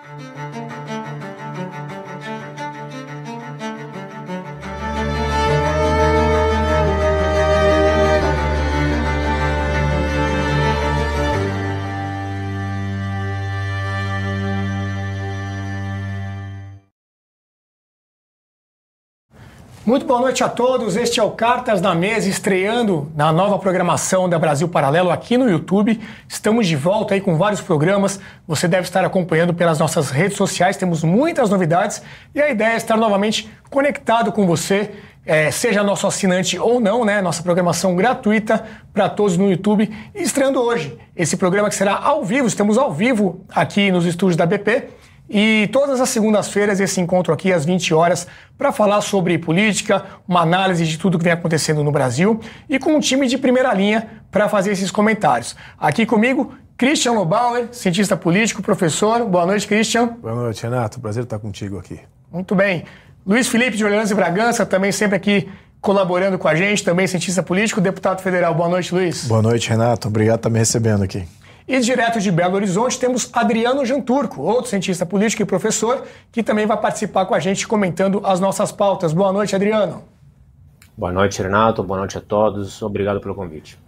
Thank you. Muito boa noite a todos. Este é o Cartas na Mesa, estreando na nova programação da Brasil Paralelo aqui no YouTube. Estamos de volta aí com vários programas. Você deve estar acompanhando pelas nossas redes sociais. Temos muitas novidades e a ideia é estar novamente conectado com você, é, seja nosso assinante ou não, né? Nossa programação gratuita para todos no YouTube. Estreando hoje esse programa que será ao vivo. Estamos ao vivo aqui nos estúdios da BP e todas as segundas-feiras esse encontro aqui às 20 horas para falar sobre política, uma análise de tudo que vem acontecendo no Brasil e com um time de primeira linha para fazer esses comentários. Aqui comigo, Christian Lobauer, cientista político, professor. Boa noite, Christian. Boa noite, Renato. Prazer estar contigo aqui. Muito bem. Luiz Felipe de Orleans e Bragança, também sempre aqui colaborando com a gente, também cientista político, deputado federal. Boa noite, Luiz. Boa noite, Renato. Obrigado por estar me recebendo aqui. E direto de Belo Horizonte temos Adriano Janturco, outro cientista político e professor, que também vai participar com a gente comentando as nossas pautas. Boa noite, Adriano. Boa noite, Renato. Boa noite a todos. Obrigado pelo convite.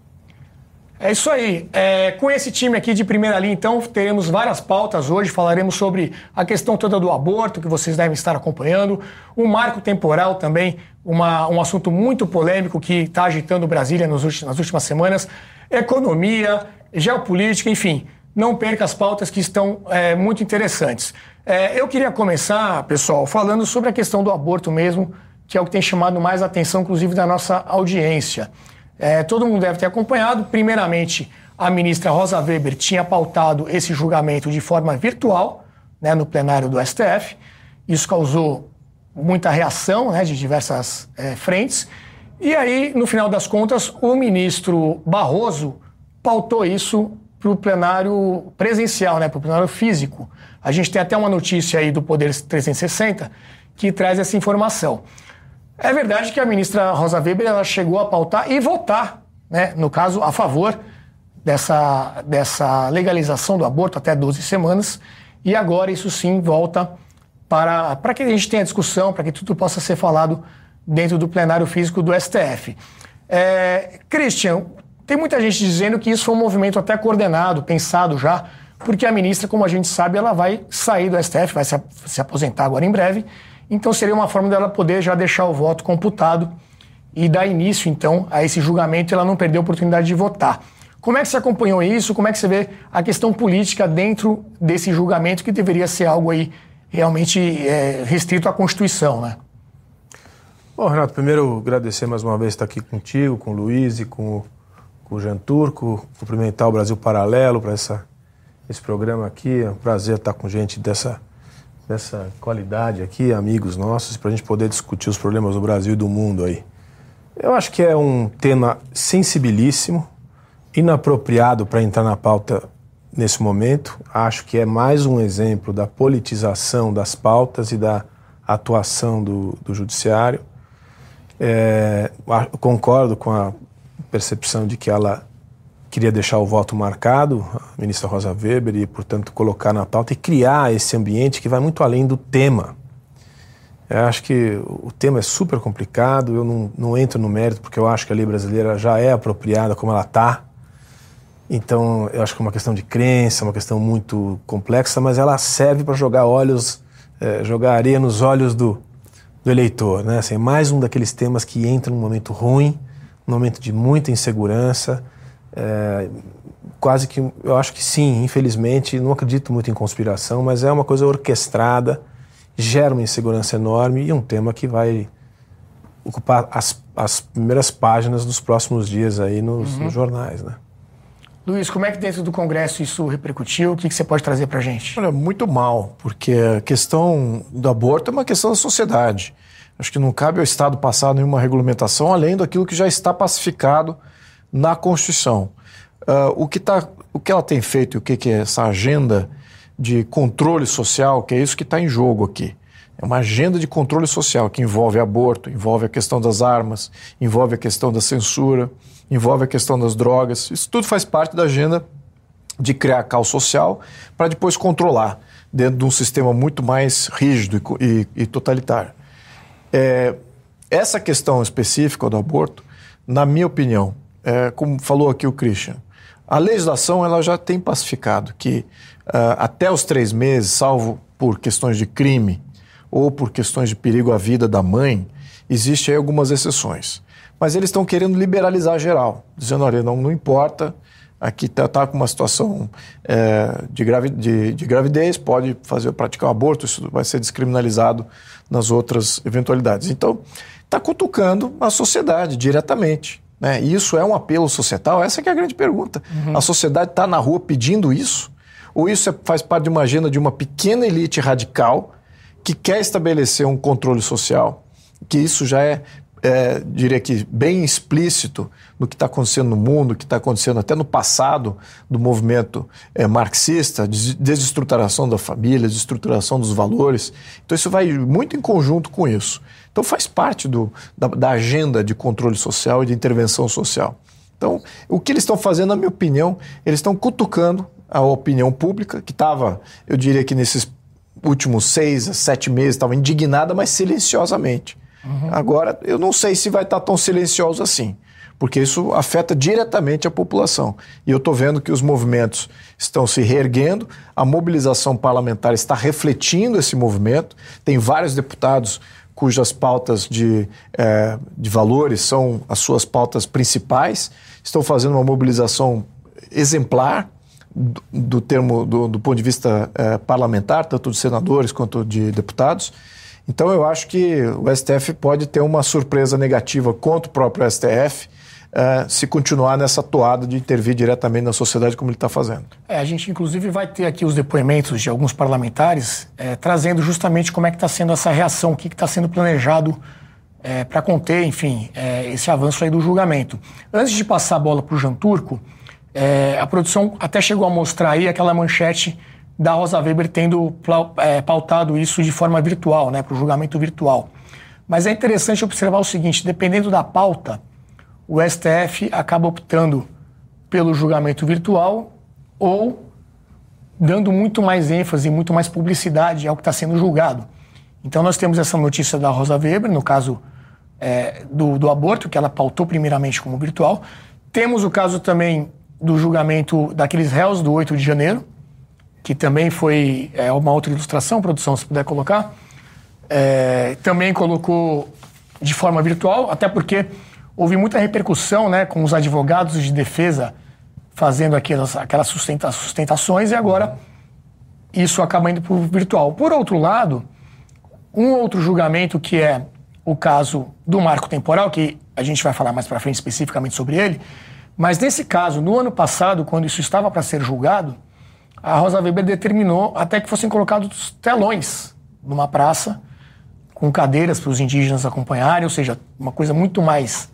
É isso aí. É, com esse time aqui de primeira linha, então, teremos várias pautas hoje. Falaremos sobre a questão toda do aborto, que vocês devem estar acompanhando, o marco temporal também, uma, um assunto muito polêmico que está agitando Brasília nas últimas semanas, economia, geopolítica, enfim. Não perca as pautas que estão é, muito interessantes. É, eu queria começar, pessoal, falando sobre a questão do aborto mesmo, que é o que tem chamado mais a atenção, inclusive, da nossa audiência. É, todo mundo deve ter acompanhado. Primeiramente, a ministra Rosa Weber tinha pautado esse julgamento de forma virtual né, no plenário do STF. Isso causou muita reação né, de diversas é, frentes. E aí, no final das contas, o ministro Barroso pautou isso para o plenário presencial, né, para o plenário físico. A gente tem até uma notícia aí do Poder 360 que traz essa informação. É verdade que a ministra Rosa Weber ela chegou a pautar e votar, né, no caso, a favor dessa, dessa legalização do aborto até 12 semanas, e agora isso sim volta para, para que a gente tenha discussão, para que tudo possa ser falado dentro do plenário físico do STF. É, Christian, tem muita gente dizendo que isso foi um movimento até coordenado, pensado já, porque a ministra, como a gente sabe, ela vai sair do STF, vai se, se aposentar agora em breve. Então seria uma forma dela poder já deixar o voto computado e dar início, então, a esse julgamento e ela não perder a oportunidade de votar. Como é que você acompanhou isso? Como é que você vê a questão política dentro desse julgamento que deveria ser algo aí realmente é, restrito à Constituição, né? Bom, Renato, primeiro agradecer mais uma vez estar aqui contigo, com o Luiz e com com o Jean Turco, cumprimentar o Brasil Paralelo para esse programa aqui. É um prazer estar com gente dessa, dessa qualidade aqui, amigos nossos, para a gente poder discutir os problemas do Brasil e do mundo aí. Eu acho que é um tema sensibilíssimo, inapropriado para entrar na pauta nesse momento. Acho que é mais um exemplo da politização das pautas e da atuação do, do judiciário. É, concordo com a percepção de que ela queria deixar o voto marcado, a ministra Rosa Weber, e, portanto, colocar na pauta e criar esse ambiente que vai muito além do tema. Eu acho que o tema é super complicado, eu não, não entro no mérito porque eu acho que a lei brasileira já é apropriada como ela está. Então, eu acho que é uma questão de crença, uma questão muito complexa, mas ela serve para jogar olhos, é, jogar areia nos olhos do, do eleitor. Né? Assim, mais um daqueles temas que entra num momento ruim, um momento de muita insegurança. É, quase que, eu acho que sim, infelizmente, não acredito muito em conspiração, mas é uma coisa orquestrada, gera uma insegurança enorme e um tema que vai ocupar as, as primeiras páginas dos próximos dias aí nos, uhum. nos jornais, né? Luiz, como é que dentro do Congresso isso repercutiu? O que, que você pode trazer para a gente? Olha, muito mal, porque a questão do aborto é uma questão da sociedade. Acho que não cabe ao Estado passar nenhuma regulamentação além daquilo que já está pacificado na Constituição. Uh, o, que tá, o que ela tem feito e o que, que é essa agenda de controle social, que é isso que está em jogo aqui. É uma agenda de controle social que envolve aborto, envolve a questão das armas, envolve a questão da censura, envolve a questão das drogas. Isso tudo faz parte da agenda de criar caos social para depois controlar. dentro de um sistema muito mais rígido e, e, e totalitário. É, essa questão específica do aborto, na minha opinião, é, como falou aqui o Christian, a legislação ela já tem pacificado que uh, até os três meses, salvo por questões de crime ou por questões de perigo à vida da mãe, existem algumas exceções. Mas eles estão querendo liberalizar geral, dizendo, olha, não, não importa, aqui está tá com uma situação é, de, gravi de, de, gravidez, pode fazer praticar o aborto, isso vai ser descriminalizado nas outras eventualidades. Então, está cutucando a sociedade diretamente. Né? Isso é um apelo societal? Essa é a grande pergunta. Uhum. A sociedade está na rua pedindo isso? Ou isso é, faz parte de uma agenda de uma pequena elite radical que quer estabelecer um controle social? Que isso já é é, diria que bem explícito no que está acontecendo no mundo, que está acontecendo até no passado do movimento é, marxista, desestruturação da família, desestruturação dos valores. Então isso vai muito em conjunto com isso. Então faz parte do, da, da agenda de controle social e de intervenção social. Então, o que eles estão fazendo, na minha opinião, eles estão cutucando a opinião pública, que estava, eu diria que nesses últimos seis, sete meses, estava indignada, mas silenciosamente. Uhum. Agora, eu não sei se vai estar tão silencioso assim, porque isso afeta diretamente a população. E eu estou vendo que os movimentos estão se reerguendo, a mobilização parlamentar está refletindo esse movimento. Tem vários deputados cujas pautas de, é, de valores são as suas pautas principais, estão fazendo uma mobilização exemplar do, do termo do, do, ponto de vista é, parlamentar, tanto de senadores quanto de deputados. Então eu acho que o STF pode ter uma surpresa negativa contra o próprio STF eh, se continuar nessa toada de intervir diretamente na sociedade como ele está fazendo. É, a gente inclusive vai ter aqui os depoimentos de alguns parlamentares é, trazendo justamente como é que está sendo essa reação, o que está sendo planejado é, para conter, enfim, esse avanço aí do julgamento. Antes de passar a bola para o Jean Turco, a produção até chegou a mostrar aí aquela manchete da Rosa Weber tendo é, pautado isso de forma virtual, né, para o julgamento virtual. Mas é interessante observar o seguinte: dependendo da pauta, o STF acaba optando pelo julgamento virtual ou dando muito mais ênfase, muito mais publicidade ao que está sendo julgado. Então, nós temos essa notícia da Rosa Weber, no caso é, do, do aborto, que ela pautou primeiramente como virtual. Temos o caso também do julgamento daqueles réus do 8 de janeiro, que também foi é, uma outra ilustração, produção, se puder colocar. É, também colocou de forma virtual, até porque houve muita repercussão né, com os advogados de defesa fazendo aquelas, aquelas sustenta, sustentações e agora isso acaba indo para o virtual. Por outro lado, um outro julgamento que é o caso do marco temporal, que a gente vai falar mais para frente especificamente sobre ele, mas nesse caso, no ano passado, quando isso estava para ser julgado, a Rosa Weber determinou até que fossem colocados telões numa praça com cadeiras para os indígenas acompanharem, ou seja, uma coisa muito mais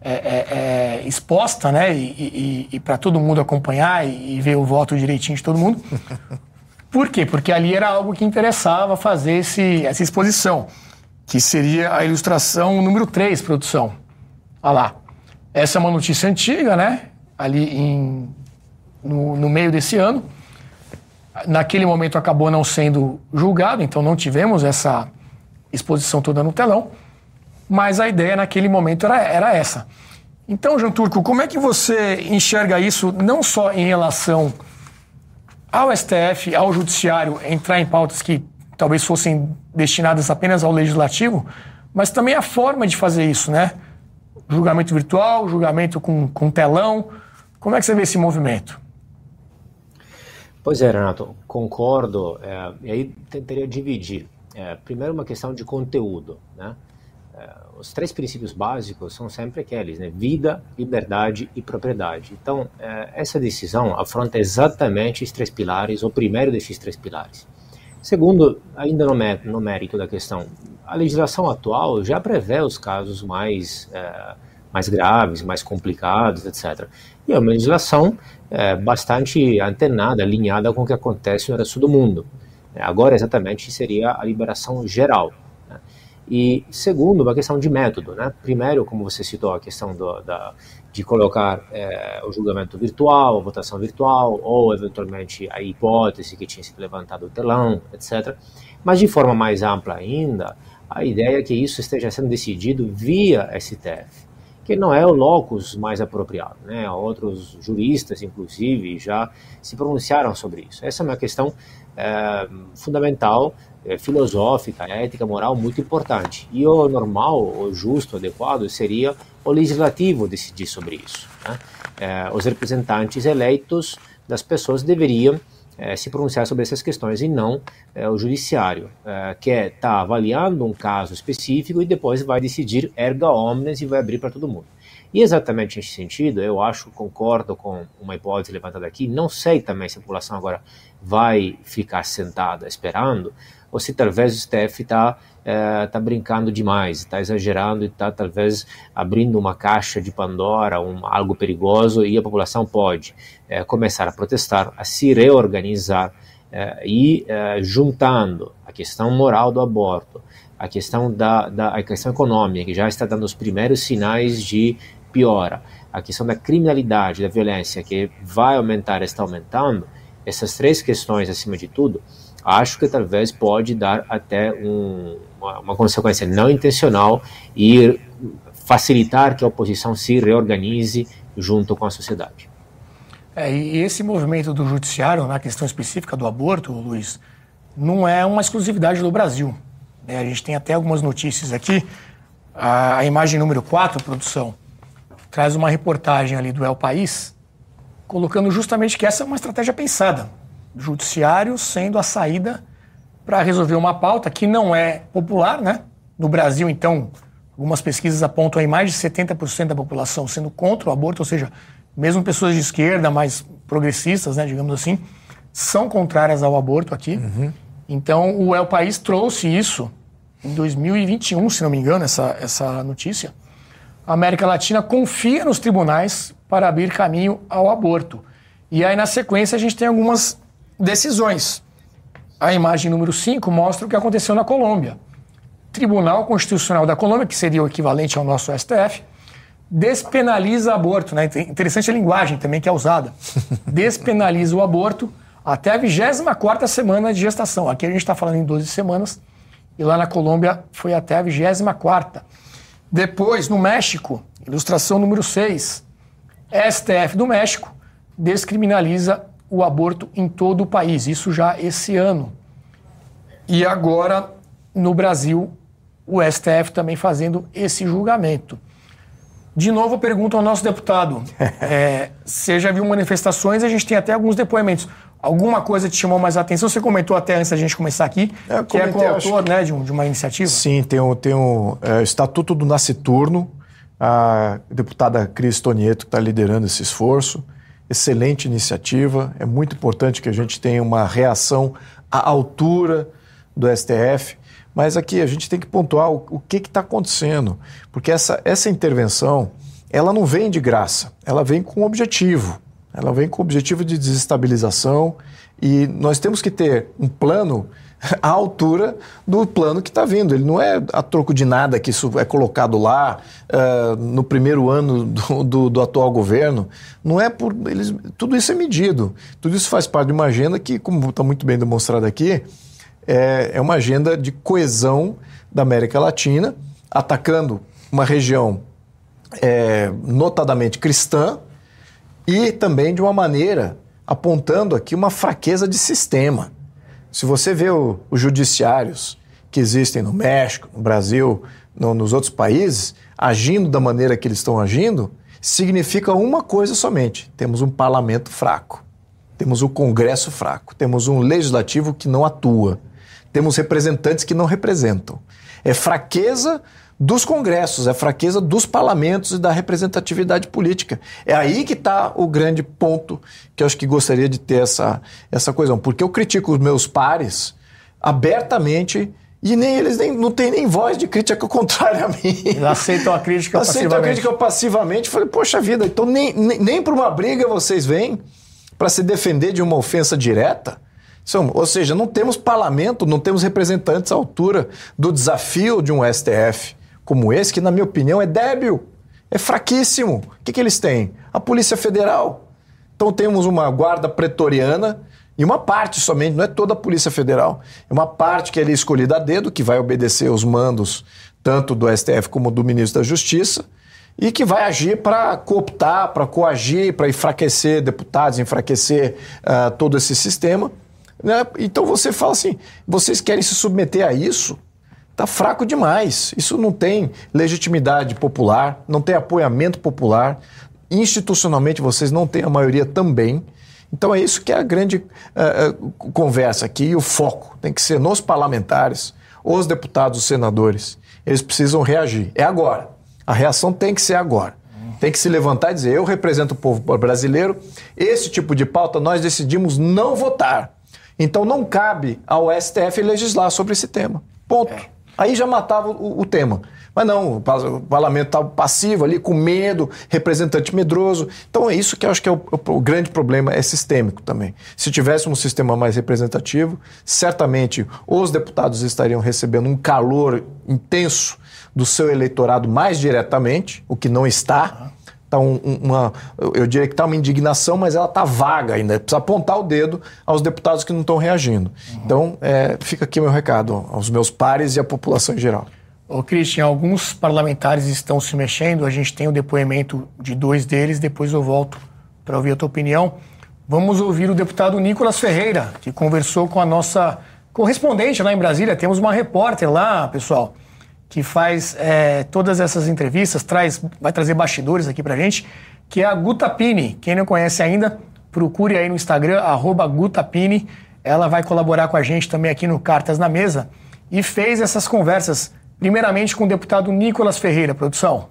é, é, é, exposta, né? E, e, e para todo mundo acompanhar e, e, ver o voto direitinho de todo mundo. Por quê? Porque ali era algo que interessava fazer esse, essa exposição, que seria a ilustração número 3, produção. Olha lá. Essa é uma notícia antiga, né? Ali em, no, no meio desse ano naquele momento acabou não sendo julgado, então não tivemos essa exposição toda no telão, mas a ideia naquele momento era, era essa. Então, Jean Turco, como é que você enxerga isso, não só em relação ao STF, ao Judiciário, entrar em pautas que talvez fossem destinadas apenas ao Legislativo, mas também a forma de fazer isso, né? Julgamento virtual, julgamento com, com telão. Como é que você vê esse movimento? Pois é, Renato, concordo. É, e aí tentaria dividir. É, primeiro, uma questão de conteúdo. Né? É, os três princípios básicos são sempre aqueles: né? vida, liberdade e propriedade. Então, é, essa decisão afronta exatamente esses três pilares, o primeiro desses três pilares. Segundo, ainda no, mérito da questão, a legislação atual já prevê os casos mais, é, mais graves, mais complicados, etc. E é uma legislação é, bastante antenada, alinhada com o que acontece no resto do mundo. É, agora, exatamente, seria a liberação geral. E segundo, uma questão de método, né? Primeiro, como você citou, a questão do, da, de colocar é, o julgamento virtual, a votação virtual, ou eventualmente a hipótese que tinha sido levantado o telão, etc. Mas de forma mais ampla ainda, a ideia é que isso esteja sendo decidido via STF, que não é o locus mais apropriado. Né? Outros juristas, inclusive, já se pronunciaram sobre isso. Essa é uma questão é, fundamental filosófica, ética, moral muito importante. E o normal, o justo, o adequado seria o legislativo decidir sobre isso. Né? É, os representantes eleitos das pessoas deveriam é, se pronunciar sobre essas questões e não é, o judiciário, é, que está avaliando um caso específico e depois vai decidir erga omnes e vai abrir para todo mundo. E exatamente nesse sentido, eu acho, concordo com uma hipótese levantada aqui, não sei também se a população agora vai ficar sentada esperando, ou se talvez o STF está é, tá brincando demais, está exagerando e está talvez abrindo uma caixa de Pandora, um, algo perigoso, e a população pode é, começar a protestar, a se reorganizar é, e juntando a questão moral do aborto, a questão da, da a questão econômica, que já está dando os primeiros sinais de piora, a questão da criminalidade, da violência, que vai aumentar, está aumentando, essas três questões acima de tudo, acho que talvez pode dar até um, uma, uma, consequência não intencional e facilitar que a oposição se reorganize junto com a sociedade. É, e esse movimento do judiciário, na questão específica do aborto, Luiz, não é uma exclusividade do Brasil. É, a gente tem até algumas notícias aqui. A, a imagem número 4, produção, traz uma reportagem ali do El País, colocando justamente que essa é uma estratégia pensada judiciário sendo a saída para resolver uma pauta que não é popular, né? No Brasil, então, algumas pesquisas apontam aí mais de 70% da população sendo contra o aborto, ou seja, mesmo pessoas de esquerda, mais progressistas, né, digamos assim, são contrárias ao aborto aqui. Uhum. Então, o El País trouxe isso em 2021, se não me engano, essa, essa notícia. A América Latina confia nos tribunais para abrir caminho ao aborto. E aí, na sequência, a gente tem algumas decisões. A imagem número 5 mostra o que aconteceu na Colômbia. Tribunal Constitucional da Colômbia, que seria o equivalente ao nosso STF, despenaliza aborto. Né? Interessante a linguagem também que é usada. Despenaliza o aborto até a 24 semana de gestação. Aqui a gente está falando em 12 semanas, e lá na Colômbia foi até a 24. Depois, no México, ilustração número 6, STF do México descriminaliza o aborto em todo o país, isso já esse ano. E agora, no Brasil, o STF também fazendo esse julgamento. De novo, eu pergunto ao nosso deputado: é, você já viu manifestações? A gente tem até alguns depoimentos. Alguma coisa te chamou mais a atenção? Você comentou até antes da gente começar aqui, é, que é coautor né, de, um, de, uma iniciativa. Sim, tem o, tem o é, Estatuto do Nasciturno, a deputada Cris Tonieto está liderando esse esforço excelente iniciativa. É muito importante que a gente tenha uma reação à altura do STF. Mas aqui a gente tem que pontuar o, o que está acontecendo, porque essa, essa intervenção ela não vem de graça, ela vem com objetivo. Ela vem com objetivo de desestabilização e nós temos que ter um plano à altura do plano que está vindo. Ele não é a troco de nada que isso é colocado lá uh, no primeiro ano do, do, do, atual governo. Não é por. Eles, tudo isso é medido. Tudo isso faz parte de uma agenda que, como está muito bem demonstrado aqui, é, é uma agenda de coesão da América Latina, atacando uma região é, notadamente cristã e também de uma maneira apontando aqui uma fraqueza de sistema. Se você vê o, os judiciários que existem no México, no Brasil, no, nos outros países, agindo da maneira que eles estão agindo, significa uma coisa somente: temos um parlamento fraco, temos um Congresso fraco, temos um legislativo que não atua, temos representantes que não representam. É fraqueza dos congressos, é fraqueza dos parlamentos e da representatividade política. É aí que está o grande ponto que eu acho que gostaria de ter essa, essa coisa. Porque eu critico os meus pares abertamente e nem eles nem, não têm nem voz de crítica contrária a mim. Eles aceitam a crítica aceitam passivamente. Aceitam a crítica passivamente. Falei, poxa vida, então nem, nem, nem para uma briga vocês vêm para se defender de uma ofensa direta? São, ou seja, não temos parlamento, não temos representantes à altura do desafio de um STF como esse, que, na minha opinião, é débil, é fraquíssimo. O que, que eles têm? A Polícia Federal. Então temos uma guarda pretoriana e uma parte somente, não é toda a Polícia Federal, é uma parte que é escolhida a dedo, que vai obedecer os mandos tanto do STF como do ministro da Justiça, e que vai agir para cooptar, para coagir, para enfraquecer deputados, enfraquecer uh, todo esse sistema. Né? Então você fala assim: vocês querem se submeter a isso? Está fraco demais. Isso não tem legitimidade popular, não tem apoiamento popular. Institucionalmente vocês não têm a maioria também. Então é isso que é a grande uh, conversa aqui e o foco tem que ser nos parlamentares, os deputados, os senadores. Eles precisam reagir. É agora. A reação tem que ser agora. Tem que se levantar e dizer: eu represento o povo brasileiro, esse tipo de pauta nós decidimos não votar. Então não cabe ao STF legislar sobre esse tema. Ponto. É. Aí já matava o, o tema. Mas não, o parlamento está passivo ali, com medo, representante medroso. Então é isso que eu acho que é o, o, grande problema, é sistêmico também. Se tivéssemos um sistema mais representativo, certamente os deputados estariam recebendo um calor intenso do seu eleitorado mais diretamente, o que não está. Está um, uma, eu diria que está uma indignação, mas ela está vaga ainda. Precisa apontar o dedo aos deputados que não estão reagindo. Uhum. Então, é, fica aqui meu recado aos meus pares e à população em geral. Ô, Christian, alguns parlamentares estão se mexendo. A gente tem o depoimento de dois deles, depois eu volto para ouvir a tua opinião. Vamos ouvir o deputado Nicolas Ferreira, que conversou com a nossa correspondente lá em Brasília. Temos uma repórter lá, pessoal que faz é, todas essas entrevistas, traz, vai trazer bastidores aqui pra gente, que é a Gutapini. Quem não conhece ainda, procure aí no Instagram, Gutapini. Ela vai colaborar com a gente também aqui no Cartas na Mesa e fez essas conversas, primeiramente com o deputado Nicolas Ferreira, produção.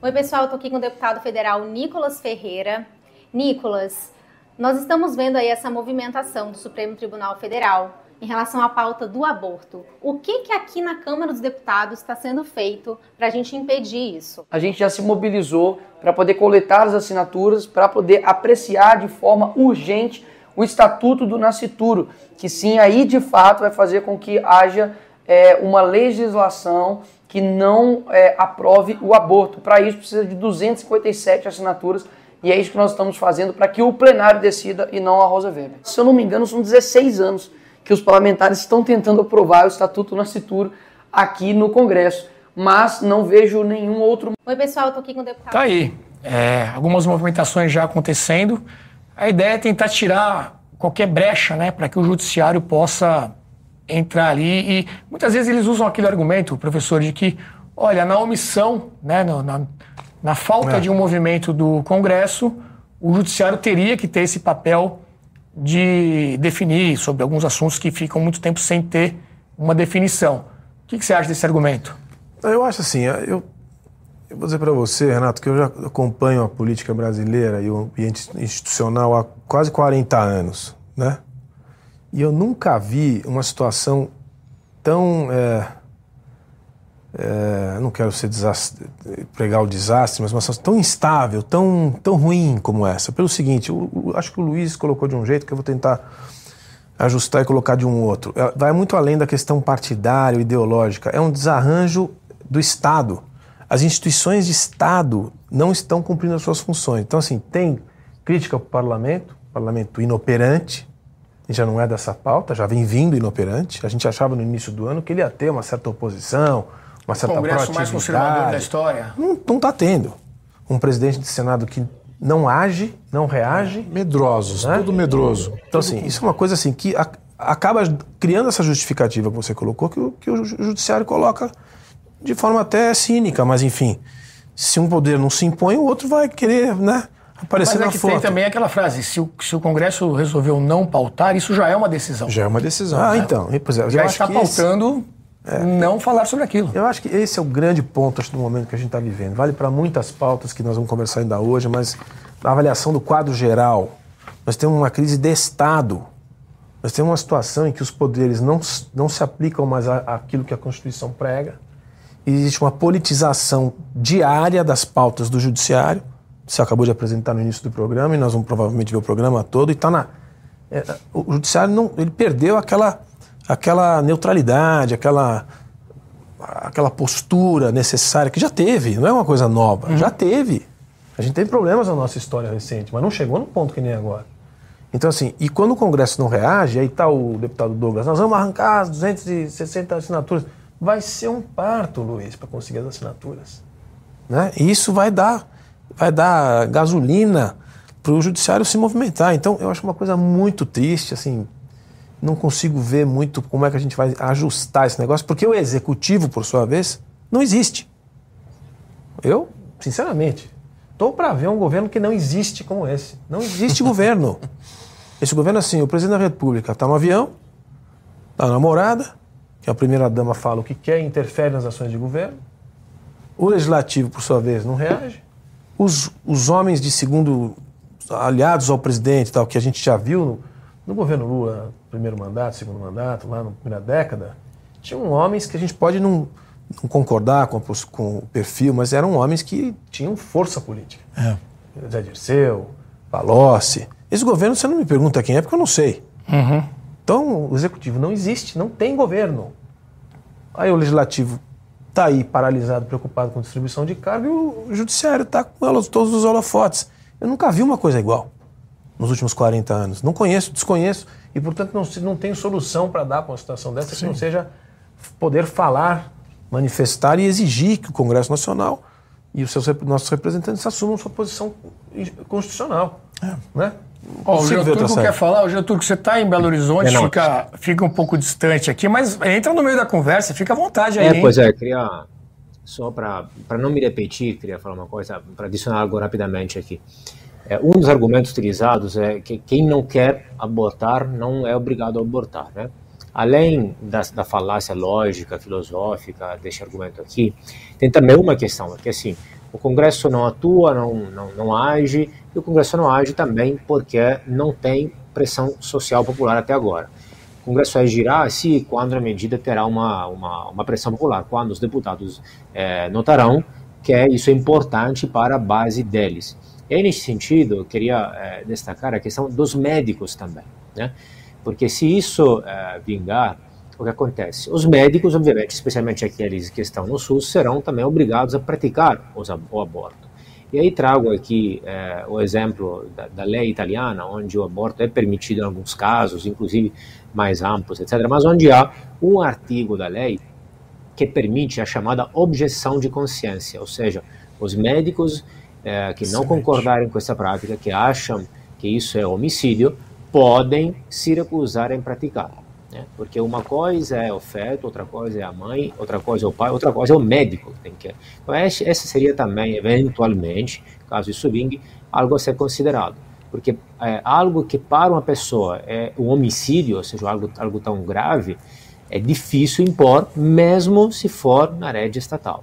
Oi, pessoal, estou aqui com o deputado federal Nicolas Ferreira. Nicolas, nós estamos vendo aí essa movimentação do Supremo Tribunal Federal em relação à pauta do aborto. O que, que aqui na Câmara dos Deputados está sendo feito para a gente impedir isso? A gente já se mobilizou para poder coletar as assinaturas, para poder apreciar de forma urgente o Estatuto do Nascituro, que sim, aí de fato vai fazer com que haja é, uma legislação que não é, aprove o aborto. Para isso precisa de 257 assinaturas e é isso que nós estamos fazendo para que o plenário decida e não a Rosa Weber. Se eu não me engano, são 16 anos que os parlamentares estão tentando aprovar o Estatuto Nascituro aqui no Congresso, mas não vejo nenhum outro. Oi, pessoal, estou aqui com o deputado. Tá aí. É, algumas movimentações já acontecendo. A ideia é tentar tirar qualquer brecha né, para que o judiciário possa entrar ali. E muitas vezes eles usam aquele argumento, professor, de que, olha, na omissão, né, na, na falta é. de um movimento do Congresso, o judiciário teria que ter esse papel de definir sobre alguns assuntos que ficam muito tempo sem ter uma definição. O que, que você acha desse argumento? Eu acho assim, eu, eu vou dizer para você, Renato, que eu já acompanho a política brasileira e o ambiente institucional há quase 40 anos, né? E eu nunca vi uma situação tão é, é, não quero ser desastre, pregar o desastre, mas uma situação tão instável, tão, tão ruim como essa. Pelo seguinte, o, o, acho que o Luiz colocou de um jeito que eu vou tentar ajustar e colocar de um outro. É, vai muito além da questão partidária, ideológica. É um desarranjo do Estado. As instituições de Estado não estão cumprindo as suas funções. Então, assim, tem crítica para o parlamento, parlamento inoperante, já não é dessa pauta, já vem vindo inoperante. A gente achava no início do ano que ele ia ter uma certa oposição, uma certa o Congresso mais conservador da história? Não está tendo. Um presidente de Senado que não age, não reage. Medrosos, né? tudo medroso. Então, assim, isso é uma coisa assim que a, acaba criando essa justificativa que você colocou, que o, que o judiciário coloca de forma até cínica, mas enfim, se um poder não se impõe, o outro vai querer, né? Aparecer Mas é na que foto. tem também aquela frase: se o, se o Congresso resolveu não pautar, isso já é uma decisão. Já é uma decisão. Ah, né? então. Pois é, já está pautando é. não falar sobre aquilo. Eu acho que esse é o grande ponto acho, do momento que a gente está vivendo. Vale para muitas pautas que nós vamos conversar ainda hoje, mas na avaliação do quadro geral, nós temos uma crise de Estado. Nós temos uma situação em que os poderes não, não se aplicam mais àquilo que a Constituição prega. Existe uma politização diária das pautas do Judiciário. Você acabou de apresentar no início do programa e nós vamos provavelmente ver o programa todo. E está na É, o judiciário não, ele perdeu aquela, aquela neutralidade, aquela, aquela postura necessária que já teve, não é uma coisa nova, uhum. já teve. A gente teve problemas na nossa história recente, mas não chegou no ponto que nem agora. Então, assim, e quando o Congresso não reage, aí está o deputado Douglas, nós vamos arrancar as 260 assinaturas. Vai ser um parto, Luiz, para conseguir as assinaturas. Né? E isso vai dar, vai dar gasolina para o judiciário se movimentar. Então, eu acho uma coisa muito triste, assim, não consigo ver muito como é que a gente vai ajustar esse negócio, porque o executivo, por sua vez, não existe. Eu, sinceramente, estou para ver um governo que não existe como esse. Não existe governo. Esse governo, assim, o presidente da República está no avião, está na morada, que a primeira-dama fala o que quer interfere nas ações de governo. O legislativo, por sua vez, não reage. Os, os homens de segundo, aliados ao presidente, tal, que a gente já viu no, no governo Lula, primeiro mandato, segundo mandato, lá na primeira década, tinham homens que a gente pode não, não concordar com, com, o perfil, mas eram homens que tinham força política. É. Zé Dirceu, Palocci, esse governo, você não me pergunta quem é, porque eu não sei. Uhum. Então, o executivo não existe, não tem governo. Aí o legislativo está aí paralisado, preocupado com distribuição de cargo, e o judiciário está com todos os holofotes. Eu nunca vi uma coisa igual nos últimos 40 anos. Não conheço, desconheço, e portanto não, não tenho solução para dar para uma situação dessa Sim. que não seja poder falar, manifestar e exigir que o Congresso Nacional e os seus nossos representantes assumam sua posição constitucional. É. Né? Ó, o Getúlio quer falar, o Getúlio, você está em Belo Horizonte, é fica, fica um pouco distante aqui, mas entra no meio da conversa, fica à vontade aí. É, pois é, queria, só para não me repetir, queria falar uma coisa, para adicionar algo rapidamente aqui. É, um dos argumentos utilizados é que quem não quer abortar não é obrigado a abortar, né? Além da, da falácia lógica, filosófica deste argumento aqui, tem também uma questão, que assim, o Congresso não atua, não, não, não age, e o Congresso não age também porque não tem pressão social popular até agora. O Congresso agirá se quando a medida terá uma, uma, uma pressão popular, quando os deputados é, notarão que isso é importante para a base deles. E nesse sentido, eu queria é, destacar a questão dos médicos também, né? porque se isso é, vingar, o que acontece? Os médicos, obviamente, especialmente aqueles que estão no SUS, serão também obrigados a praticar o aborto. E aí trago aqui é, o exemplo da, da, lei italiana, onde o aborto é permitido em alguns casos, inclusive mais amplos, etc., mas onde há um artigo da lei que permite a chamada objeção de consciência, ou seja, os médicos é, que não concordarem com essa prática, que acham que isso é homicídio, podem se recusar em praticar. Né? Porque uma coisa é o feto, outra coisa é a mãe, outra coisa é o pai, outra coisa é o médico que tem que. Então, esse seria também, eventualmente, caso isso vingue, algo a ser considerado. Porque é, algo que para uma pessoa é um homicídio, ou seja, algo, algo tão grave, é difícil impor, mesmo se for na rede estatal.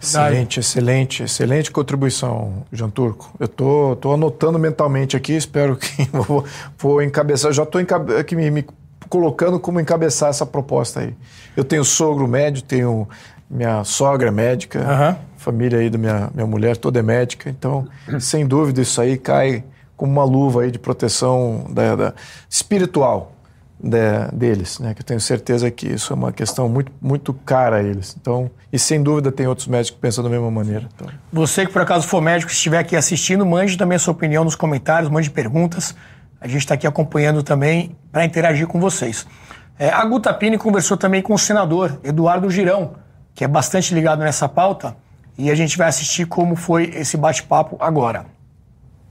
Excelente, excelente, excelente contribuição, Jean Turco. Eu tô, tô anotando mentalmente aqui, espero que vou, vou encabeçar. Já estou aqui me, me colocando como encabeçar essa proposta aí. Eu tenho sogro médico, tenho minha sogra médica, uhum. família aí da minha, minha mulher toda é médica, então, sem dúvida, isso aí cai como uma luva aí de proteção da, da espiritual de, deles, né? Que eu tenho certeza que isso é uma questão muito, muito cara a eles. Então, e sem dúvida tem outros médicos que pensam da mesma maneira. Então. Você que por acaso for médico, estiver aqui assistindo, mande também a sua opinião nos comentários, mande perguntas. A gente está aqui acompanhando também para interagir com vocês. É, a Gutapini conversou também com o senador Eduardo Girão, que é bastante ligado nessa pauta, e a gente vai assistir como foi esse bate-papo agora.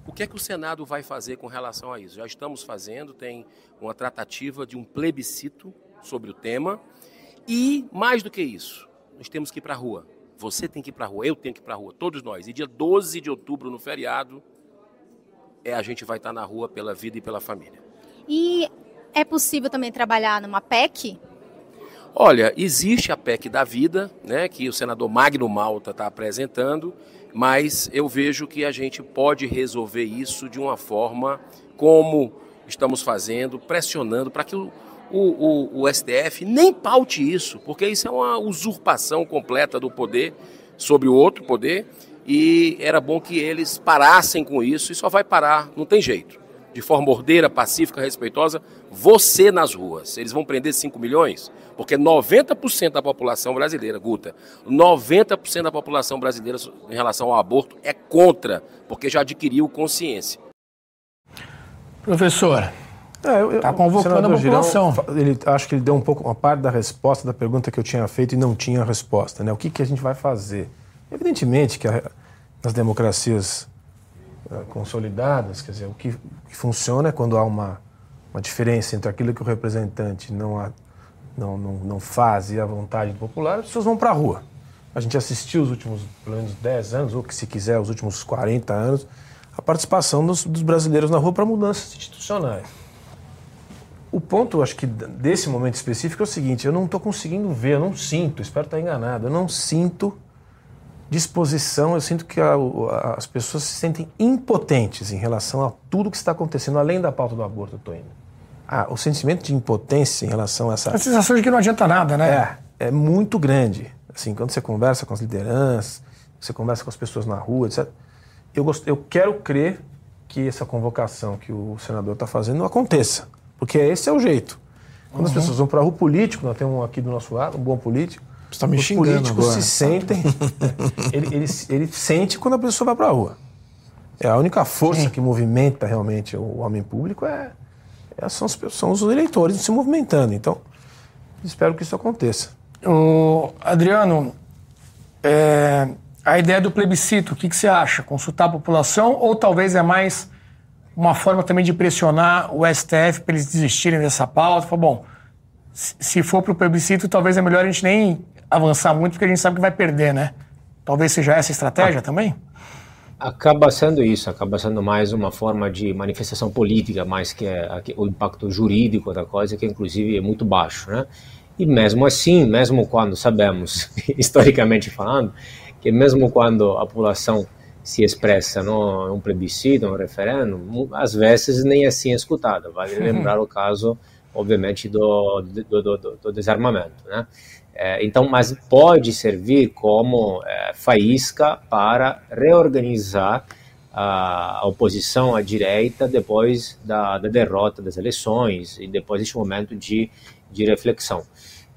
O que é que o Senado vai fazer com relação a isso? Já estamos fazendo, tem uma tratativa de um plebiscito sobre o tema, e mais do que isso, nós temos que ir para a rua. Você tem que ir para a rua, eu tenho que ir para a rua, todos nós. E dia 12 de outubro, no feriado, é a gente vai estar na rua pela vida e pela família. E é possível também trabalhar numa PEC? Olha, existe a PEC da vida, né, que o senador Magno Malta está apresentando, mas eu vejo que a gente pode resolver isso de uma forma como estamos fazendo, pressionando para que o, o, o, STF nem paute isso, porque isso é uma usurpação completa do poder sobre o outro poder e era bom que eles parassem com isso e só vai parar, não tem jeito. de forma ordeira, pacífica, respeitosa, você nas ruas. Eles vão prender 5 milhões? Porque 90% da população brasileira, Guta, 90% da população brasileira em relação ao aborto é contra, porque já adquiriu consciência. Professor, está é, convocando a população. Girão, ele, acho que ele deu um pouco uma parte da resposta da pergunta que eu tinha feito e não tinha resposta. Né? O que, que a gente vai fazer? Evidentemente que a, nas democracias uh, consolidadas, quer dizer, o que, o que, funciona é quando há uma, uma diferença entre aquilo que o representante não, há, não, não, não faz e a vontade popular, as pessoas vão para a rua. A gente assistiu os últimos, pelo menos 10 anos, ou que se quiser, os últimos 40 anos, a participação dos, dos brasileiros na rua para mudanças institucionais. O ponto, acho que desse momento específico é o seguinte: eu não estou conseguindo ver, eu não sinto, espero estar enganado, eu não sinto disposição, eu sinto que a, a, as pessoas se sentem impotentes em relação a tudo que está acontecendo, além da pauta do aborto, estou indo. Ah, o sentimento de impotência em relação a essa. A sensação de que não adianta nada, né? É, é muito grande. Assim, quando você conversa com as lideranças, você conversa com as pessoas na rua, etc eu, gost... eu quero crer que essa convocação que o senador está fazendo aconteça, porque esse é o jeito. Quando uhum. as pessoas vão para o político, nós temos um aqui do nosso lado, um bom político, Você está me os políticos agora. se sentem, ele, ele, ele, sente quando a pessoa vai para a rua. É a única força Sim. que movimenta realmente o homem público é são, os, são os eleitores se movimentando. Então, espero que isso aconteça. O Adriano, é, a ideia do plebiscito, o que, que você acha? Consultar a população ou talvez é mais uma forma também de pressionar o STF para eles desistirem dessa pauta? Bom, se for para o plebiscito, talvez é melhor a gente nem avançar muito, porque a gente sabe que vai perder, né? Talvez seja essa a estratégia ah, também? Acaba sendo isso, acaba sendo mais uma forma de manifestação política, mais que o impacto jurídico da coisa, que inclusive é muito baixo, né? E mesmo assim, mesmo quando sabemos, historicamente falando, que mesmo quando a população se expressa no, um plebiscito, um referendo, às vezes nem assim é escutada. Vale lembrar o caso, obviamente, do, do, do, do desarmamento. Né? É, então, mas pode servir como é, faísca para reorganizar a, oposição à direita depois da, da, derrota das eleições e depois deste momento de, de reflexão.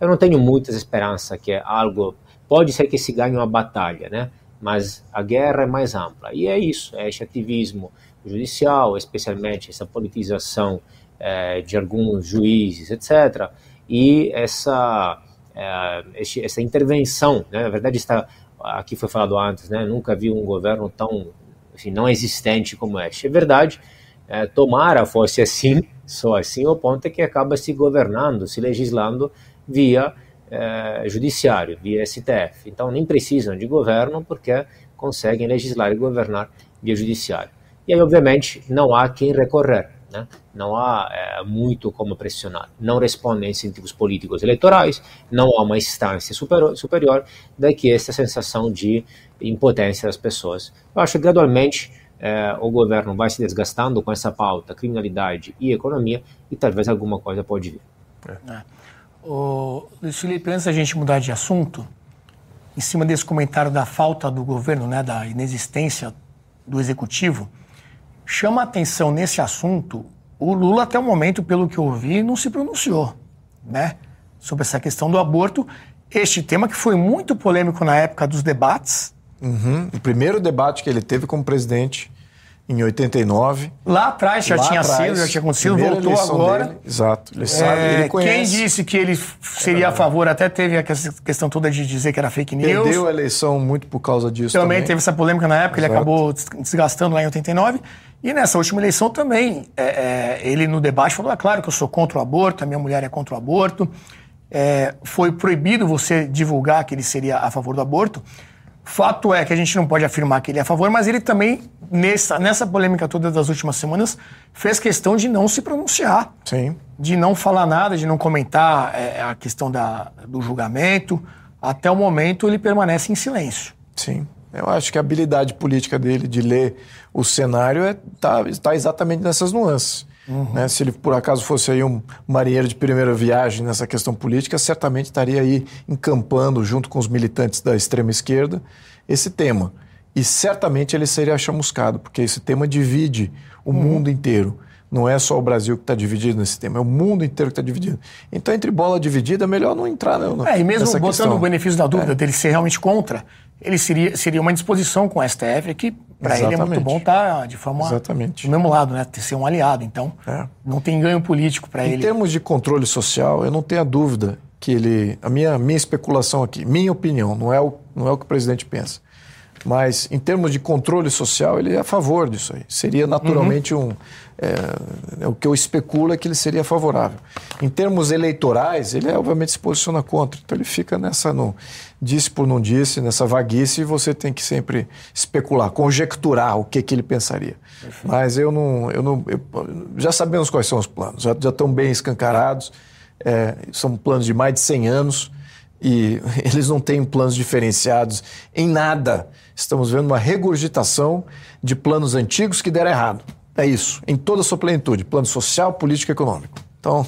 Eu não tenho muitas esperanças que algo Pode ser que se ganhe uma batalha, né? Mas a guerra é mais ampla. E é isso, é esse ativismo judicial, especialmente essa politização é, de alguns juízes, etc. E essa, é, essa intervenção, né? na verdade está, aqui foi falado antes, né? nunca vi um governo tão assim, não existente como este. É verdade, é, tomara fosse assim, só assim, o ponto é que acaba se governando, se legislando via é, judiciário, via STF. Então nem precisam de governo porque conseguem legislar e governar via judiciário. E aí, obviamente, não há quem recorrer, né? não há é, muito como pressionar. Não respondem a incentivos políticos eleitorais, não há uma instância superior, superior daqui essa sensação de impotência das pessoas. Eu acho que gradualmente é, o governo vai se desgastando com essa pauta, criminalidade e economia, e talvez alguma coisa pode vir. É. O Luiz Felipe, antes da gente mudar de assunto, em cima desse comentário da falta do governo, né, da inexistência do executivo, chama atenção nesse assunto. O Lula, até o momento, pelo que eu ouvi, não se pronunciou né, sobre essa questão do aborto. Este tema que foi muito polêmico na época dos debates. Uhum. O primeiro debate que ele teve como presidente em 89. Lá atrás já Lá tinha atrás, sido, já tinha acontecido, voltou agora. Dele, exato, ele é, sabe, ele conhece. Quem disse que ele seria a favor, até teve a questão toda de dizer que era fake news. Perdeu a eleição muito por causa disso também. Também teve essa polêmica na época, exato. ele acabou desgastando lá em 89. E nessa última eleição também, é, é, ele no debate falou, é claro que eu sou contra o aborto, a minha mulher é contra o aborto. É, foi proibido você divulgar que ele seria a favor do aborto. Fato é que a gente não pode afirmar que ele é a favor, mas ele também, nessa, nessa polêmica toda das últimas semanas, fez questão de não se pronunciar. Sim. De não falar nada, de não comentar é, a questão da, do julgamento. Até o momento, ele permanece em silêncio. Sim. Eu acho que a habilidade política dele de ler o cenário está é, tá, tá exatamente nessas nuances. Uhum. Né? Se ele por acaso fosse aí um marinheiro de primeira viagem nessa questão política, certamente estaria aí encampando junto com os militantes da extrema esquerda esse tema. E certamente ele seria chamuscado, porque esse tema divide o uhum. mundo inteiro. Não é só o Brasil que está dividido nesse tema, é o mundo inteiro que está dividido. Então, entre bola dividida, é melhor não entrar não, É, e mesmo botando questão. o benefício da dúvida dele ser realmente contra, ele seria, seria uma disposição com o STF que para ele é muito bom estar de forma Exatamente. do mesmo lado, né? Ter ser um aliado. Então, É. não tem ganho político para Em ele. termos de controle social, eu não tenho a dúvida que ele. A minha, minha especulação aqui, minha opinião, não é, o, não é o que o presidente pensa. Mas, em termos de controle social, ele é a favor disso aí. Seria naturalmente um. é, é, o que eu especulo é que ele seria favorável. Em termos eleitorais, ele, obviamente, se posiciona contra. Então, ele fica nessa. No, disse por não disse, nessa vaguice, você tem que sempre especular, conjecturar o que, que ele pensaria. Mas eu não. Eu não eu- já sabemos quais são os planos, já, já estão bem escancarados. É, são planos de mais de 100 anos e eles não têm planos diferenciados em nada. Estamos vendo uma regurgitação de planos antigos que deram errado. É isso, em toda a sua plenitude, plano social, político e econômico. Então,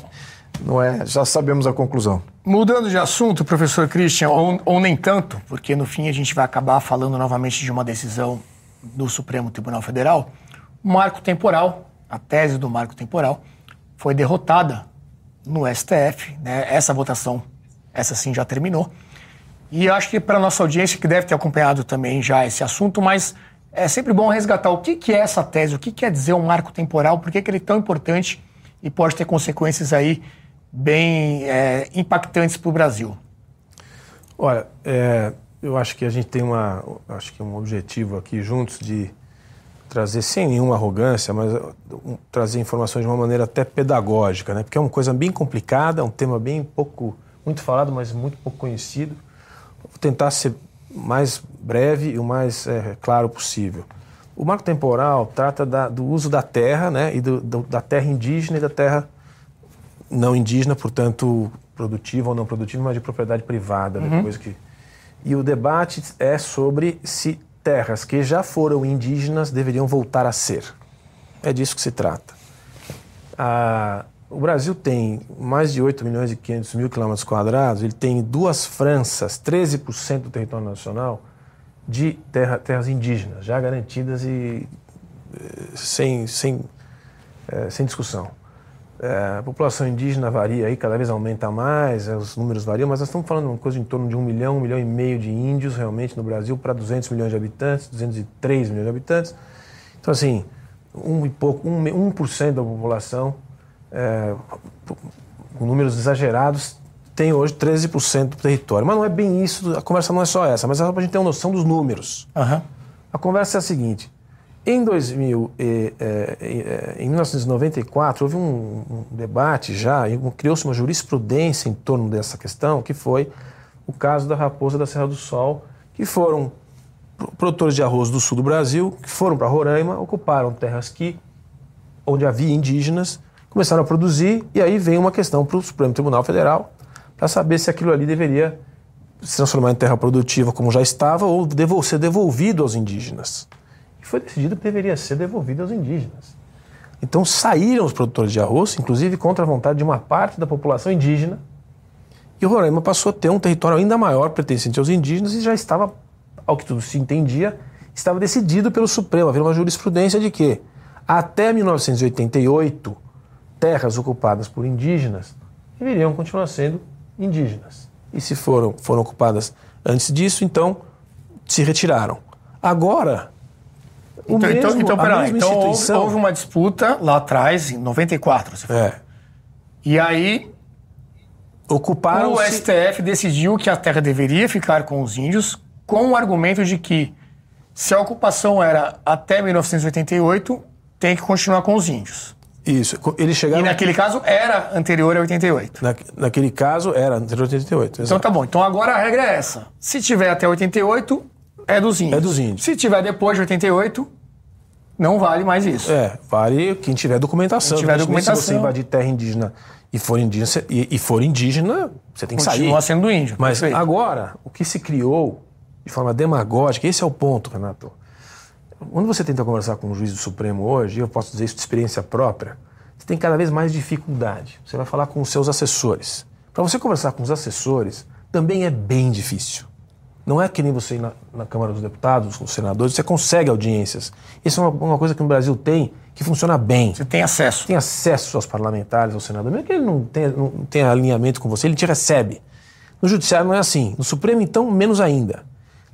não é, já sabemos a conclusão. Mudando de assunto, professor Christian, ou, ou nem tanto, porque no fim a gente vai acabar falando novamente de uma decisão do Supremo Tribunal Federal, o marco temporal, a tese do marco temporal, foi derrotada no STF. Né? Essa votação, essa sim já terminou. E acho que para nossa audiência, que deve ter acompanhado também já esse assunto, mas é sempre bom resgatar o que, que é essa tese, o que quer dizer um marco temporal, por que, que ele é tão importante e pode ter consequências aí bem é, impactantes para o Brasil. Olha, é, eu acho que a gente tem uma, acho que um objetivo aqui juntos de trazer sem nenhuma arrogância, mas um, trazer informações de uma maneira até pedagógica, né? Porque é uma coisa bem complicada, um tema bem pouco, muito falado, mas muito pouco conhecido. Vou tentar ser mais breve e o mais é, claro possível. O marco temporal trata da, do uso da terra, né? E do, do, da terra indígena e da terra não indígena, portanto, produtiva ou não produtiva, mas de propriedade privada, né, coisa que... E o debate é sobre se terras que já foram indígenas deveriam voltar a ser. É disso que se trata. Ah, o Brasil tem mais de 8 milhões e 500 mil quilômetros quadrados, ele tem duas Franças, 13% do território nacional, de terra, terras indígenas, já garantidas e eh, sem, sem, eh, sem discussão. É, a população indígena varia aí, cada vez aumenta mais, é, os números variam, mas nós estamos falando de uma coisa em torno de um milhão, um milhão e meio de índios realmente no Brasil para 200 milhões de habitantes, 203 milhões de habitantes. Então, assim, um e pouco, um, 1% da população, é, com números exagerados, tem hoje 13% do território. Mas não é bem isso, a conversa não é só essa, mas é só para a gente ter uma noção dos números. Aham. A conversa é a seguinte: em 2000, e, eh, eh, em 1994 houve um, um debate já, criou-se uma jurisprudência em torno dessa questão, que foi o caso da raposa da Serra do Sol, que foram pro- produtores de arroz do sul do Brasil, que foram para Roraima, ocuparam terras que onde havia indígenas, começaram a produzir, e aí vem uma questão para o Supremo Tribunal Federal para saber se aquilo ali deveria se transformar em terra produtiva como já estava ou ser devolvido aos indígenas. E foi decidido que deveria ser devolvido aos indígenas. Então saíram os produtores de arroz, inclusive contra a vontade de uma parte da população indígena, e Roraima passou a ter um território ainda maior pertencente aos indígenas e já estava, ao que tudo se entendia, estava decidido pelo Supremo. Havia uma jurisprudência de que até 1988 terras ocupadas por indígenas deveriam continuar sendo indígenas. E se foram, foram ocupadas antes disso, então se retiraram. Agora, o Então, então, mesmo, então, a pera Então, houve, instituição... houve uma disputa lá atrás, em 94, você falou. É, E aí, ocuparam o STF decidiu que a terra deveria ficar com os índios, com o argumento de que se a ocupação era até 1988, tem que continuar com os índios. Isso, eles E chegaram... naquele caso era anterior a 88. Na, naquele caso, era anterior a 88. Então tá bom. Então agora a regra é essa. Se tiver até 88, é dos índios. É dos índios. Se tiver depois de 88, não vale mais isso. É, vale quem tiver documentação. Quem tiver Evidentemente, Se você documentação. invadir terra indígena e for indígena, você- e, e for indígena, você tem que sair. Continua sendo do índio. Mas perfeito. agora, o que se criou de forma demagógica, esse é o ponto, Renato. Quando você tenta conversar com o juiz do Supremo hoje, eu posso dizer isso de experiência própria, você tem cada vez mais dificuldade. Você vai falar com os seus assessores. Para você conversar com os assessores, também é bem difícil. Não é que nem você ir na, na Câmara dos Deputados, com os senadores, você consegue audiências. Isso é uma, uma coisa que no Brasil tem, que funciona bem. Você tem acesso. Tem acesso aos parlamentares, aos senadores. Mesmo que ele não tenha, não tenha alinhamento com você, ele te recebe. No Judiciário não é assim. No Supremo, então, menos ainda.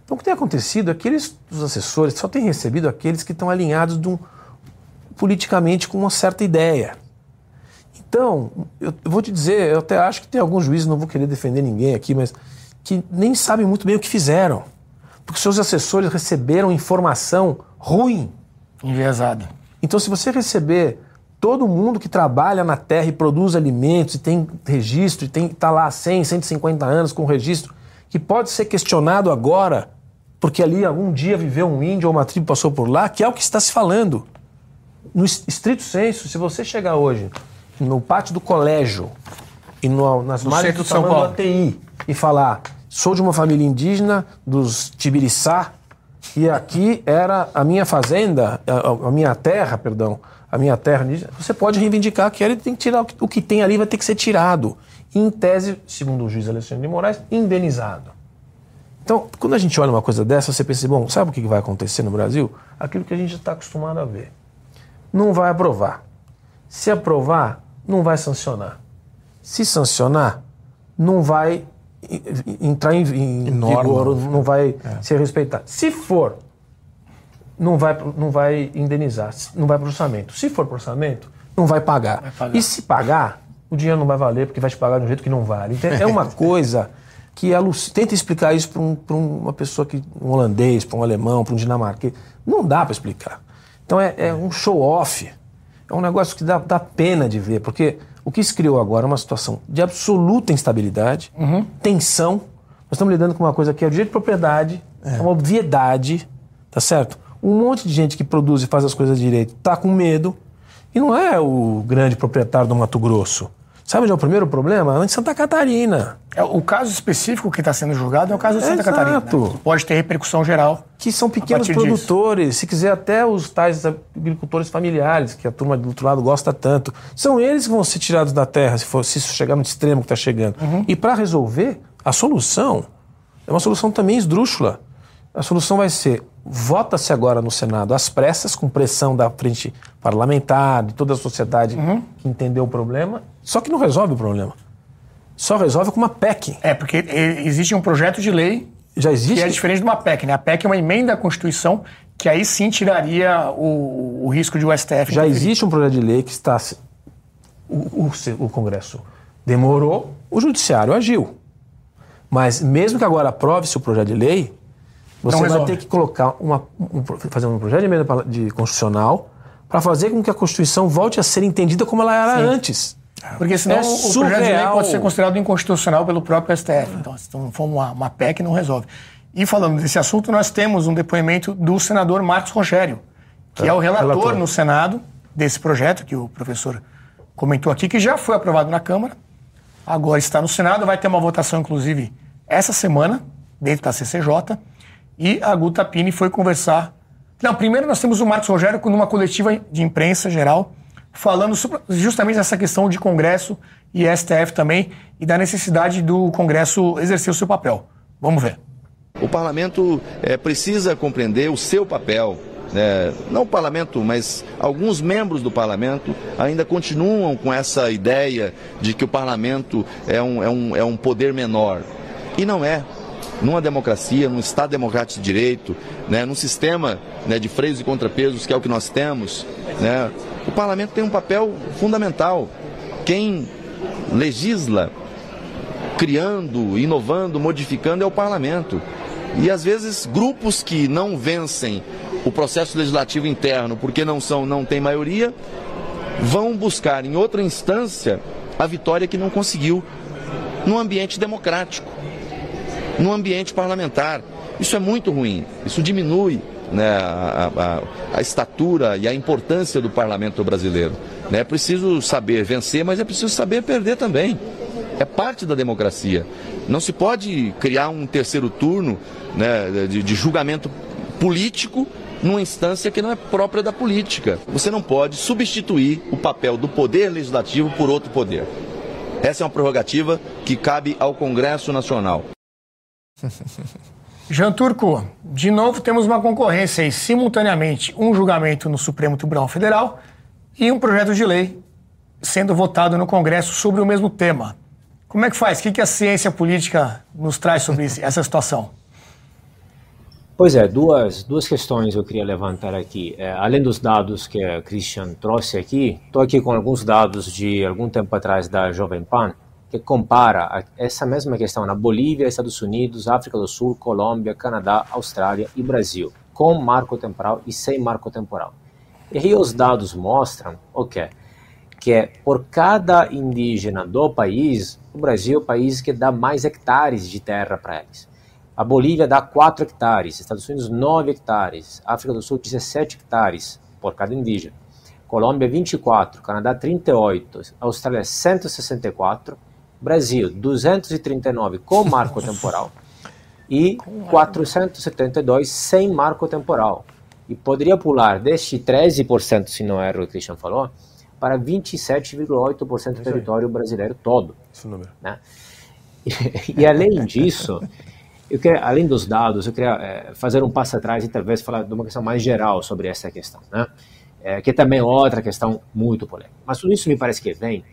Então, o que tem acontecido é que eles, os assessores, só têm recebido aqueles que estão alinhados um, politicamente com uma certa ideia. Então, eu, eu vou te dizer, eu até acho que tem alguns juízes, não vou querer defender ninguém aqui, mas que nem sabem muito bem o que fizeram. Porque seus assessores receberam informação ruim. Enviesada. Então, se você receber todo mundo que trabalha na terra e produz alimentos e tem registro, e está lá há 100, 150 anos com registro, que pode ser questionado agora, porque ali algum dia viveu um índio ou uma tribo passou por lá, que é o que está se falando. No estrito senso, se você chegar hoje no pátio do colégio e no, nas No centro do de São Paulo. ATI e falar, sou de uma família indígena dos Tibiriçá e aqui era a minha fazenda, a, a minha terra, perdão, a minha terra indígena, você pode reivindicar que ele tem que tirar o que, o que tem ali vai ter que ser tirado. Em tese, segundo o juiz Alexandre de Moraes, indenizado. Então, quando a gente olha uma coisa dessa, você pensa, bom, sabe o que vai acontecer no Brasil? Aquilo que a gente está acostumado a ver. Não vai aprovar. Se aprovar, não vai sancionar. Se sancionar, não vai entrar em, em norma. vigor, não vai ser respeitado. Se for, não vai, não vai indenizar, não vai para o orçamento. Se for para o orçamento, não vai pagar. pagar. E se pagar, o dinheiro não vai valer, porque vai te pagar de um jeito que não vale. Então, é uma coisa que aluc- tenta explicar isso para um, pra uma pessoa que um holandês, para um alemão, para um dinamarquês. Não dá para explicar. Então é, é um show-off. É um negócio que dá, dá pena de ver, porque o que se criou agora é uma situação de absoluta instabilidade, tensão. Nós estamos lidando com uma coisa que é o direito de propriedade, é. uma obviedade, tá certo? Um monte de gente que produz e faz as coisas direito tá com medo e não é o grande proprietário do Mato Grosso. Sabe onde é o primeiro problema? É em Santa Catarina. É, o caso específico que está sendo julgado é o caso de Santa Exato. Catarina. né? Que pode ter repercussão geral. que são pequenos partir disso. produtores, se quiser até os tais agricultores familiares, que a turma do outro lado gosta tanto. São eles que vão ser tirados da terra se, for, se isso chegar no extremo que está chegando. E para resolver, a solução é uma solução também esdrúxula. A solução vai ser, vota-se agora no Senado às pressas, com pressão da frente parlamentar, de toda a sociedade que entendeu o problema, só que não resolve o problema. Só resolve com uma PEC. É, porque é, existe um projeto de lei Já existe? que é diferente de uma PEC, né? A PEC é uma emenda à Constituição que aí sim tiraria o, o risco de o STF. Já existe um projeto de lei que está. O, o o Congresso demorou, o Judiciário agiu. Mas mesmo que agora aprove-se o projeto de lei, você Não vai resolve. ter que colocar uma, um, fazer um projeto de emenda de constitucional para fazer com que a Constituição volte a ser entendida como ela era antes. Porque senão É o projeto de lei surreal. pode ser considerado inconstitucional pelo próprio STF. Então, se não for uma, uma PEC, não resolve. E falando desse assunto, nós temos um depoimento do senador Marcos Rogério, que é o relator, relator. no Senado desse projeto, que o professor comentou aqui, que já foi aprovado na Câmara, agora está no Senado, vai ter uma votação, inclusive, essa semana, dentro da CCJ, e a Guta Pini foi conversar. Não, primeiro nós temos o Marcos Rogério numa coletiva de imprensa geral, falando sobre justamente essa questão de Congresso e STF também, e da necessidade do Congresso exercer o seu papel. Vamos ver. O parlamento eh, precisa compreender o seu papel. né? não o parlamento, mas alguns membros do parlamento ainda continuam com essa ideia de que o parlamento é um, é um, é um poder menor. E não é. Numa democracia, num Estado democrático de direito, né, num sistema né, de freios e contrapesos, que é o que nós temos, né, o parlamento tem um papel fundamental. Quem legisla criando, inovando, modificando é o parlamento. E às vezes grupos que não vencem o processo legislativo interno porque não são, não têm maioria, vão buscar em outra instância a vitória que não conseguiu num ambiente democrático, num ambiente parlamentar. Isso é muito ruim. Isso diminui né, a, a- a estatura e a importância do parlamento brasileiro. né? É preciso saber vencer, mas é preciso saber perder também. É parte da democracia. Não se pode criar um terceiro turno né, de, de julgamento político numa instância que não é própria da política. Você não pode substituir o papel do poder legislativo por outro poder. Essa é uma prerrogativa que cabe ao Congresso Nacional. Jean Turco, de novo temos uma concorrência aí, simultaneamente, um julgamento no Supremo Tribunal Federal e um projeto de lei sendo votado no Congresso sobre o mesmo tema. Como é que faz? O que a ciência política nos traz sobre essa situação? Pois é, duas, duas questões eu queria levantar aqui. É, além dos dados que a Christian trouxe aqui, estou aqui com alguns dados de algum tempo atrás da Jovem Pan, que compara essa mesma questão na Bolívia, Estados Unidos, África do Sul, Colômbia, Canadá, Austrália e Brasil, com marco temporal e sem marco temporal. E aí os dados mostram o quê? Que é por cada indígena do país, o Brasil é o país que dá mais hectares de terra para eles. A Bolívia dá 4 hectares, Estados Unidos 9 hectares, África do Sul 17 hectares por cada indígena. Colômbia 24, Canadá 38, Austrália 164, Brasil 239 com marco temporal e 472 sem marco temporal. E poderia pular deste 13%, se não era o que o Christian falou, para 27,8% do território brasileiro todo. Esse número. Né? E, e, além disso, eu queria, além dos dados, eu queria é, fazer um passo atrás e talvez falar de uma questão mais geral sobre essa questão, né? É, que também é outra questão muito polêmica. Mas tudo isso me parece que vem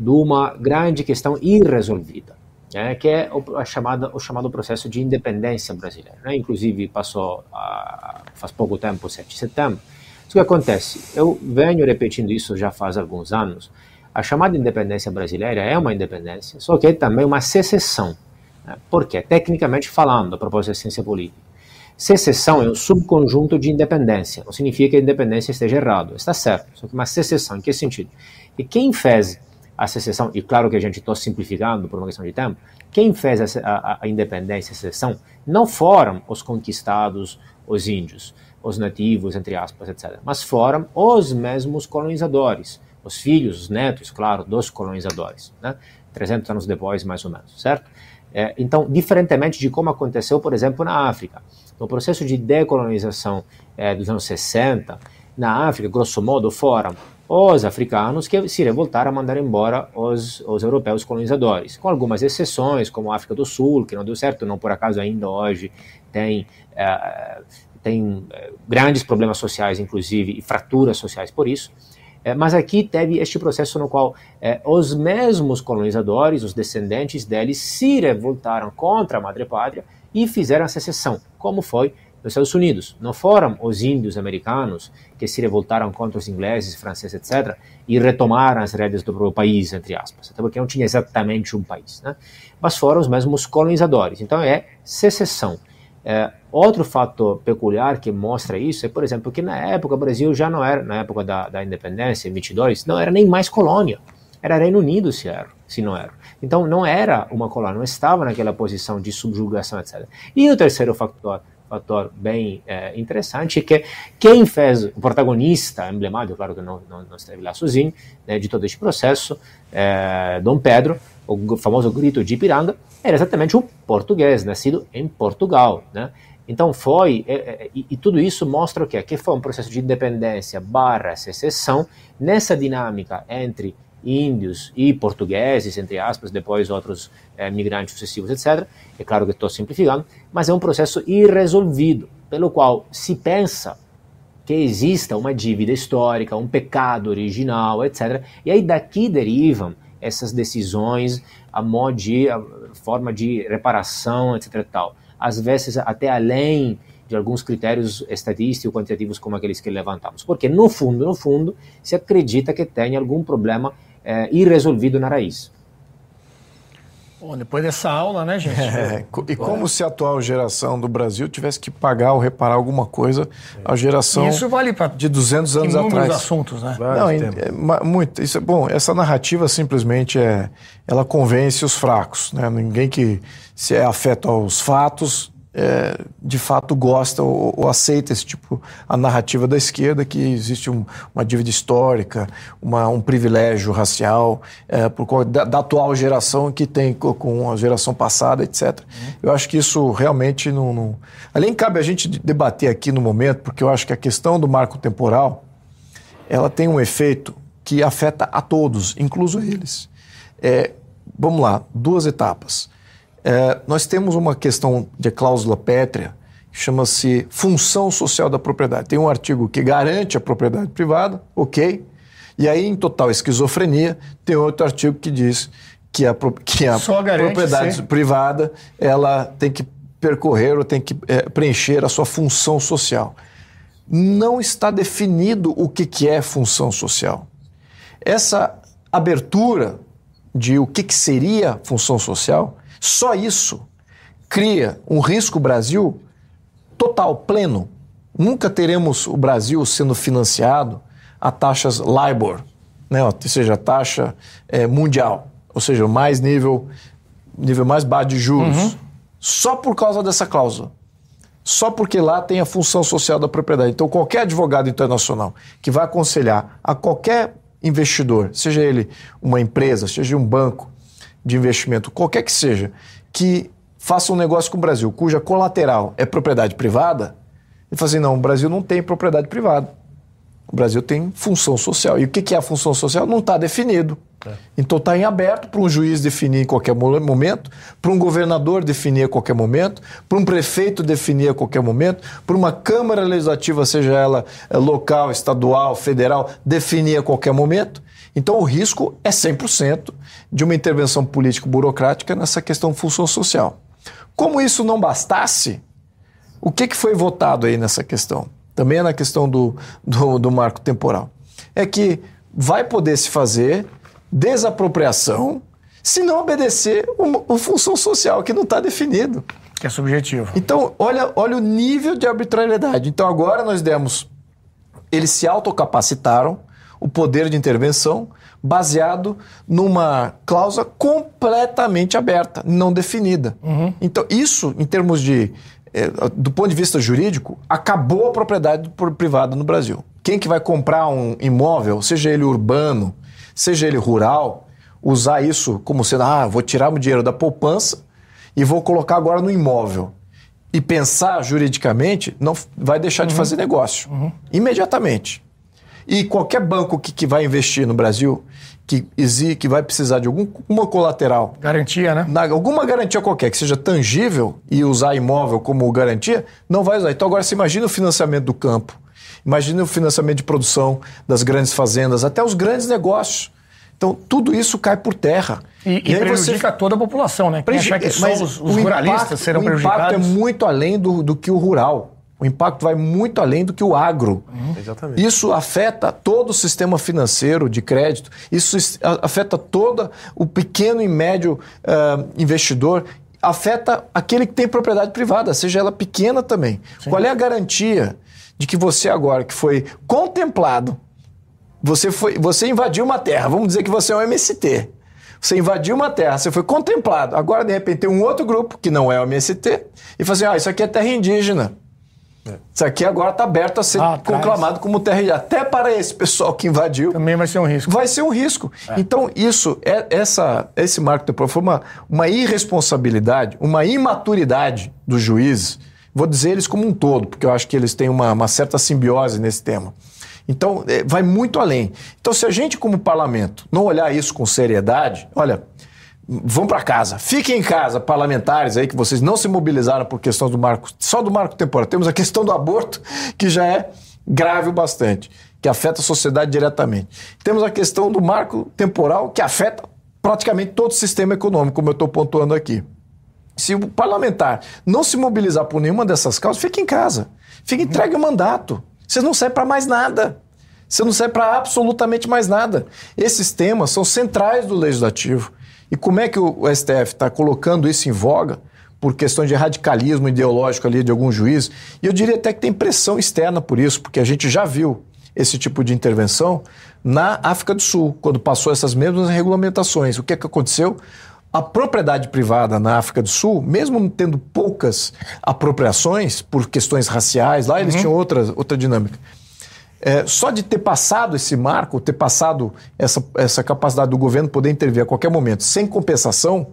de uma grande questão irresolvida, né, que é o, a chamada, o chamado processo de independência brasileira. Né? Inclusive, passou a, faz pouco tempo, 7 de setembro. O que acontece? Eu venho repetindo isso já faz alguns anos. A chamada independência brasileira é uma independência, só que é também uma secessão. Né? Por quê? Tecnicamente falando, a propósito da ciência política. Secessão é um subconjunto de independência. Não significa que a independência esteja errado. Está certo. Só que uma secessão, em que sentido? E quem fez a secessão, e claro que a gente está simplificando por uma questão de tempo, quem fez a, a, a independência a secessão não foram os conquistados, os índios, os nativos, entre aspas, etc., mas foram os mesmos colonizadores, os filhos, os netos, claro, dos colonizadores, né? 300 anos depois, mais ou menos, certo? É, então, diferentemente de como aconteceu, por exemplo, na África, no processo de decolonização é, dos anos 60, na África, grosso modo, foram os africanos que se revoltaram a mandar embora os, os europeus colonizadores, com algumas exceções, como a África do Sul, que não deu certo, não por acaso ainda hoje tem, é, tem é, grandes problemas sociais, inclusive, e fraturas sociais por isso. É, mas aqui teve este processo no qual é, os mesmos colonizadores, os descendentes deles, se revoltaram contra a madre pátria e fizeram a secessão, como foi nos Estados Unidos. Não foram os índios americanos que se revoltaram contra os ingleses, franceses, etc., e retomaram as rédeas do próprio país, entre aspas, até porque não tinha exatamente um país, né? mas foram os mesmos colonizadores. Então é secessão. É, outro fato peculiar que mostra isso é, por exemplo, que na época o Brasil já não era, na época da, da independência, em 22, não era nem mais colônia. Era Reino Unido se era, se não era. Então não era uma colônia, não estava naquela posição de subjugação, etc. E o terceiro fator fator bem é, interessante, que quem fez o protagonista emblemático, claro que não, não, não esteve lá sozinho, né, de todo este processo, é, Dom Pedro, o famoso grito de Ipiranga, era exatamente um português, nascido em Portugal, né? Então foi, e, e, e, tudo isso mostra o quê? Que foi um processo de independência barra secessão nessa dinâmica entre índios e portugueses, entre aspas, depois outros é, migrantes sucessivos, etc. É claro que estou simplificando, mas é um processo irresolvido, pelo qual se pensa que exista uma dívida histórica, um pecado original, etc. E aí daqui derivam essas decisões, a modo de a forma de reparação, etc. Tal. Às vezes até além de alguns critérios estatísticos quantitativos como aqueles que levantamos. Porque no fundo, no fundo, se acredita que tem algum problema é, irresolvido na raiz. Bom, depois dessa aula, né, gente? É, e como se a atual geração do Brasil tivesse que pagar ou reparar alguma coisa à geração isso vale pra de 200 anos atrás. assuntos, né? Não, é, muito. Isso é bom. Essa narrativa simplesmente é, ela convence os fracos, né? Ninguém que se é afeto aos fatos é, de fato gosta ou, ou, aceita esse tipo, a narrativa da esquerda, que existe um, uma dívida histórica, uma, um privilégio racial é, por, da, da, atual geração que tem com a geração passada, etc. Uhum. Eu acho que isso realmente não, não. Além cabe a gente debater aqui no momento, porque eu acho que a questão do marco temporal ela tem um efeito que afeta a todos, incluso eles. É, vamos lá, duas etapas É, nós temos uma questão de cláusula pétrea que chama-se função social da propriedade. Tem um artigo que garante a propriedade privada, ok. E aí, em total esquizofrenia, tem outro artigo que diz que a, que a propriedade sim. privada ela tem que percorrer ou tem que é, preencher a sua função social. Não está definido o que, que é função social. Essa abertura de o que, que seria função social, só isso cria um risco Brasil total, pleno. Nunca teremos o Brasil sendo financiado a taxas LIBOR, né? ou seja, taxa é, mundial, ou seja, mais nível, nível mais baixo de juros, uhum. só por causa dessa cláusula. Só porque lá tem a função social da propriedade. Então, qualquer advogado internacional que vai aconselhar a qualquer investidor, seja ele uma empresa, seja um banco de investimento, qualquer que seja, que faça um negócio com o Brasil cuja colateral é propriedade privada, ele fala assim: não, o Brasil não tem propriedade privada. O Brasil tem função social. E o que é a função social? Não está definido. É. Então está em aberto para um juiz definir em qualquer momento, para um governador definir a qualquer momento, para um prefeito definir a qualquer momento, para uma Câmara Legislativa, seja ela eh, local, estadual, federal, definir a qualquer momento. Então o risco é 100% de uma intervenção político-burocrática nessa questão função social. Como isso não bastasse, o que, que foi votado aí nessa questão? Também é na questão do, do, do marco temporal. É que vai poder se fazer desapropriação se não obedecer uma, uma função social que não está definido. Que é subjetivo. Então, olha, olha o nível de arbitrariedade. Então, agora nós demos. Eles se autocapacitaram o poder de intervenção baseado numa cláusula completamente aberta, não definida. Uhum. Então, isso, em termos de. Eh, do ponto de vista jurídico, acabou a propriedade privada no Brasil. Quem que vai comprar um imóvel, seja ele urbano, seja ele rural, usar isso como sendo, ah, vou tirar o dinheiro da poupança e vou colocar agora no imóvel. E pensar juridicamente, não vai deixar uhum. de fazer negócio. Uhum. Imediatamente. E qualquer banco que, que vai investir no Brasil, que, que vai precisar de alguma colateral. Garantia, né? Na, alguma garantia qualquer, que seja tangível e usar imóvel como garantia, não vai usar. Então agora você imagina o financiamento do campo Imagine o financiamento de produção das grandes fazendas, até os grandes negócios. Então, tudo isso cai por terra. E, e, e prejudica você... toda a população, né? Quem achar que só os, os ruralistas impacto, serão prejudicados. O impacto é muito além do, do que o rural. O impacto vai muito além do que o agro. Uhum. Exatamente. Isso afeta todo o sistema financeiro de crédito, isso afeta todo o pequeno e médio uh, investidor, afeta aquele que tem propriedade privada, seja ela pequena também. Sim. Qual é a garantia de que você agora que foi contemplado, você foi, você invadiu uma terra, vamos dizer que você é um MST. Você invadiu uma terra, você foi contemplado. Agora, de repente, tem um outro grupo, que não é o MST, e fala assim: ah, isso aqui é terra indígena. É. Isso aqui agora está aberto a ser ah, conclamado como terra. Até para esse pessoal que invadiu. Também vai ser um risco. Vai ser um risco. É. Então, isso, é, essa, esse marco temporal foi uma, uma irresponsabilidade, uma imaturidade dos juízes Vou dizer eles como um todo, porque eu acho que eles têm uma, uma certa simbiose nesse tema. Então, é, vai muito além. Então, se a gente, como parlamento, não olhar isso com seriedade, olha, vão para casa, fiquem em casa, parlamentares aí que vocês não se mobilizaram por questões do marco, só do marco temporal. Temos a questão do aborto, que já é grave bastante, que afeta a sociedade diretamente. Temos a questão do marco temporal, que afeta praticamente todo o sistema econômico, como eu estou pontuando aqui. Se o parlamentar não se mobilizar por nenhuma dessas causas, fique em casa. Fique entregue o mandato. Você não serve para mais nada. Você não serve para absolutamente mais nada. Esses temas são centrais do legislativo. E como é que o STF está colocando isso em voga? Por questão de radicalismo ideológico ali de algum juiz. E eu diria até que tem pressão externa por isso, porque a gente já viu esse tipo de intervenção na África do Sul, quando passou essas mesmas regulamentações. O que, é que aconteceu? A propriedade privada na África do Sul, mesmo tendo poucas apropriações por questões raciais, lá eles uhum. tinham outra, outra dinâmica. É, só de ter passado esse marco, ter passado essa, essa capacidade do governo poder intervir a qualquer momento sem compensação,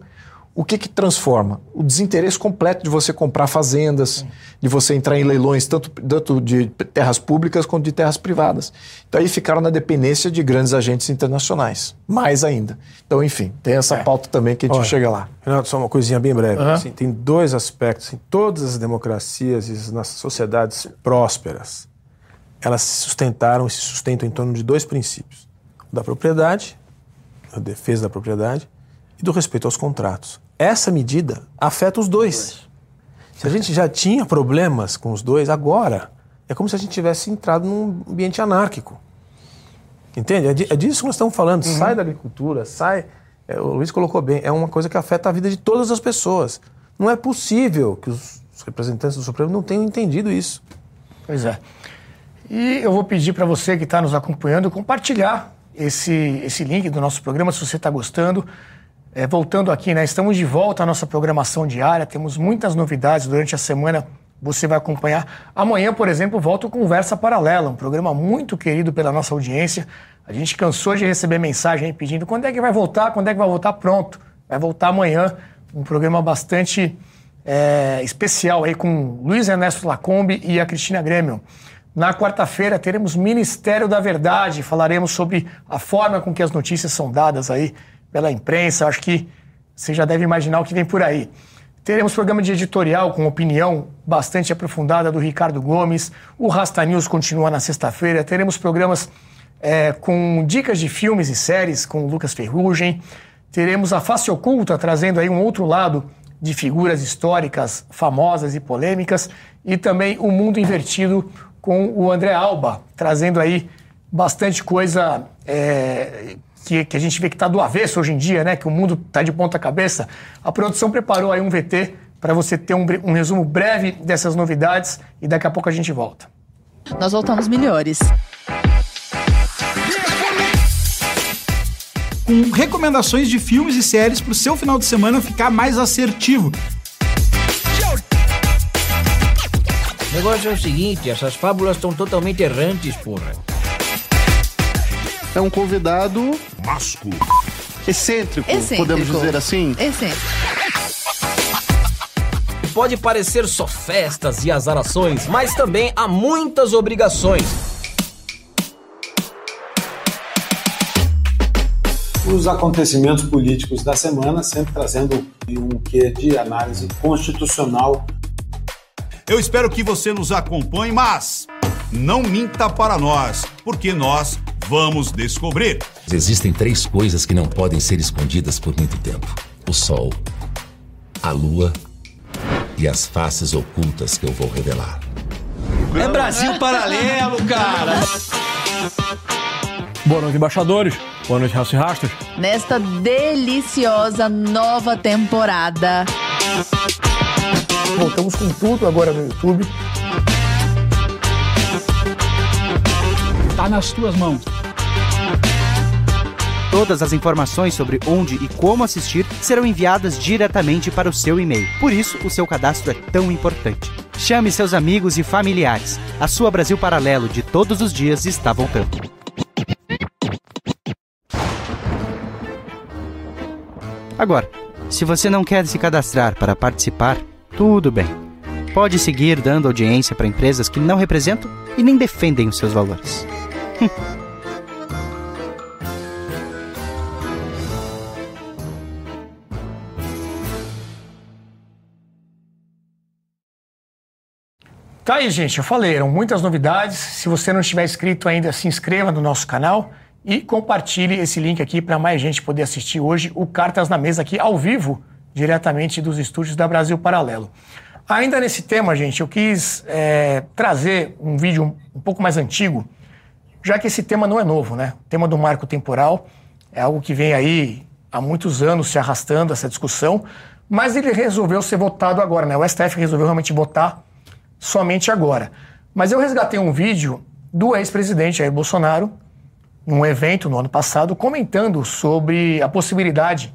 o que, que transforma? O desinteresse completo de você comprar fazendas, de você entrar em leilões tanto, tanto de terras públicas quanto de terras privadas. Então aí ficaram na dependência de grandes agentes internacionais, mais ainda. Então, enfim, tem essa é. pauta também que a gente Olha, chega lá. Renato, só uma coisinha bem breve. Uhum. Assim, tem dois aspectos. Em todas as democracias e nas sociedades prósperas, elas se sustentaram e se sustentam em torno de dois princípios: da propriedade, a defesa da propriedade, e do respeito aos contratos. Essa medida afeta os dois. Se a gente já tinha problemas com os dois, agora é como se a gente tivesse entrado num ambiente anárquico. Entende? É, é disso que nós estamos falando. Uhum. Sai da agricultura, sai. É, o Luiz colocou bem, é uma coisa que afeta a vida de todas as pessoas. Não é possível que os representantes do Supremo não tenham entendido isso. Pois é. E eu vou pedir para você que está nos acompanhando compartilhar esse, esse link do nosso programa, se você está gostando. É, voltando aqui, né? Estamos de volta à nossa programação diária, temos muitas novidades durante a semana. Você vai acompanhar. Amanhã, por exemplo, volta o Conversa Paralela, um programa muito querido pela nossa audiência. A gente cansou de receber mensagem pedindo quando é que vai voltar, quando é que vai voltar. Pronto, vai voltar amanhã. Um programa bastante é, especial aí com Luiz Ernesto Lacombe e a Cristina Grêmio. Na quarta-feira teremos Ministério da Verdade, falaremos sobre a forma com que as notícias são dadas aí pela imprensa. Acho que você já deve imaginar o que vem por aí. Teremos programa de editorial com opinião bastante aprofundada do Ricardo Gomes. O Rasta News continua na sexta-feira. Teremos programas é, com dicas de filmes e séries com o Lucas Ferrugem. Teremos a Face Oculta trazendo aí um outro lado de figuras históricas famosas e polêmicas. E também o Mundo Invertido com o André Alba, trazendo aí bastante coisa é, que, que a gente vê que está do avesso hoje em dia, né? Que o mundo está de ponta cabeça. A produção preparou aí um VT para você ter um, um resumo breve dessas novidades e daqui a pouco a gente volta. Nós voltamos melhores. Com recomendações de filmes e séries para o seu final de semana ficar mais assertivo. Negócio é o seguinte, essas fábulas estão totalmente errantes, porra é um convidado. Masco. Excêntrico, excêntrico. podemos dizer assim? Excêntrico. Pode parecer só festas e azarações, mas também há muitas obrigações. Os acontecimentos políticos da semana, sempre trazendo um quê de análise constitucional. Eu espero que você nos acompanhe, mas não minta para nós, porque nós Vamos descobrir. Existem três coisas que não podem ser escondidas por muito tempo: o sol, a lua e as faces ocultas que eu vou revelar. É Brasil paralelo, cara! Boa noite, embaixadores. Boa noite, Raço e Rastros. Nesta deliciosa nova temporada. Voltamos com tudo agora no YouTube. Tá nas tuas mãos. Todas as informações sobre onde e como assistir serão enviadas diretamente para o seu e-mail. Por isso, o seu cadastro é tão importante. Chame seus amigos e familiares. A sua Brasil Paralelo de todos os dias está voltando. Agora, se você não quer se cadastrar para participar, tudo bem. Pode seguir dando audiência para empresas que não representam e nem defendem os seus valores. Tá aí, gente, eu falei, eram muitas novidades. Se você não estiver inscrito ainda, se inscreva no nosso canal e compartilhe esse link aqui para mais gente poder assistir hoje o Cartas na Mesa aqui ao vivo, diretamente dos estúdios da Brasil Paralelo. Ainda nesse tema, gente, eu quis é, trazer um vídeo um pouco mais antigo, já que esse tema não é novo, né? O tema do marco temporal é algo que vem aí há muitos anos se arrastando essa discussão, mas ele resolveu ser votado agora, né? O STF resolveu realmente votar somente agora. Mas eu resgatei um vídeo do ex-presidente Jair Bolsonaro, num evento no ano passado, comentando sobre a possibilidade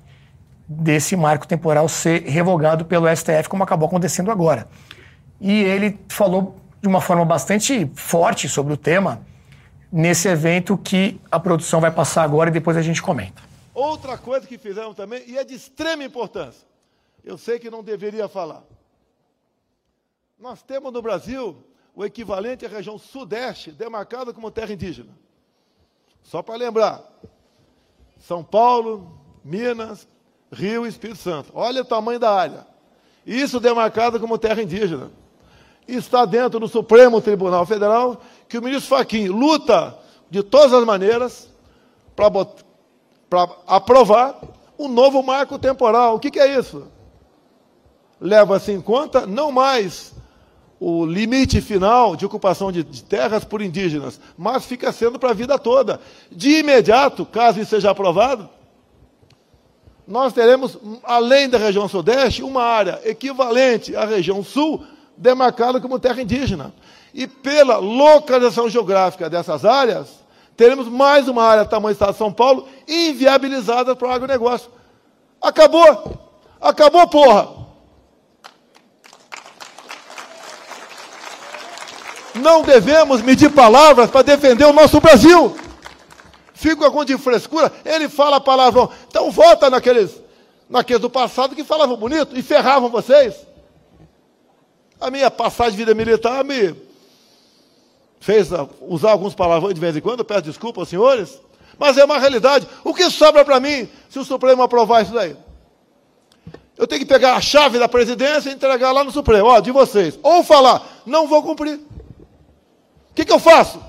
desse marco temporal ser revogado pelo STF, como acabou acontecendo agora. E ele falou de uma forma bastante forte sobre o tema nesse evento que a produção vai passar agora e depois a gente comenta. Outra coisa que fizeram também, e é de extrema importância, Eu sei que não deveria falar. Nós temos no Brasil o equivalente à região sudeste, demarcada como terra indígena. Só para lembrar: São Paulo, Minas, Rio e Espírito Santo. Olha o tamanho da área. Isso demarcado como terra indígena. Está dentro do Supremo Tribunal Federal que o ministro Fachin luta de todas as maneiras para aprovar um novo marco temporal. O que, que é isso? Leva-se em conta não mais o limite final de ocupação de, de terras por indígenas, mas fica sendo para a vida toda. De imediato, caso isso seja aprovado, nós teremos, além da região sudeste, uma área equivalente à região sul, demarcada como terra indígena. E pela localização geográfica dessas áreas, teremos mais uma área tamanho do estado de São Paulo inviabilizada para o agronegócio. Acabou! Acabou, porra! Não devemos medir palavras para defender o nosso Brasil. Fico com de frescura, ele fala palavrão. Então vota naqueles, naqueles do passado que falavam bonito e ferravam vocês. A minha passagem de vida militar me fez usar alguns palavrões de vez em quando, peço desculpa aos senhores, mas é uma realidade. O que sobra para mim se o Supremo aprovar isso daí? Eu tenho que pegar a chave da presidência e entregar lá no Supremo, ó, de vocês. Ou falar, não vou cumprir. O que, que eu faço?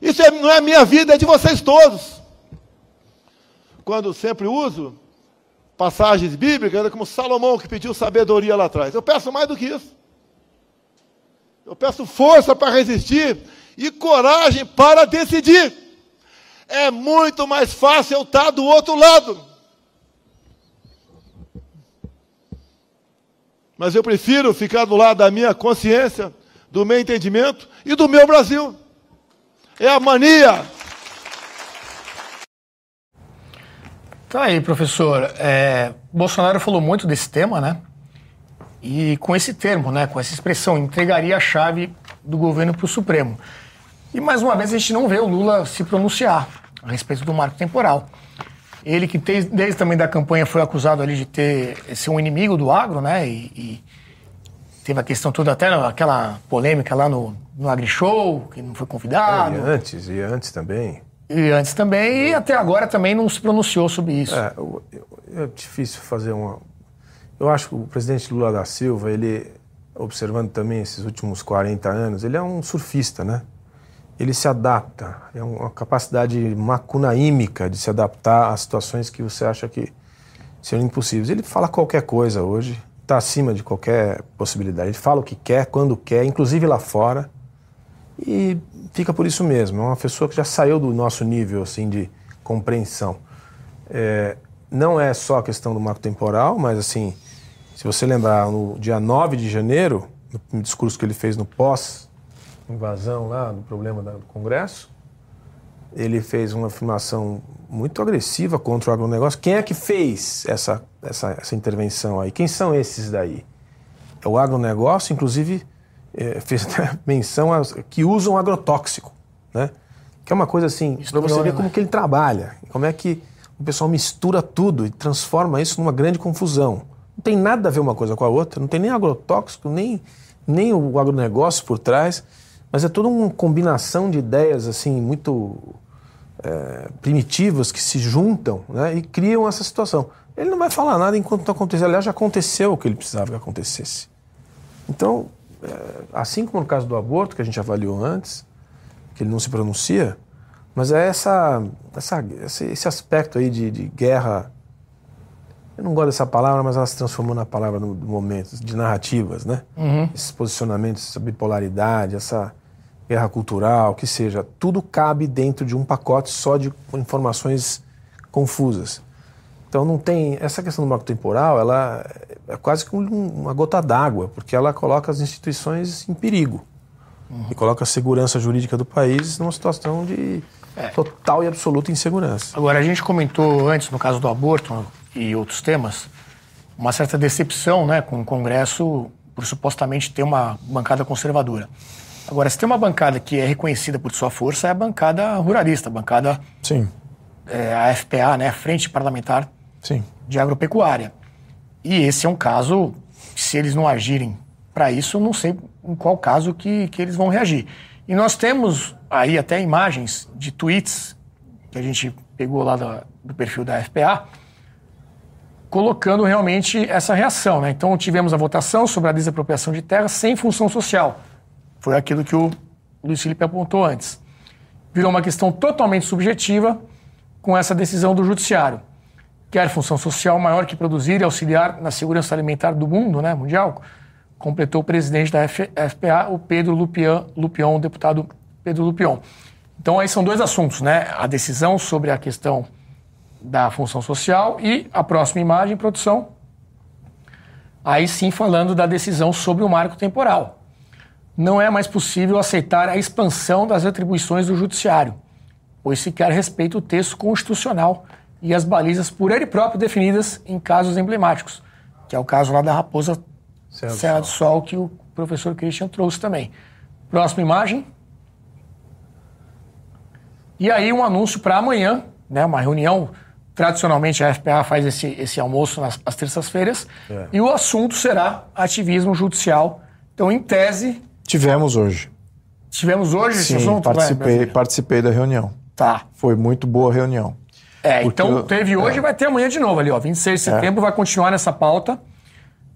Isso é, não é minha vida, é de vocês todos. Quando sempre uso passagens bíblicas, é como Salomão que pediu sabedoria lá atrás. Eu peço mais do que isso. Eu peço força para resistir e coragem para decidir. É muito mais fácil eu estar do outro lado. Mas eu prefiro ficar do lado da minha consciência do meu entendimento e do meu Brasil. É a mania. Tá aí, professor. É, Bolsonaro falou muito desse tema, né? E com esse termo, né, com essa expressão, entregaria a chave do governo para o Supremo. E mais uma vez a gente não vê o Lula se pronunciar a respeito do marco temporal. Ele que desde também da campanha foi acusado ali de ter ser um inimigo do agro, né? E, e Teve a questão toda, até aquela polêmica lá no, no AgriShow, que não foi convidado. É, e antes, e antes também. E antes também, e até agora também não se pronunciou sobre isso. É, é difícil fazer uma. Eu acho que o presidente Lula da Silva, ele, observando também esses últimos 40 anos, ele é um surfista, né? Ele se adapta, é uma capacidade macunaímica de se adaptar a situações que você acha que seriam impossíveis. Ele fala qualquer coisa hoje, está acima de qualquer possibilidade. Ele fala o que quer, quando quer, inclusive lá fora, e fica por isso mesmo. É uma pessoa que já saiu do nosso nível assim de compreensão. É, não é só a questão do marco temporal, mas assim, se você lembrar, no dia 9 de janeiro, no discurso que ele fez no pós-invasão lá, do problema do Congresso, ele fez uma afirmação muito agressiva contra o agronegócio. Quem é que fez essa, essa, essa intervenção aí? Quem são esses daí? É o agronegócio, inclusive, é, fez menção a, que usam agrotóxico, né? Que é uma coisa assim, para você ver como que ele trabalha, como é que o pessoal mistura tudo e transforma isso numa grande confusão. Não tem nada a ver uma coisa com a outra, não tem nem agrotóxico, nem, nem o agronegócio por trás. Mas é toda uma combinação de ideias assim muito é, primitivas que se juntam né, e criam essa situação. Ele não vai falar nada enquanto não acontecer. Aliás, já aconteceu o que ele precisava que acontecesse. Então, é, assim como no caso do aborto, que a gente avaliou antes, que ele não se pronuncia, mas é essa, essa esse aspecto aí de, de guerra eu não gosto dessa palavra, mas ela se transformou na palavra no, momento, de narrativas, né? Uhum. Esses posicionamentos, essa bipolaridade, essa guerra cultural, que seja, tudo cabe dentro de um pacote só de informações confusas. Então não tem essa questão do marco temporal, ela é quase como uma gota d'água, porque ela coloca as instituições em perigo uhum. e coloca a segurança jurídica do país numa situação de é. total e absoluta insegurança. Agora a gente comentou antes no caso do aborto e outros temas uma certa decepção, né, com o Congresso por supostamente ter uma bancada conservadora. Agora, se tem uma bancada que é reconhecida por sua força, é a bancada ruralista, a bancada. Sim. É, a FPA, né? A Frente Parlamentar Sim. de agropecuária. E esse é um caso, se eles não agirem para isso, não sei em qual caso que, que eles vão reagir. E nós temos aí até imagens de tweets que a gente pegou lá do, do perfil da FPA, colocando realmente essa reação. Né? Então tivemos a votação sobre a desapropriação de terra sem função social. Foi aquilo que o Luiz Felipe apontou antes. Virou uma questão totalmente subjetiva com essa decisão do judiciário. Quer função social maior que produzir e auxiliar na segurança alimentar do mundo, né, mundial, completou o presidente da FPA, o Pedro Lupion, Lupion, deputado Pedro Lupion. Então aí são dois assuntos, né? A decisão sobre a questão da função social e a próxima imagem, produção. Aí sim falando da decisão sobre o marco temporal. Não é mais possível aceitar a expansão das atribuições do judiciário, pois se quer respeito ao texto constitucional e as balizas por ele próprio definidas em casos emblemáticos, que é o caso lá da Raposa Serra, Serra do, Sol. que o professor Christian trouxe também. Próxima imagem. E aí um anúncio para amanhã, né, uma reunião Tradicionalmente a FPA faz esse, esse almoço nas, nas terças-feiras é. e o assunto será ativismo judicial. Então, em tese. Tivemos hoje. Tivemos hoje Sim, esse assunto? Participei, participei da reunião. Tá. Foi muito boa a reunião. É, então teve hoje e é. vai ter amanhã de novo ali, ó. 26 de é. setembro é. vai continuar nessa pauta.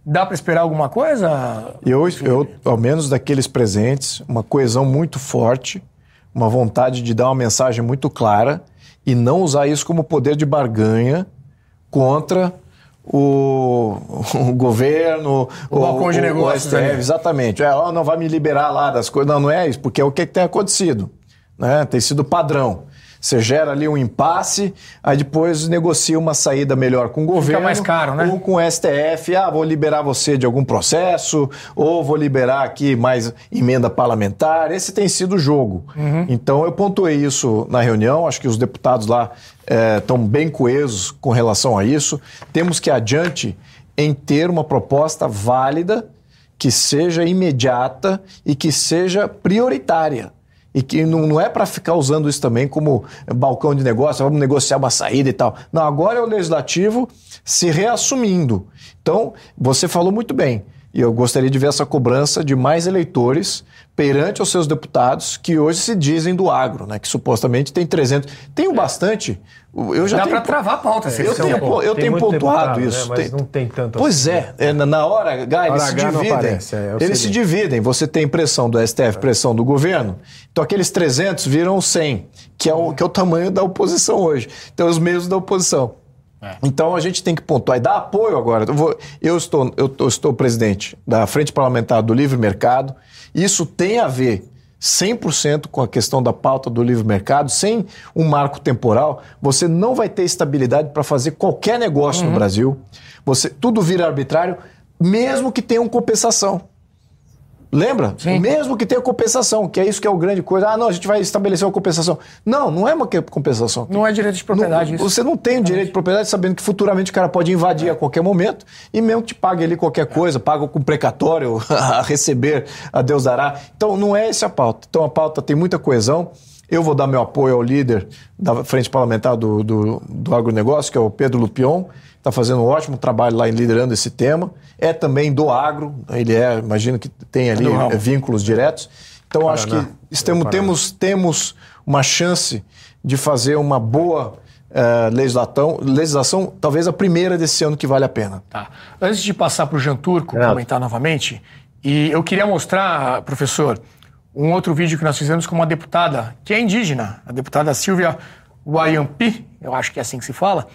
Dá para esperar alguma coisa? Eu, eu, ao menos daqueles presentes, uma coesão muito forte, uma vontade de dar uma mensagem muito clara e não usar isso como poder de barganha contra o, o governo, o, o balcão de negócios. O STF, exatamente. É, oh, não vai me liberar lá das coisas. Não, não é isso, porque é o que, que tem acontecido. Né? Tem sido padrão. Você gera ali um impasse, aí depois negocia uma saída melhor com o governo. Fica mais caro, né? Ou com o STF, ah, vou liberar você de algum processo, ou vou liberar aqui mais emenda parlamentar. Esse tem sido o jogo. Uhum. Então eu pontuei isso na reunião, acho que os deputados lá estão é, bem coesos com relação a isso. Temos que adiante em ter uma proposta válida, que seja imediata e que seja prioritária e que não, não é para ficar usando isso também como balcão de negócio, vamos negociar uma saída e tal. Não, agora é o legislativo se reassumindo. Então, você falou muito bem. E eu gostaria de ver essa cobrança de mais eleitores perante os seus deputados que hoje se dizem do agro, né? Que supostamente tem 300. Tenho é. bastante. Eu já Dá para travar a pauta. É, eu tenho, eu tenho pontuado isso. Né? Mas tem... não tem tanto Pois assim, é, né? na hora H, eles se dividem. Aparece, é, eles se dividem. Você tem pressão do STF, pressão do governo. Então aqueles 300 viram 100, que é o, que é o tamanho da oposição hoje. Então os meios da oposição. É. Então a gente tem que pontuar e dar apoio agora. Eu, vou, eu, estou, eu, eu estou presidente da Frente Parlamentar do Livre Mercado. Isso tem a ver 100% com a questão da pauta do livre mercado, sem um marco temporal, você não vai ter estabilidade para fazer qualquer negócio uhum. no Brasil. Você tudo vira arbitrário, mesmo que tenha uma compensação. Lembra? Sim. Mesmo que tenha compensação, que é isso que é o grande coisa. Ah, não, a gente vai estabelecer uma compensação. Não, não é uma compensação. Não é direito de propriedade não, isso. Você não tem o direito de propriedade sabendo que futuramente o cara pode invadir é. a qualquer momento e mesmo que te pague ali qualquer coisa, paga com precatório a receber, a Deus dará. Então não é essa a pauta. Então a pauta tem muita coesão. Eu vou dar meu apoio ao líder da frente parlamentar do, do, do agronegócio, que é o Pedro Lupion está fazendo um ótimo trabalho lá em liderando esse tema. É também do agro, ele é, imagino que tem ali é, vínculos diretos. Então, Paraná. acho que estamos, temos, temos uma chance de fazer uma boa uh, legislação, legislação, talvez a primeira desse ano que vale a pena. Tá. Antes de passar para o Jean Turco é. comentar novamente, e eu queria mostrar, professor, um outro vídeo que nós fizemos com uma deputada que é indígena, a deputada Silvia Wayampi, eu acho que é assim que se fala,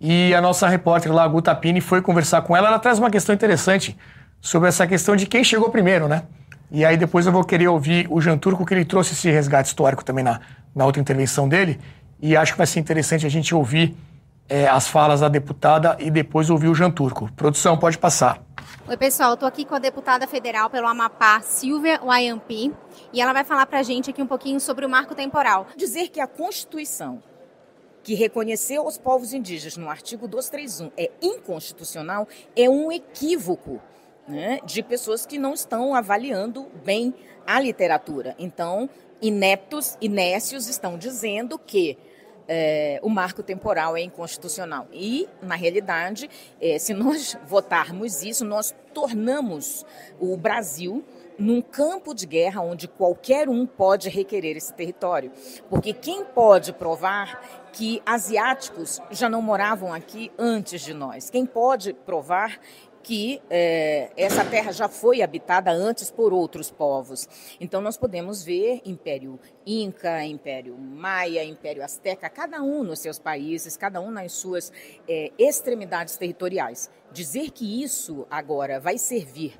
e a nossa repórter lá, a Guta Pini, foi conversar com ela. Ela traz uma questão interessante sobre essa questão de quem chegou primeiro, né? E aí depois eu vou querer ouvir o Jean Turco, que ele trouxe esse resgate histórico também na, na outra intervenção dele. E acho que vai ser interessante a gente ouvir é, as falas da deputada e depois ouvir o Jean Turco. Produção, pode passar. Oi, pessoal. Estou aqui com a deputada federal pelo Amapá, Silvia Wayampi, e ela vai falar para a gente aqui um pouquinho sobre o marco temporal. Dizer que a Constituição que reconheceu os povos indígenas no artigo 231 é inconstitucional, é um equívoco né, de pessoas que não estão avaliando bem a literatura. Então, ineptos, inécios estão dizendo que é, o marco temporal é inconstitucional. E, na realidade, é, se nós votarmos isso, nós tornamos o Brasil num campo de guerra onde qualquer um pode requerer esse território. Porque quem pode provar que asiáticos já não moravam aqui antes de nós? Quem pode provar que é, essa terra já foi habitada antes por outros povos. Então nós podemos ver Império Inca, Império Maia, Império Azteca, cada um nos seus países, cada um nas suas é, extremidades territoriais. Dizer que isso agora vai servir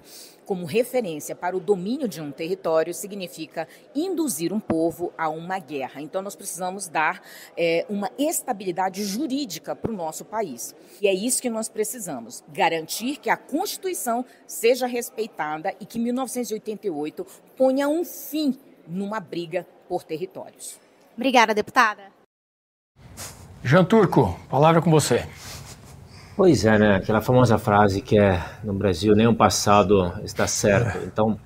como referência para o domínio de um território significa induzir um povo a uma guerra. Então, nós precisamos dar é, uma estabilidade jurídica para o nosso país. E é isso que nós precisamos: garantir que a Constituição seja respeitada e que 1988 ponha um fim numa briga por territórios. Obrigada, deputada. Jean Turco, palavra com você. Pois é, né? Aquela famosa frase que é no Brasil nem o passado está certo. Então,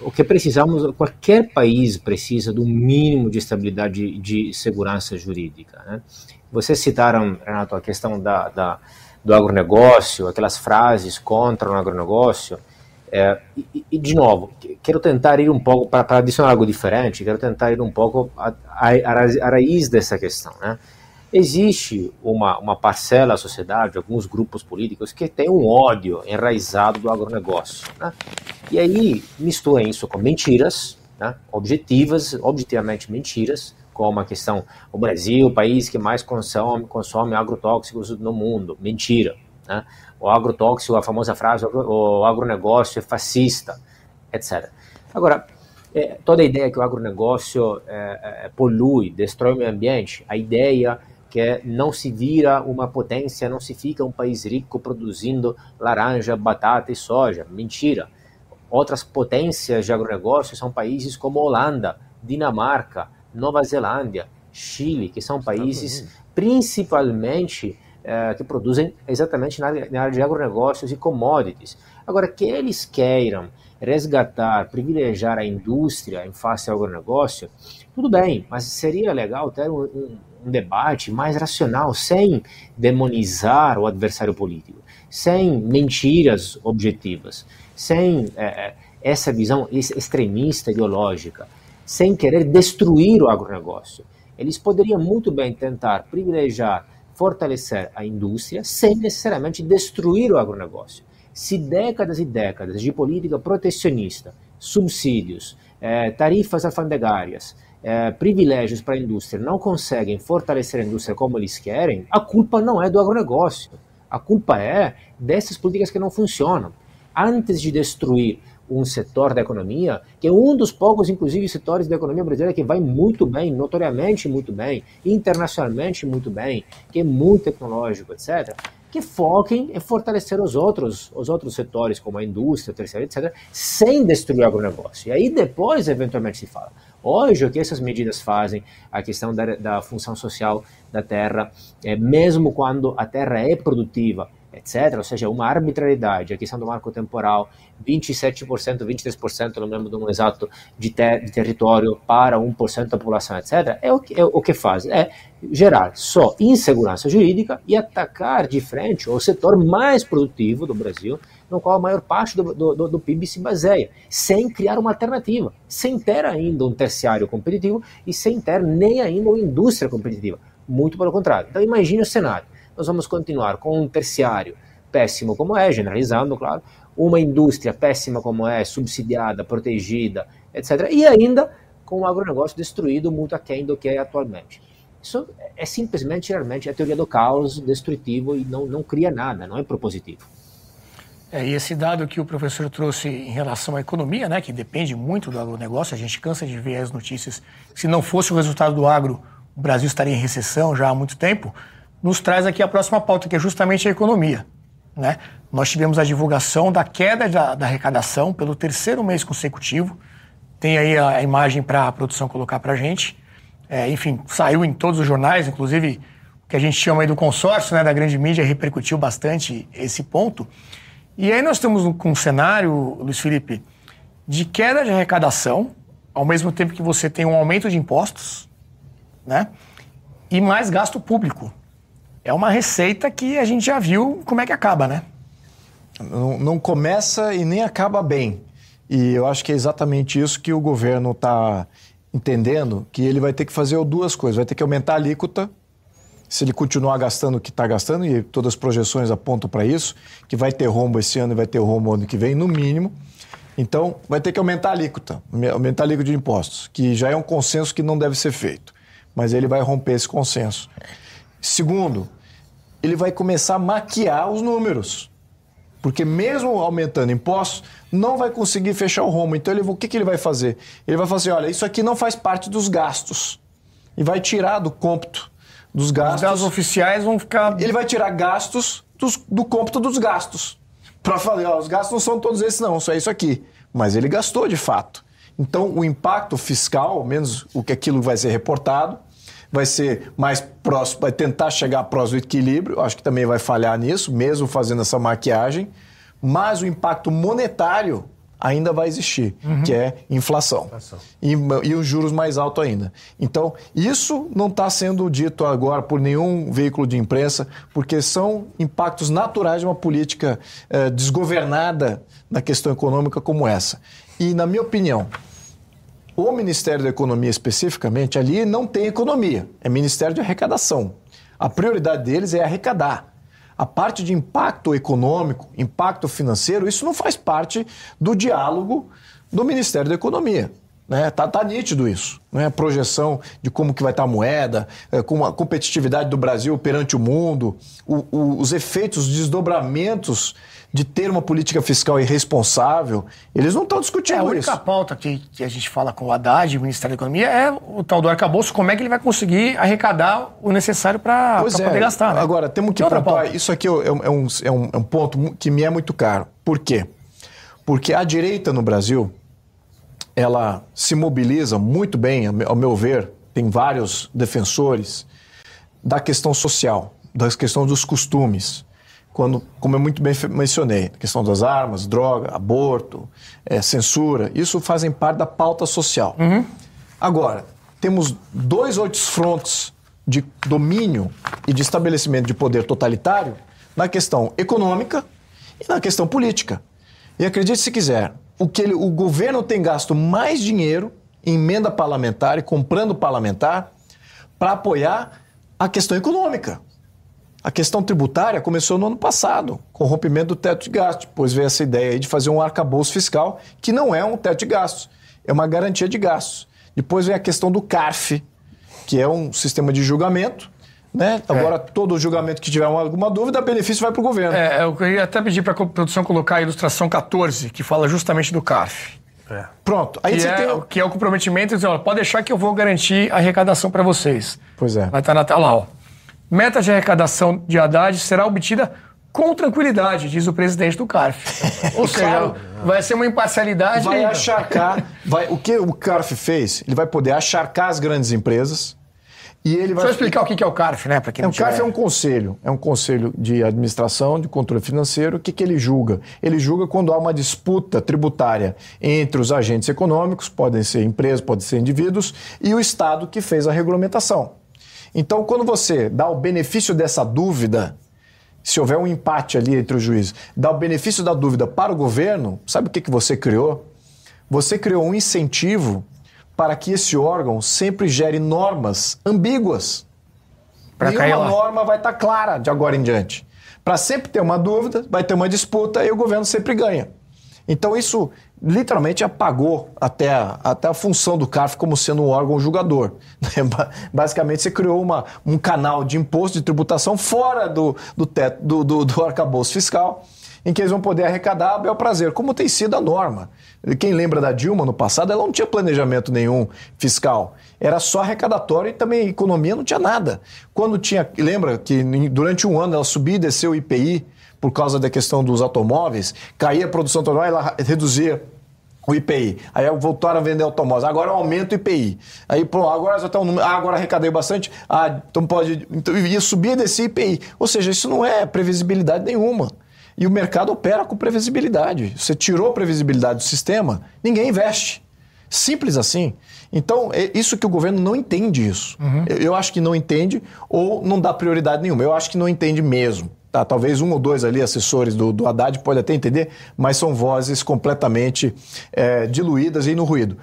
o que precisamos, qualquer país precisa do mínimo de estabilidade de segurança jurídica. Né? Vocês citaram, Renato, a questão da, da, do agronegócio, aquelas frases contra o agronegócio. É, e, e, de novo, quero tentar ir um pouco, para adicionar algo diferente, quero tentar ir um pouco a raiz dessa questão. Né? Existe uma, uma parcela da sociedade, alguns grupos políticos que tem um ódio enraizado do agronegócio. Né? E aí misturam isso com mentiras, né? objetivas, objetivamente mentiras, como a questão, o Brasil, o país que mais consome, consome agrotóxicos no mundo. Mentira. Né? O agrotóxico, a famosa frase, o agronegócio é fascista, etc. Agora, é, toda a ideia que o agronegócio é, é, polui, destrói o meio ambiente, a ideia que é, não se vira uma potência, não se fica um país rico produzindo laranja, batata e soja. Mentira. Outras potências de agronegócio são países como Holanda, Dinamarca, Nova Zelândia, Chile, que são países principalmente é, que produzem exatamente na área, na área de agronegócios e commodities. Agora, que eles queiram resgatar, privilegiar a indústria em face ao agronegócio, tudo bem, mas seria legal ter um, um, um debate mais racional, sem demonizar o adversário político, sem mentiras objetivas, sem é, é essa visão extremista ideológica, sem querer destruir o agronegócio. Eles poderiam muito bem tentar privilegiar, fortalecer a indústria, sem necessariamente destruir o agronegócio. Se décadas e décadas de política protecionista, subsídios, é, tarifas alfandegárias, é, privilégios para a indústria não conseguem fortalecer a indústria como eles querem, a culpa não é do agronegócio. A culpa é dessas políticas que não funcionam. Antes de destruir um setor da economia, que é um dos poucos, inclusive, setores da economia brasileira que vai muito bem, notoriamente muito bem, internacionalmente muito bem, que é muito tecnológico, etc., que foquem em fortalecer os outros, os outros setores, como a indústria, a terceira, etc., sem destruir o agronegócio. E aí depois, eventualmente, se fala. Hoje, o que essas medidas fazem, a questão da, da função social da terra, é, mesmo quando a terra é produtiva, etc., ou seja, uma arbitrariedade, a questão do marco temporal, 27%, 23%, não lembro de um exato, de, ter, de território para 1% da população, etc., é o, que, é o que faz, é gerar só insegurança jurídica e atacar de frente o setor mais produtivo do Brasil, no qual a maior parte do, do, do, PIB se baseia, sem criar uma alternativa, sem ter ainda um terciário competitivo e sem ter nem ainda uma indústria competitiva. Muito pelo contrário. Então imagine o cenário. Nós vamos continuar com um terciário péssimo como é, generalizando, claro, uma indústria péssima como é, subsidiada, protegida, etc. E ainda com o agronegócio destruído muito aquém do que é atualmente. Isso é simplesmente, realmente, a teoria do caos destrutivo e não, não cria nada, não é propositivo. É, e esse dado que o professor trouxe em relação à economia, né, que depende muito do agronegócio, a gente cansa de ver as notícias. Se não fosse o resultado do agro, o Brasil estaria em recessão já há muito tempo. Nos traz aqui a próxima pauta, que é justamente a economia. Né? Nós tivemos a divulgação da queda da, da arrecadação pelo terceiro mês consecutivo. Tem aí a, a imagem para a produção colocar para a gente. É, enfim, saiu em todos os jornais, inclusive o que a gente chama aí do consórcio, né, da grande mídia, repercutiu bastante esse ponto. E aí nós estamos com um cenário, Luiz Felipe, de queda de arrecadação, ao mesmo tempo que você tem um aumento de impostos, né? e mais gasto público. É uma receita que a gente já viu como é que acaba, né? Não, não começa e nem acaba bem. E eu acho que é exatamente isso que o governo está entendendo, que ele vai ter que fazer duas coisas. Vai ter que aumentar a alíquota, se ele continuar gastando o que está gastando, e todas as projeções apontam para isso, que vai ter rombo esse ano e vai ter rombo ano que vem, no mínimo. Então, vai ter que aumentar a alíquota, aumentar a alíquota de impostos, que já é um consenso que não deve ser feito. Mas ele vai romper esse consenso. Segundo, ele vai começar a maquiar os números. Porque mesmo aumentando impostos, não vai conseguir fechar o rombo. Então, ele, o que, que ele vai fazer? Ele vai fazer, olha, isso aqui não faz parte dos gastos. E vai tirar do cômputo dos gastos. Os dados oficiais vão ficar... Ele vai tirar gastos dos, do cômputo dos gastos. Para falar, ó, os gastos não são todos esses não, só é isso aqui. Mas ele gastou de fato. Então, o impacto fiscal, menos o que aquilo vai ser reportado, vai ser mais próximo, vai tentar chegar próximo do equilíbrio, acho que também vai falhar nisso, mesmo fazendo essa maquiagem, mas o impacto monetário ainda vai existir, uhum. que é inflação. inflação. E, e, os juros mais altos ainda. Então, isso não está sendo dito agora por nenhum veículo de imprensa, porque são impactos naturais de uma política eh, desgovernada na questão econômica como essa. E, na minha opinião, o Ministério da Economia, especificamente, ali não tem economia, é Ministério de Arrecadação. A prioridade deles é arrecadar. A parte de impacto econômico, impacto financeiro, isso não faz parte do diálogo do Ministério da Economia. Né? Tá, tá nítido isso. Né? A projeção de como que vai estar tá a moeda, é, com a competitividade do Brasil perante o mundo, o, o, os efeitos, os desdobramentos de ter uma política fiscal irresponsável, eles não estão discutindo é, a única isso. pauta que, que, a gente fala com o Haddad, o Ministério da Economia, é o tal do arcabouço, como é que ele vai conseguir arrecadar o necessário para é. poder gastar. Né? Agora, temos que pontuar, isso aqui é, é, um, é, um, é um ponto que me é muito caro. Por quê? Porque a direita no Brasil, ela se mobiliza muito bem, ao meu ver, tem vários defensores da questão social, da questão dos costumes quando, como eu muito bem mencionei, a questão das armas, droga, aborto, é, censura, isso fazem parte da pauta social. Uhum. Agora, temos dois outros frontes de domínio e de estabelecimento de poder totalitário na questão econômica e na questão política. E acredite se quiser, o que ele, o governo tem gasto mais dinheiro em emenda parlamentar e comprando parlamentar para apoiar a questão econômica. A questão tributária começou no ano passado, com o rompimento do teto de gastos. Depois veio essa ideia de fazer um arcabouço fiscal, que não é um teto de gastos, é uma garantia de gastos. Depois vem a questão do CARF, que é um sistema de julgamento. Né? É. Agora, é. todo julgamento que tiver alguma dúvida, benefício vai para o governo. É, eu queria até pedir para a produção colocar a ilustração 14, que fala justamente do CARF. É. Pronto. Aí que, é, tem... que é o comprometimento de dizer, pode deixar que eu vou garantir a arrecadação para vocês. Pois é. Vai estar na tela lá, ó. Meta de arrecadação de Haddad será obtida com tranquilidade, diz o presidente do CARF. Ou seja, claro. vai ser uma imparcialidade. Vai acharcar. Vai, o que o CARF fez? Ele vai poder acharcar as grandes empresas. E ele vai. Só explicar o que é o CARF, né? Para quem é, não O CARF é um conselho, é um conselho de administração, de controle financeiro. O que, que ele julga? Ele julga quando há uma disputa tributária entre os agentes econômicos, podem ser empresas, podem ser indivíduos, e o Estado que fez a regulamentação. Então, quando você dá o benefício dessa dúvida, se houver um empate ali entre os juízes, dá o benefício da dúvida para o governo, sabe o que, que você criou? Você criou um incentivo para que esse órgão sempre gere normas ambíguas. Pra Nenhuma norma vai estar tá clara de agora em diante. Para sempre ter uma dúvida, vai ter uma disputa e o governo sempre ganha. Então isso literalmente apagou até a, até a função do CARF como sendo um órgão julgador. Basicamente, você criou uma, um canal de imposto de tributação fora do, do, teto, do, do, do arcabouço fiscal, em que eles vão poder arrecadar a bel prazer, como tem sido a norma. Quem lembra da Dilma no passado, ela não tinha planejamento nenhum fiscal. Era só arrecadatório e também economia não tinha nada. Quando tinha. Lembra que durante um ano ela subia e desceu o IPI por causa da questão dos automóveis, caía a produção automóvel, ela reduzia o IPI. Aí voltaram a vender automóveis. Agora aumenta o IPI. Aí, pô, agora já tá um número. Ah, agora arrecadei bastante. Ah, então pode. Então, ia subir desse IPI. Ou seja, isso não é previsibilidade nenhuma. E o mercado opera com previsibilidade. Você tirou a previsibilidade do sistema, ninguém investe. Simples assim. Então, é isso que o governo não entende isso. Uhum. Eu, eu acho que não entende ou não dá prioridade nenhuma. Eu acho que não entende mesmo. Tá, talvez um ou dois ali assessores do, do Haddad pode até entender, mas são vozes completamente é, diluídas e no ruído.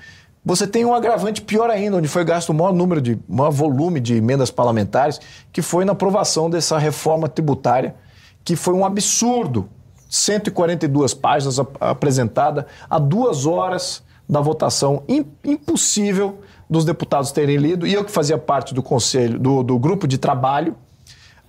Você tem um agravante pior ainda, onde foi gasto o maior número de, maior volume de emendas parlamentares, que foi na aprovação dessa reforma tributária, que foi um absurdo. 142 páginas ap apresentada a duas horas da votação. impossível dos deputados terem lido, e eu que fazia parte do conselho, do, do grupo de trabalho,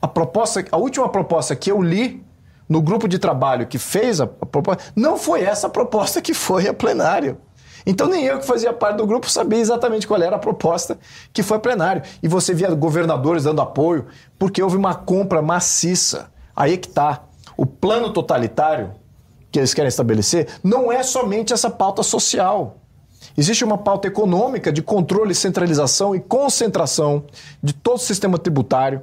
a proposta, a última proposta que eu li no grupo de trabalho que fez a proposta, não foi essa proposta que foi a plenário. Então nem eu que fazia parte do grupo sabia exatamente qual era a proposta que foi a plenário. E você via governadores dando apoio, porque houve uma compra maciça. Aí é que está. O plano totalitário que eles querem estabelecer não é somente essa pauta social. Existe uma pauta econômica de controle, centralização e concentração de todo o sistema tributário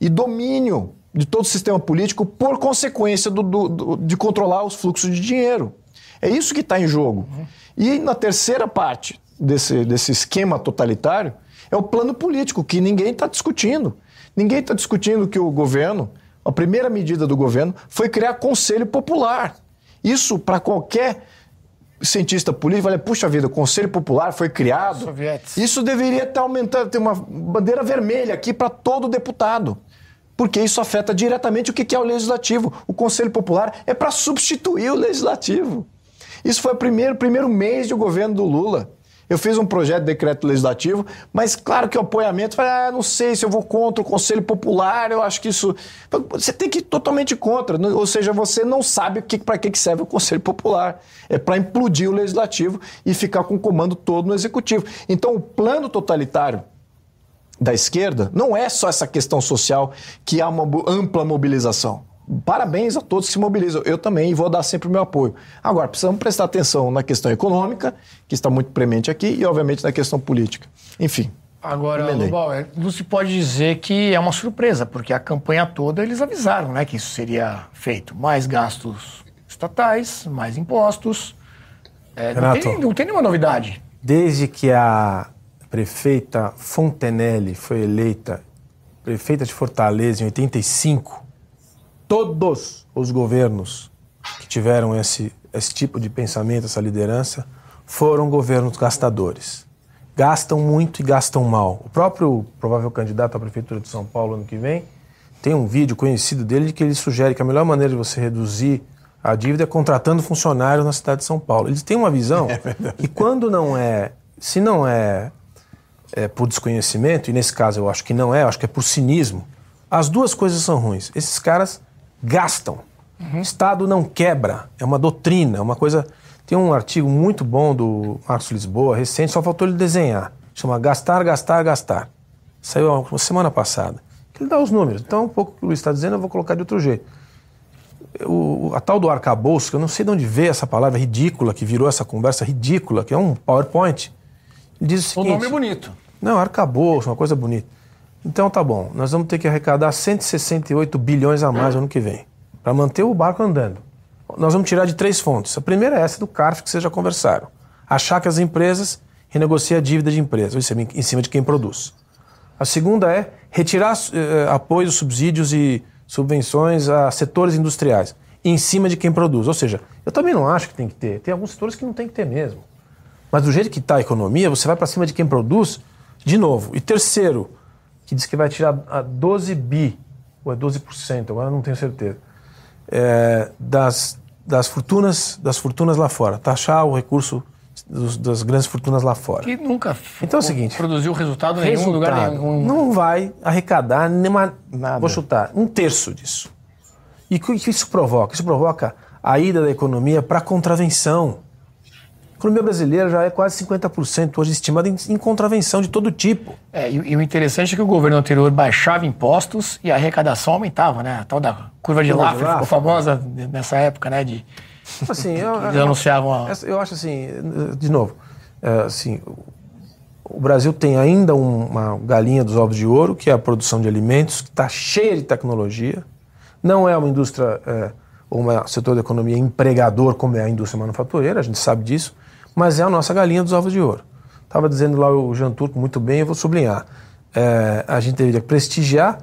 e domínio de todo o sistema político por consequência do, do, do, de controlar os fluxos de dinheiro. É isso que está em jogo. E na terceira parte desse, desse esquema totalitário é o plano político, que ninguém está discutindo. Ninguém está discutindo que o governo, a primeira medida do governo foi criar conselho popular. Isso, para qualquer cientista político, olha, puxa vida, o Conselho Popular foi criado. Sovietes. Isso deveria estar aumentando, ter uma bandeira vermelha aqui para todo deputado. Porque isso afeta diretamente o que é o legislativo. O Conselho Popular é para substituir o legislativo. Isso foi o primeiro, primeiro mês de governo do Lula. Eu fiz um projeto de decreto legislativo, mas claro que o apoiamento, falei, ah, não sei se eu vou contra o Conselho Popular, eu acho que isso. Você tem que ir totalmente contra, ou seja, você não sabe para que serve o Conselho Popular. É para implodir o legislativo e ficar com o comando todo no executivo. Então, o plano totalitário da esquerda não é só essa questão social que há uma ampla mobilização. Parabéns a todos que se mobilizam. Eu também vou dar sempre o meu apoio. Agora, precisamos prestar atenção na questão econômica, que está muito premente aqui, e, obviamente, na questão política. Enfim. Agora, Lubauer, não se pode dizer que é uma surpresa, porque a campanha toda eles avisaram né, que isso seria feito. Mais gastos estatais, mais impostos. É, Renato, não, tem, não tem nenhuma novidade. Desde que a prefeita Fontenelle foi eleita prefeita de Fortaleza em 85, todos os governos que tiveram esse, esse tipo de pensamento, essa liderança, foram governos gastadores. Gastam muito e gastam mal. O próprio provável candidato à Prefeitura de São Paulo ano que vem tem um vídeo conhecido dele de que ele sugere que a melhor maneira de você reduzir a dívida é contratando funcionários na cidade de São Paulo. Eles têm uma visão é que quando não é, se não é, é por desconhecimento, e nesse caso eu acho que não é, eu acho que é por cinismo, as duas coisas são ruins. Esses caras gastam. Uhum. Estado não quebra, é uma doutrina, é uma coisa. Tem um artigo muito bom do Marcos Lisboa, recente, só faltou ele desenhar. Chama Gastar, Gastar, Gastar. Saiu uma semana passada. Ele dá os números. Então, um pouco que o Luiz está dizendo, eu vou colocar de outro jeito. O, a tal do arcabouço, que eu não sei de onde veio essa palavra ridícula, que virou essa conversa ridícula, que é um PowerPoint. Ele diz o seguinte. O nome é bonito. Não, arcabouço, uma coisa bonita. Então tá bom, nós vamos ter que arrecadar 168 bilhões a mais no ano que vem, para manter o barco andando. Nós vamos tirar de três fontes. A primeira é essa do CARF que vocês já conversaram. Achar que as empresas renegociam a dívida de empresas, isso é em cima de quem produz. A segunda é retirar eh, apoios, subsídios e subvenções a setores industriais, em cima de quem produz. Ou seja, eu também não acho que tem que ter. Tem alguns setores que não tem que ter mesmo. Mas do jeito que está a economia, você vai para cima de quem produz, de novo. E terceiro, que diz que vai tirar a 12 bi, ou é 12%, agora não tenho certeza, é, das, das, fortunas, das fortunas lá fora, taxar o recurso dos, das grandes fortunas lá fora. Que nunca então é o seguinte, produziu resultado nenhum resultado, lugar nenhum. Não vai arrecadar nenhuma, Nada. vou chutar, um terço disso. E o que isso provoca? Isso provoca a ida da economia para a contravenção. A economia brasileira já é quase 50% hoje estimada em, em, contravenção de todo tipo. É, e, e, o interessante é que o governo anterior baixava impostos e a arrecadação aumentava, né? A tal da curva de Laffer ficou famosa nessa época, né? De, assim, eu, eles anunciavam... Eu acho assim, de novo, é, assim, o Brasil tem ainda uma galinha dos ovos de ouro, que é a produção de alimentos, que está cheia de tecnologia. Não é uma indústria... É, ou um setor da economia empregador como é a indústria manufatureira, a gente sabe disso mas é a nossa galinha dos ovos de ouro. Estava dizendo lá o Jean Turco muito bem, eu vou sublinhar. É, a gente deveria prestigiar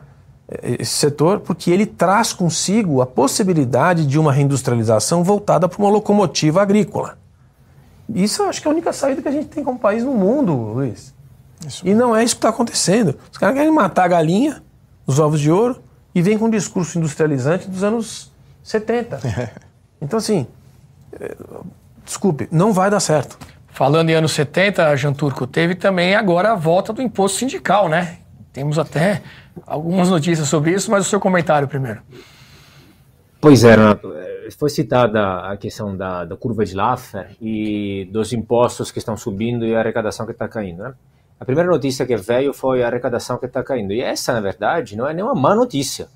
é, esse setor porque ele traz consigo a possibilidade de uma reindustrialização voltada para uma locomotiva agrícola. Isso eu acho que é a única saída que a gente tem como país no mundo, Luiz. Isso. E não é isso que está acontecendo. Os caras querem matar a galinha, os ovos de ouro, e vem com um discurso industrializante dos anos 70. Então, assim, é, desculpe, não vai dar certo. Falando em anos 70, Jean Turco, teve também agora a volta do imposto sindical, né? Temos até algumas notícias sobre isso, mas o seu comentário primeiro. Pois é, Renato. É, foi citada a questão da, da curva de Laffer e dos impostos que estão subindo e a arrecadação que está caindo. Né? A primeira notícia que veio foi a arrecadação que está caindo. E essa, na verdade, não é nenhuma má notícia.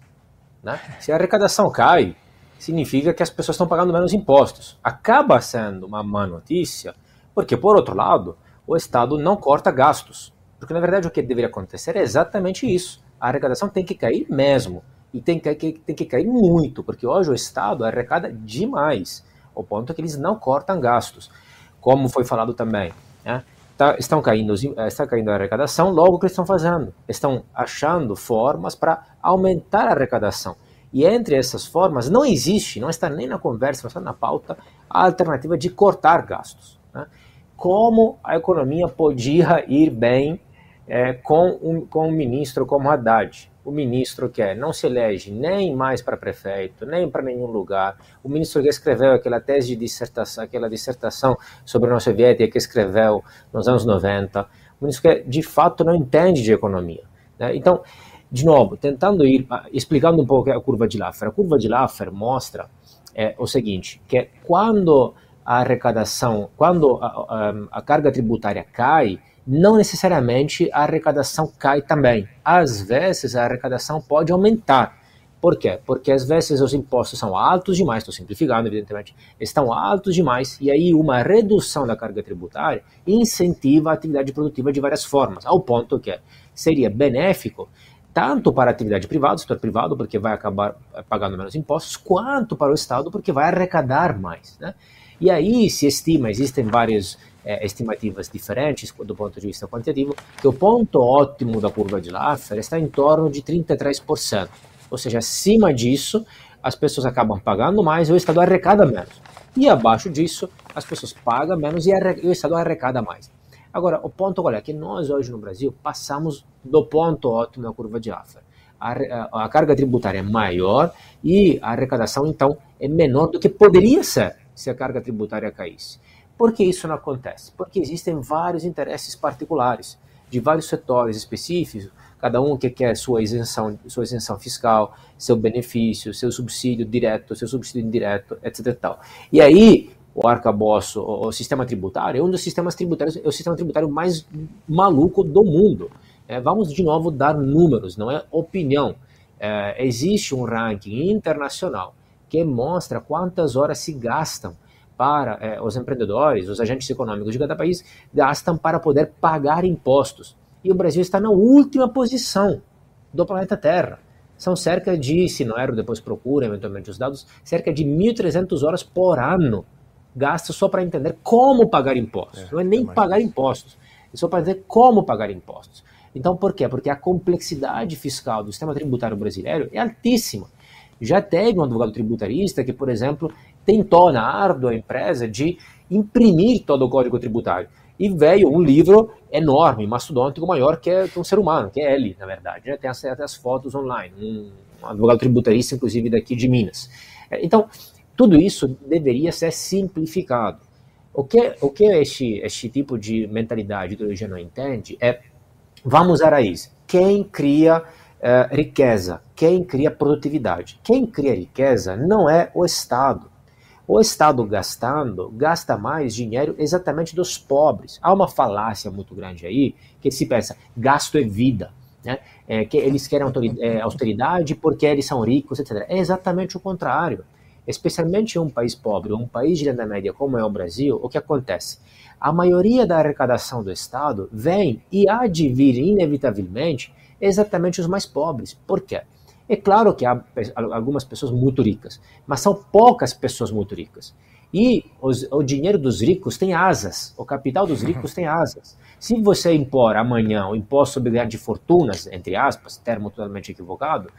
Né? Se a arrecadação cai, significa que as pessoas estão pagando menos impostos. Acaba sendo uma má notícia, porque, por outro lado, o Estado não corta gastos. Porque, na verdade, o que deveria acontecer é exatamente isso. A arrecadação tem que cair mesmo. E tem que, tem que cair muito, porque hoje o Estado arrecada demais, ao ponto que eles não cortam gastos. Como foi falado também, né? Tá, estão caindo, eh, está caindo a arrecadação, logo o que eles estão fazendo? Estão achando formas para aumentar a arrecadação. E entre essas formas, não existe, não está nem na conversa, não está na pauta, a alternativa de cortar gastos. Né? Como a economia podia ir bem é, com, um, com um ministro como Haddad? o ministro quer, não se elege nem mais para prefeito, nem para nenhum lugar. O ministro que escreveu aquela tese de dissertação, aquela dissertação sobre a União Soviética que escreveu nos anos 90, o ministro que de fato não entende de economia. Né? Então, de novo, tentando ir, ah, explicando um pouco a curva de Laffer. A curva de Laffer mostra é, o seguinte, que quando a arrecadação, quando a, a, a carga tributária cai, não necessariamente a arrecadação cai também. Às vezes a arrecadação pode aumentar. Por quê? Porque às vezes os impostos são altos demais, estou simplificando, evidentemente, estão altos demais, e aí uma redução da carga tributária incentiva a atividade produtiva de várias formas, ao ponto que seria benéfico tanto para a atividade privada, setor privado, porque vai acabar pagando menos impostos, quanto para o Estado, porque vai arrecadar mais. Né? E aí se estima, existem vários é, estimativas diferentes do ponto de vista quantitativo, que o ponto ótimo da curva de Laffer está em torno de 33%. Ou seja, acima disso, as pessoas acabam pagando mais e o Estado arrecada menos. E abaixo disso, as pessoas pagam menos e, o Estado arrecada mais. Agora, o ponto é? Que nós hoje no Brasil passamos do ponto ótimo da curva de Laffer. A, a, carga tributária é maior e a arrecadação, então, é menor do que poderia ser se a carga tributária caísse. Por que isso não acontece? Porque existem vários interesses particulares de vários setores específicos, cada um que quer sua isenção, sua isenção fiscal, seu benefício, seu subsídio direto, seu subsídio indireto, etc. Tal. e aí, o arcabouço, o, o sistema tributário, é um dos sistemas tributários, é o sistema tributário mais maluco do mundo. É, vamos de novo dar números, não é opinião. É, existe um ranking internacional que mostra quantas horas se gastam para é, os empreendedores, os agentes econômicos de cada país gastam para poder pagar impostos. E o Brasil está na última posição do planeta Terra. São cerca de, se não erro, depois procura eventualmente os dados, cerca de 1.300 horas por ano gastas só para entender como pagar impostos. É, não é nem é pagar impostos, é só para entender como pagar impostos. Então, por quê? Porque a complexidade fiscal do sistema tributário brasileiro é altíssima. Já teve um advogado tributarista que, por exemplo, tentou na árdua empresa de imprimir todo o código tributário. E veio um livro enorme, mastodôntico, maior que, é, que um ser humano, que é ele, na verdade. Né? Tem até as fotos online, um, um advogado tributarista, inclusive daqui de Minas. É, então, tudo isso deveria ser simplificado. O que, o que este, este tipo de mentalidade ideologia não entende é, vamos à raiz, quem cria uh, riqueza, quem cria produtividade? Quem cria riqueza não é o Estado, o Estado gastando, gasta mais dinheiro exatamente dos pobres. Há uma falácia muito grande aí, que se pensa, gasto é vida. Né? É, que eles querem é, austeridade porque eles são ricos, etc. É exatamente o contrário. Especialmente em um país pobre, um país de renda média como é o Brasil, o que acontece? A maioria da arrecadação do Estado vem e há de vir, inevitavelmente, exatamente os mais pobres. Por quê? É claro que há algumas pessoas muito ricas, mas são poucas pessoas muito ricas. E os, o dinheiro dos ricos tem asas, o capital dos ricos tem asas. Se você impor amanhã o imposto sobre grandes fortunas, entre aspas, termo totalmente equivocado,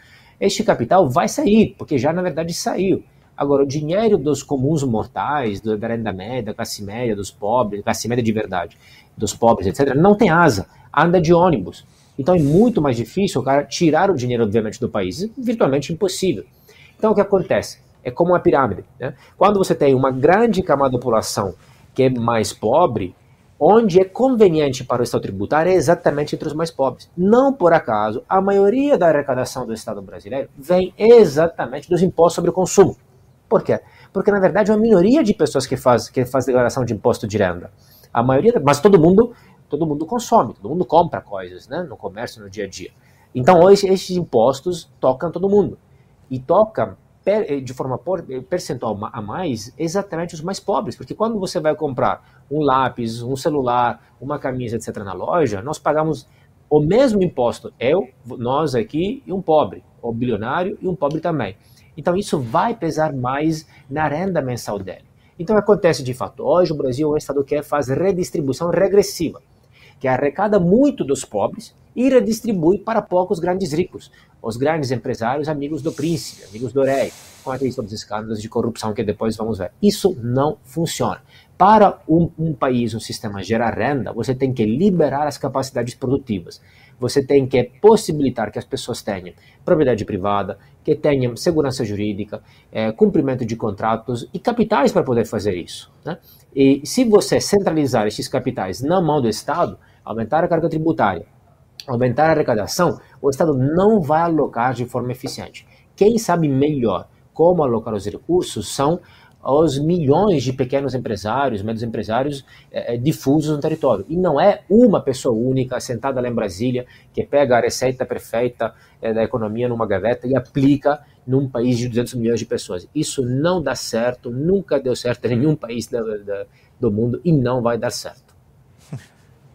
este capital vai sair, porque já na verdade saiu. Agora, o dinheiro dos comuns mortais, da renda média, da classe média, dos pobres, classe média de verdade, dos pobres, etc., não tem asa, anda de ônibus. Então é muito mais difícil o cara tirar o dinheiro, obviamente, do país. Virtualmente impossível. Então o que acontece? É como uma pirâmide. Né? Quando você tem uma grande camada da população que é mais pobre, onde é conveniente para o Estado tributar é exatamente entre os mais pobres. Não por acaso, a maioria da arrecadação do Estado brasileiro vem exatamente dos impostos sobre o consumo. Por quê? Porque, na verdade, é uma minoria de pessoas que faz, que faz declaração de imposto de renda. A maioria, mas todo mundo, todo mundo consome, todo mundo compra coisas né, no comércio, no dia a dia. Então, hoje, esses impostos tocam todo mundo. E tocam eh, de forma eh, percentual a mais exatamente os mais pobres, porque quando você vai comprar um lápis, um celular, uma camisa, etc. na loja, nós pagamos o mesmo imposto, eu, nós aqui e um pobre, o bilionário e um pobre também. Então isso vai pesar mais na renda mensal dele. Então acontece de fato, hoje o Brasil é um estado que faz redistribuição regressiva, que arrecada muito dos pobres e redistribui para poucos grandes ricos, os grandes empresários amigos do príncipe, amigos do rei, com aqueles todos os escândalos de corrupção que depois vamos ver. Isso não funciona. Para um, um país, um sistema gerar renda, você tem que liberar as capacidades produtivas. Você tem que possibilitar que as pessoas tenham propriedade privada, que tenham segurança jurídica, é, cumprimento de contratos e capitais para poder fazer isso. Né? E se você centralizar esses capitais na mão do Estado, aumentar a carga tributária, aumentar a arrecadação, o Estado não vai alocar de forma eficiente. Quem sabe melhor como alocar os recursos são os milhões de pequenos empresários, médios empresários é, difusos no território. E não é uma pessoa única sentada lá em Brasília que pega a receita perfeita é, da economia numa gaveta e aplica num país de 200 milhões de pessoas. Isso não dá certo, nunca deu certo em nenhum país da, da, do mundo e não vai dar certo.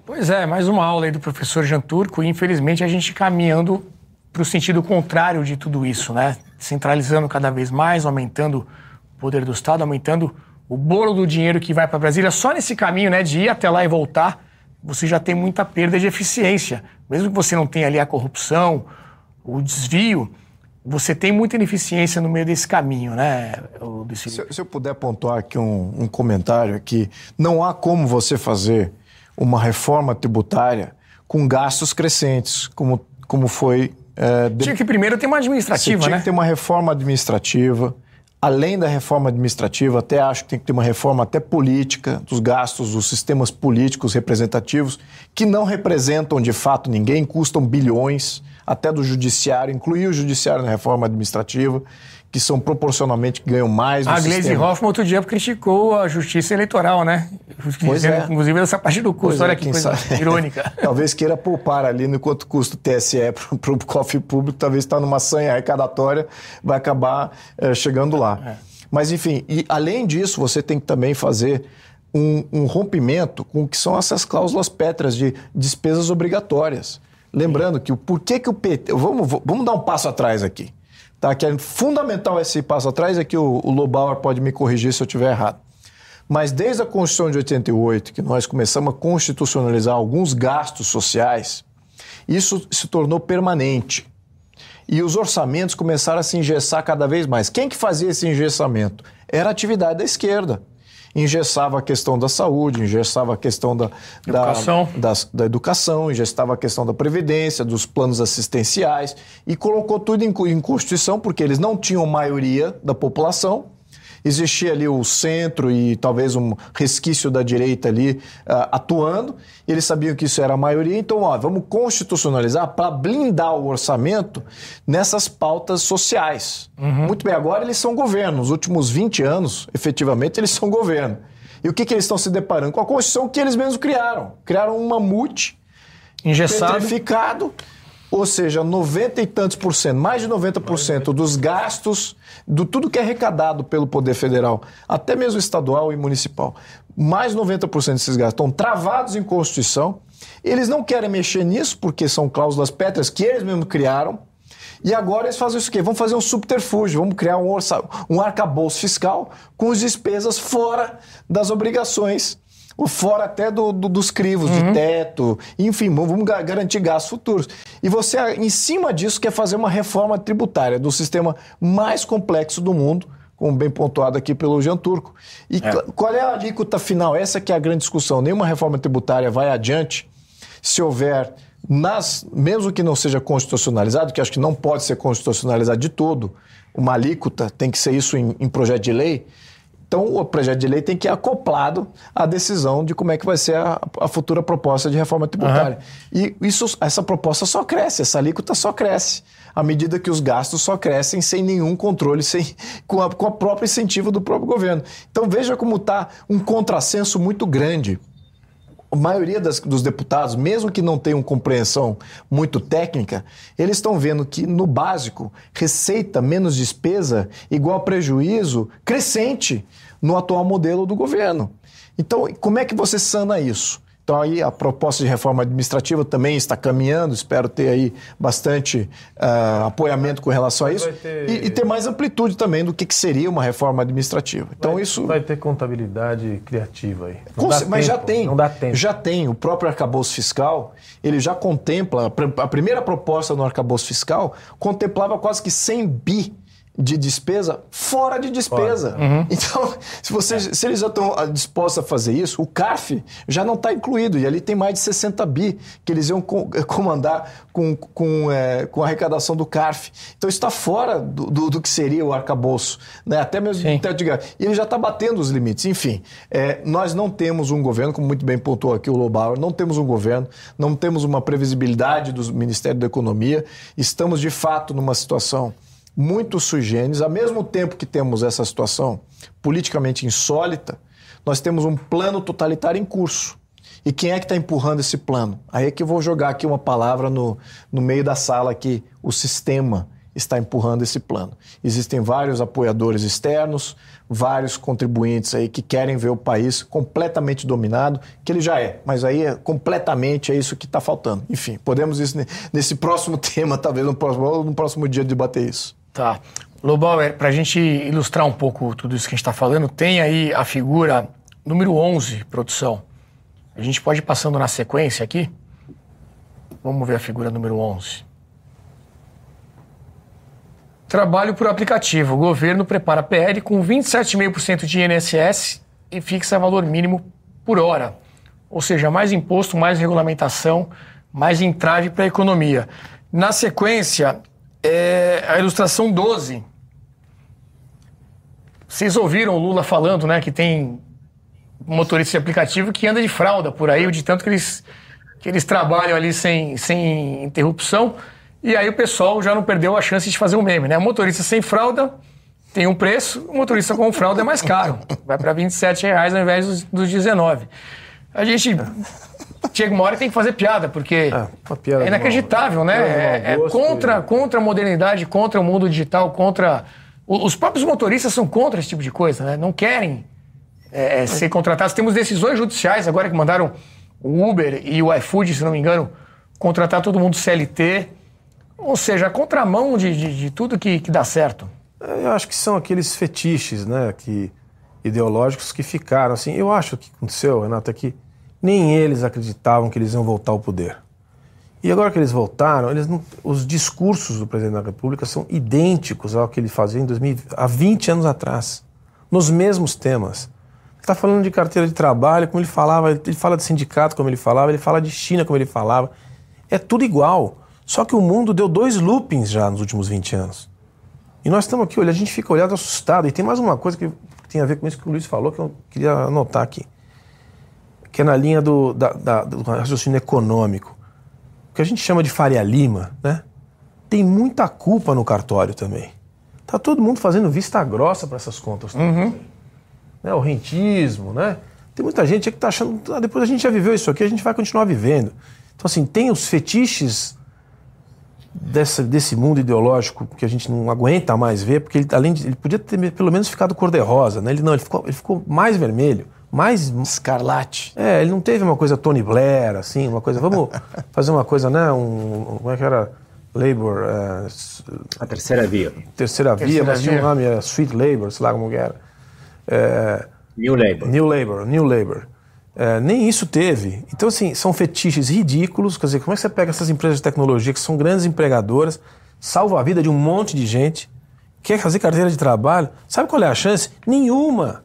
Pois é, mais uma aula aí do professor Jean Turco e infelizmente a gente caminhando para o sentido contrário de tudo isso, né? Centralizando cada vez mais, aumentando poder do Estado, aumentando o bolo do dinheiro que vai para Brasília. Só nesse caminho, né, de ir até lá e voltar, você já tem muita perda de eficiência. Mesmo que você não tenha ali a corrupção, o desvio, você tem muita ineficiência no meio desse caminho, né? Se, se, eu puder pontuar aqui um, um comentário aqui, não há como você fazer uma reforma tributária com gastos crescentes, como, como foi. É, de... Tinha que primeiro ter uma administrativa, Você tinha né? que ter uma reforma administrativa. Além da reforma administrativa, até acho que tem que ter uma reforma até política, dos gastos dos sistemas políticos representativos, que não representam de fato ninguém, custam bilhões, até do judiciário, incluir o judiciário na reforma administrativa que são proporcionalmente que ganham mais. A Gleisi sistema. Hoffmann outro dia criticou a justiça eleitoral, né? Pois é. Inclusive essa parte do custo, pois olha é, que coisa sabe. irônica. talvez queira poupar ali no quanto custa o TSE para o cofre público, talvez está numa sanha arrecadatória, vai acabar é, chegando lá. É. Mas enfim, e além disso, você tem que também fazer um, um rompimento com o que são essas cláusulas pétreas de despesas obrigatórias. Lembrando que o porquê que o PT. Vamos, vamos dar um passo atrás aqui tá? que é fundamental esse passo atrás, é que o, o Lobauer pode me corrigir se eu estiver errado. Mas desde a Constituição de 88, que nós começamos a constitucionalizar alguns gastos sociais, isso se tornou permanente. E os orçamentos começaram a se engessar cada vez mais. Quem que fazia esse engessamento? Era a atividade da esquerda engessava a questão da saúde, engessava a questão da educação, da, da, da educação engessava a questão da previdência, dos planos assistenciais e colocou tudo em, em Constituição, porque eles não tinham maioria da população, existia ali o centro e talvez um resquício da direita ali uh, atuando, e eles sabiam que isso era a maioria, então ó, vamos constitucionalizar para blindar o orçamento nessas pautas sociais. Uhum. Muito bem, agora eles são governo, nos últimos 20 anos, efetivamente, eles são governo. E o que, que eles estão se deparando? Com a Constituição que eles mesmos criaram. Criaram um mamute engessado, petrificado, ou seja, 90 e tantos por cento, mais de 90% dos gastos, do tudo que é arrecadado pelo Poder Federal, até mesmo estadual e municipal, mais de 90% desses gastos estão travados em Constituição. Eles não querem mexer nisso porque são cláusulas pétreas que eles mesmos criaram. E agora eles fazem isso o quê? Vamos fazer um subterfúgio, vamos criar um, orça, um arcabouço fiscal com as despesas fora das obrigações fora até do, do, dos crivos, uhum. de teto, enfim, vamos garantir gastos futuros. E você, em cima disso, quer fazer uma reforma tributária do sistema mais complexo do mundo, como bem pontuado aqui pelo Jean Turco. E é. qual é a alíquota final? Essa que é a grande discussão. Nenhuma reforma tributária vai adiante se houver, nas, mesmo que não seja constitucionalizado, que acho que não pode ser constitucionalizado de todo, uma alíquota, tem que ser isso em, em projeto de lei, então, o projeto de lei tem que ir acoplado à decisão de como é que vai ser a, a futura proposta de reforma tributária. Uhum. E isso, essa proposta só cresce, essa alíquota só cresce, à medida que os gastos só crescem sem nenhum controle, sem, com, a própria incentivo do próprio governo. Então, veja como está um contrassenso muito grande a maioria das, dos deputados, mesmo que não tenham compreensão muito técnica, eles estão vendo que no básico, receita menos despesa igual prejuízo crescente no atual modelo do governo. Então, como é que você sana isso? Então aí a proposta de reforma administrativa também está caminhando, espero ter aí bastante uh, apoiamento com relação a isso ter... E, e, ter mais amplitude também do que, que seria uma reforma administrativa. Então vai, isso vai ter contabilidade criativa aí. Com, mas tempo, já tem, não dá tempo. Já tem o próprio arcabouço fiscal, ele já contempla a primeira proposta no arcabouço fiscal contemplava quase que 100 bi de despesa fora de despesa. Uhum. Então, se, vocês, é. se eles já estão ah, dispostos a fazer isso, o CARF já não está incluído. E ali tem mais de 60 bi que eles iam comandar com, com, é, com a arrecadação do CARF. Então, isso está fora do, do, do, que seria o arcabouço. Né? Até mesmo E ele já está batendo os limites. Enfim, é, nós não temos um governo, como muito bem pontuou aqui o Lobauer, não temos um governo, não temos uma previsibilidade do Ministério da Economia. Estamos, de fato, numa situação muito sui generis, ao mesmo tempo que temos essa situação politicamente insólita, nós temos um plano totalitário em curso. E quem é que está empurrando esse plano? Aí é que eu vou jogar aqui uma palavra no, no meio da sala aqui, o sistema está empurrando esse plano. Existem vários apoiadores externos, vários contribuintes aí que querem ver o país completamente dominado, que ele já é, mas aí é completamente é isso que está faltando. Enfim, podemos isso nesse próximo tema, talvez no próximo, no próximo dia debater isso. Tá. Lobauer, para a gente ilustrar um pouco tudo isso que a gente está falando, tem aí a figura número 11, produção. A gente pode ir passando na sequência aqui? Vamos ver a figura número 11. Trabalho por aplicativo. O governo prepara PL com 27,5% de INSS e fixa valor mínimo por hora. Ou seja, mais imposto, mais regulamentação, mais entrave para a economia. Na sequência, é a ilustração 12. Vocês ouviram o Lula falando, né, que tem motorista de aplicativo que anda de fralda por aí, de tanto que eles, que eles trabalham ali sem, sem interrupção. E aí o pessoal já não perdeu a chance de fazer um meme, né? Motorista sem fralda tem um preço, o motorista com fralda é mais caro. Vai para 27 reais ao invés dos, dos 19. A gente chega uma hora tem que fazer piada, porque é, piada é inacreditável, né? É, é contra, contra a modernidade, contra o mundo digital, contra. Os próprios motoristas são contra esse tipo de coisa, né? Não querem é, é, ser contratados. Temos decisões judiciais agora que mandaram o Uber e o iFood, se não me engano, contratar todo mundo CLT. Ou seja, a contramão de, de, de tudo que, que dá certo. Eu acho que são aqueles fetiches, né? Que, ideológicos que ficaram. Assim, eu acho que aconteceu, Renato, é que nem eles acreditavam que eles iam voltar ao poder. E agora que eles voltaram, eles não, os discursos do presidente da República são idênticos ao que ele fazia em 2000, há 20 anos atrás, nos mesmos temas. Ele está falando de carteira de trabalho, como ele falava, ele fala de sindicato, como ele falava, ele fala de China, como ele falava. É tudo igual. Só que o mundo deu dois loopings já nos últimos 20 anos. E nós estamos aqui, olha, a gente fica olhado assustado. E tem mais uma coisa que tem a ver com isso que o Luiz falou, que eu queria anotar aqui que é na linha do, da, da, do raciocínio econômico. O que a gente chama de Faria Lima, né? Tem muita culpa no cartório também. Tá todo mundo fazendo vista grossa para essas contas. Uhum. Né? O rentismo, né? Tem muita gente que está achando, ah, depois a gente já viveu isso aqui, a gente vai continuar vivendo. Então, assim, tem os fetiches dessa, desse mundo ideológico que a gente não aguenta mais ver, porque ele, além de, ele podia ter pelo menos ficado cor-de-rosa, né? Ele não, ele ficou, ele ficou mais vermelho mais escarlate. É, ele não teve uma coisa Tony Blair, assim, uma coisa. Vamos fazer uma coisa, né? Um, como é que era? Labor. É, a terceira via. Terceira, Terceira via, mas tinha um nome, era Sweet Labor, sei lá como que era. É, New Labor. New Labor, New Labor. É, nem isso teve. Então, assim, são fetiches ridículos. Quer dizer, como é que você pega essas empresas de tecnologia que são grandes empregadoras, salva a vida de um monte de gente, quer fazer carteira de trabalho? Sabe qual é a chance? Nenhuma.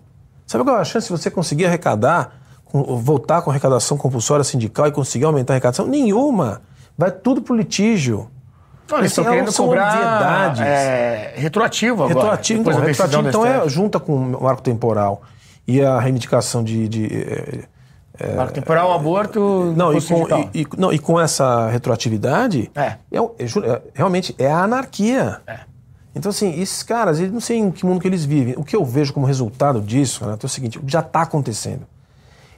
Sabe qual é a chance de você conseguir arrecadar, voltar com arrecadação compulsória sindical e conseguir aumentar a arrecadação? Nenhuma. Vai tudo pro litígio. Não, eles Assim, estão querendo cobrar é, retroativo agora. Retroativo, então, retroativo, então é junta com o marco temporal e a reivindicação de. de é, é, Marco temporal, aborto, não, e com, e, e- não, e com essa retroatividade, É. é o- é é- realmente é a anarquia. Então, assim, esses caras, eles não sei em que mundo que eles vivem. O que eu vejo como resultado disso, Renato, é o seguinte: já está acontecendo.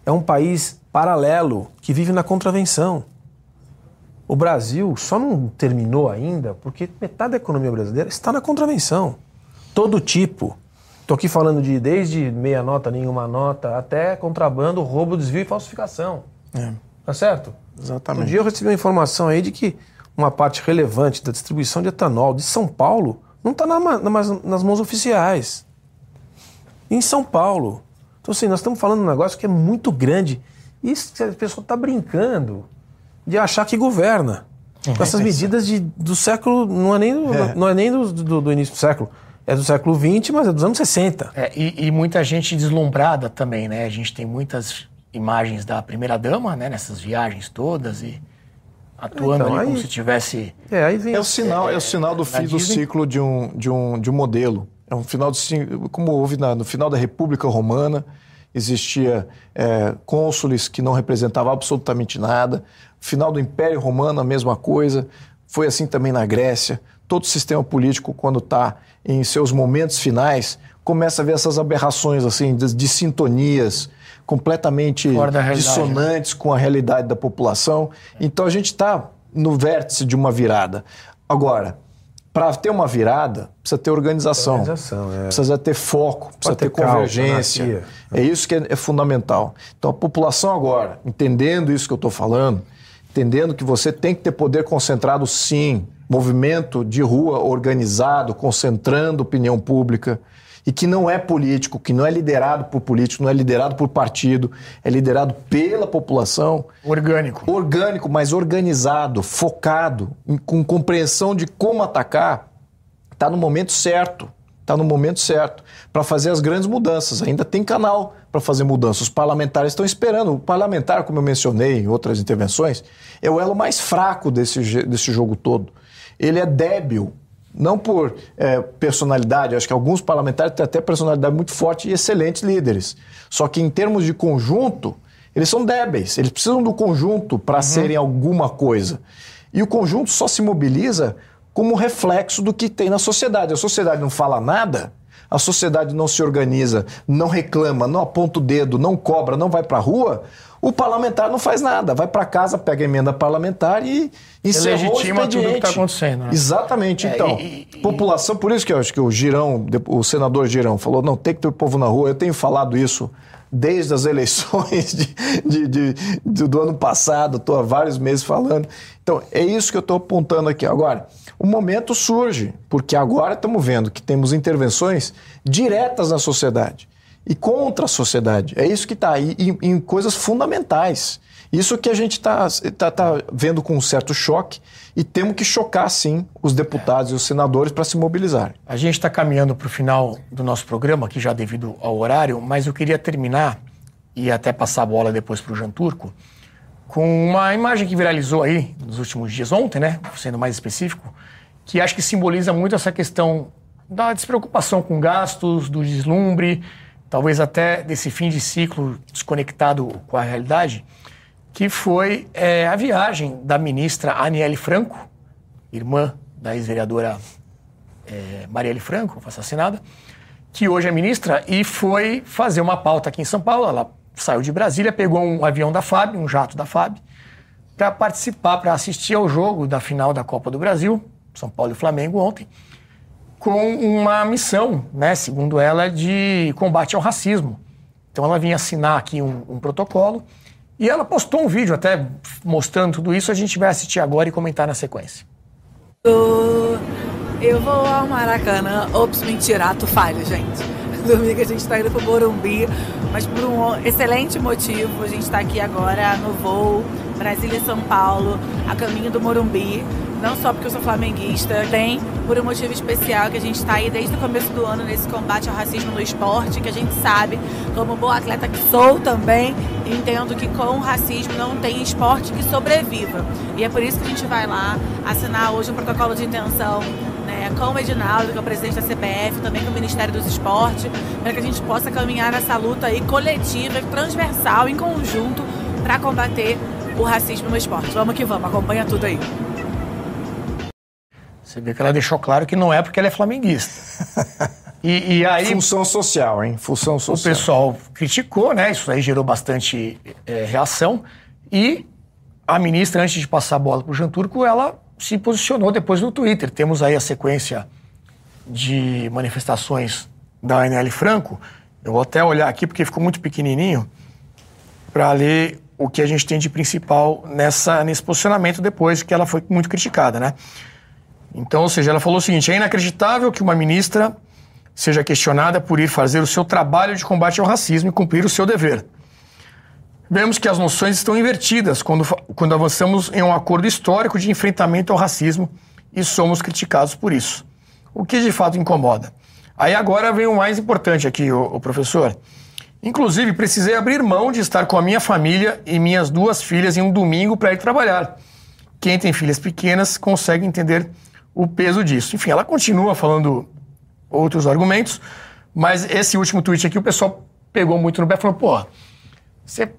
É um país paralelo que vive na contravenção. O Brasil só não terminou ainda porque metade da economia brasileira está na contravenção. Todo tipo. Estou aqui falando de desde meia nota, nenhuma nota, até contrabando, roubo, desvio e falsificação. Tá certo? Exatamente. Um dia eu recebi uma informação aí de que uma parte relevante da distribuição de etanol de São Paulo não está nas mãos oficiais. Em São Paulo. Então, assim, nós estamos falando de um negócio que é muito grande. E a pessoa está brincando de achar que governa. Com essas medidas de, do século. Não é nem, do, É. Não é nem do, do- do início do século. É do século XX, mas é dos anos 60. É, e, e muita gente deslumbrada também, né? A gente tem muitas imagens da primeira-dama, né? Nessas viagens todas e atuando Então, ali como aí- se tivesse... É, aí vem É o sinal, é, o sinal do fim do Disney. ciclo de um, de um, de um modelo. É um final de como houve na- no final da República Romana, existia é, cônsules que não representavam absolutamente nada. Final do Império Romano, a mesma coisa. Foi assim também na Grécia. Todo sistema político, quando está em seus momentos finais, começa a ver essas aberrações assim de, de sintonias completamente né? dissonantes com a realidade da população. Então a gente está no vértice de uma virada. Agora, para ter uma virada, precisa ter organização. Organização, é. Precisa ter foco, precisa ter ter, convergência. anarquia. É isso que é, é fundamental. Então a população agora, entendendo isso que eu estou falando, entendendo que você tem que ter poder concentrado sim, movimento de rua organizado, concentrando opinião pública, e que não é político, que não é liderado por político, não é liderado por partido, é liderado pela população. Orgânico. Orgânico, mas organizado, focado, com compreensão de como atacar, está no momento certo. Está no momento certo para fazer as grandes mudanças. Ainda tem canal para fazer mudanças. Os parlamentares estão esperando. O parlamentar, como eu mencionei em outras intervenções, é o elo mais fraco desse, desse jogo todo. Ele é débil, não por eh, personalidade. Acho que alguns parlamentares têm até personalidade muito forte e excelentes líderes. Só que em termos de conjunto, eles são débeis. Eles precisam do conjunto para serem alguma coisa. E o conjunto só se mobiliza como reflexo do que tem na sociedade. A sociedade não fala nada, a sociedade não se organiza, não reclama, não aponta o dedo, não cobra, não vai para a rua, o parlamentar não faz nada. Vai para casa, pega a emenda parlamentar e encerrou o legitima tudo que expediente. tá acontecendo, né? Exatamente. É, Então, e- população, por isso que eu acho que o Girão, o senador Girão, falou: não, tem que ter o povo na rua. Eu tenho falado isso desde as eleições de- de- de- do, do ano passado, estou há vários meses falando. Então, é isso que eu estou apontando aqui. Agora, o momento surge, porque agora estamos vendo que temos intervenções diretas na sociedade e contra a sociedade. É isso que está aí, em, em coisas fundamentais. Isso que a gente está tá, tá vendo com um certo choque e temos que chocar, sim, os deputados e os senadores para se mobilizarem. A gente está caminhando para o final do nosso programa, aqui já devido ao horário, mas eu queria terminar e até passar a bola depois para o Jean Turco, com uma imagem que viralizou aí nos últimos dias, ontem, né? Sendo mais específico, que acho que simboliza muito essa questão da despreocupação com gastos, do deslumbre, talvez até desse fim de ciclo desconectado com a realidade, que foi é, a viagem da ministra Aniele Franco, irmã da ex-vereadora é, Marielle Franco, assassinada, que hoje é ministra, e foi fazer uma pauta aqui em São Paulo. Ela saiu de Brasília, pegou um avião da FAB, um jato da FAB, para participar, para assistir ao jogo da final da Copa do Brasil, São Paulo e Flamengo ontem, com uma missão, né, segundo ela, de combate ao racismo. Então ela vinha assinar aqui um, um protocolo e ela postou um vídeo até mostrando tudo isso. A gente vai assistir agora e comentar na sequência. Eu vou ao Maracanã. Ops, mentira, ato falho, gente. Domingo a gente está indo pro Morumbi, mas por um excelente motivo. A gente está aqui agora no voo Brasília-São Paulo, a caminho do Morumbi. Não só porque eu sou flamenguista, tem por um motivo especial que a gente está aí desde o começo do ano nesse combate ao racismo no esporte, que a gente sabe, como boa atleta que sou também, entendo que com o racismo não tem esporte que sobreviva. E é por isso que a gente vai lá assinar hoje um protocolo de intenção né, com o Edinaldo, que é o presidente da CBF, também com o Ministério dos Esportes, para que a gente possa caminhar nessa luta aí coletiva, transversal, em conjunto, para combater o racismo no esporte. Vamos que vamos, acompanha tudo aí. Você vê que ela deixou claro que não é porque ela é flamenguista. E, e aí. Função social, hein? Função social. O pessoal criticou, né? Isso aí gerou bastante é, reação. E a ministra, antes de passar a bola para o Jean Turco, ela se posicionou depois no Twitter. Temos aí a sequência de manifestações da Anel Franco. Eu vou até olhar aqui porque ficou muito pequenininho para ler o que a gente tem de principal nessa, nesse posicionamento depois que ela foi muito criticada, né? Então, ou seja, ela falou o seguinte: é inacreditável que uma ministra seja questionada por ir fazer o seu trabalho de combate ao racismo e cumprir o seu dever. Vemos que as noções estão invertidas quando, quando avançamos em um acordo histórico de enfrentamento ao racismo e somos criticados por isso. O que de fato incomoda. Aí agora vem o mais importante aqui, o, o professor. Inclusive, precisei abrir mão de estar com a minha família e minhas duas filhas em um domingo para ir trabalhar. Quem tem filhas pequenas consegue entender o peso disso. Enfim, ela continua falando outros argumentos, mas esse último tweet aqui o pessoal pegou muito no pé e falou: pô, você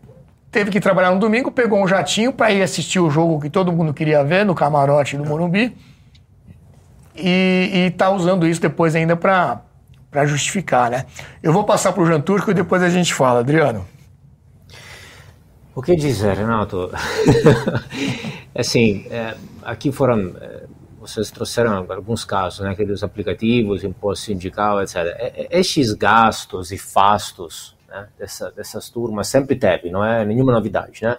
teve que trabalhar no domingo, pegou um jatinho para ir assistir o jogo que todo mundo queria ver no camarote do Morumbi e, está usando isso depois ainda para justificar, né? Eu vou passar para o Jean Turco e depois a gente fala. Adriano. O que dizer, Renato? assim, é, aqui foram é, vocês trouxeram alguns casos, né, aqueles aplicativos, imposto sindical, etc. Estes gastos e fastos né, dessa, dessas turmas sempre teve, não é nenhuma novidade, né?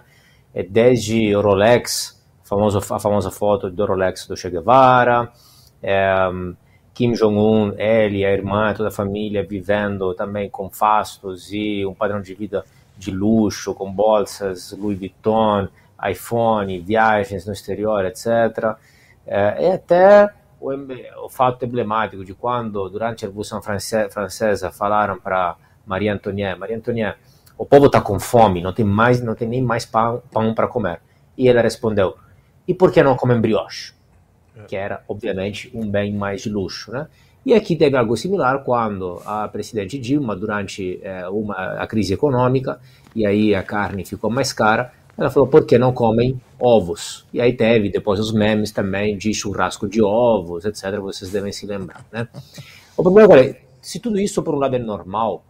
É desde o Rolex, a famosa, a famosa foto do Rolex do Che Guevara, é, Kim Jong-un, ele, a irmã, toda a família vivendo também com fastos e um padrão de vida de luxo, com bolsas Louis Vuitton, iPhone, viagens no exterior, etc. É, é até o, o, fato emblemático de quando, durante a Revolução Francesa, falaram para Maria Antoniette, Maria Antoniette, o povo está com fome, não tem mais, não tem nem mais pão, pão para comer. E ela respondeu, e por que não comem brioche? Que era, obviamente, um bem mais de luxo, né? E aqui teve algo similar quando a presidente Dilma, durante é, uma, a crise econômica, e aí a carne ficou mais cara, ela falou, por que não comem ovos? E aí teve depois os memes também de churrasco de ovos, etc. Vocês devem se lembrar, né? O problema agora é, se tudo isso por um lado é normal,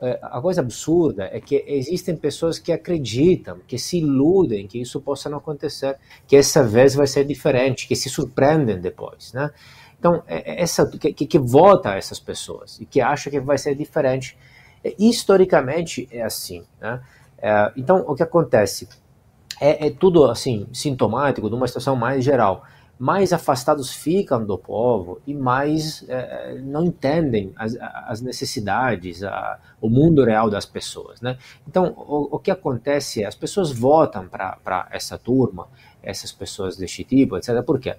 é, a coisa absurda é que existem pessoas que acreditam, que se iludem que isso possa não acontecer, que essa vez vai ser diferente, que se surpreendem depois, né? Então, é, essa, que, que vota essas pessoas e que acha que vai ser diferente, historicamente é assim, né? então, o que acontece? É, é tudo assim sintomático de uma situação mais geral. Mais afastados ficam do povo e mais é, não entendem as, as necessidades, a, o mundo real das pessoas. Né? Então, o, o que acontece é as pessoas votam para essa turma, essas pessoas deste tipo, etc. Por quê?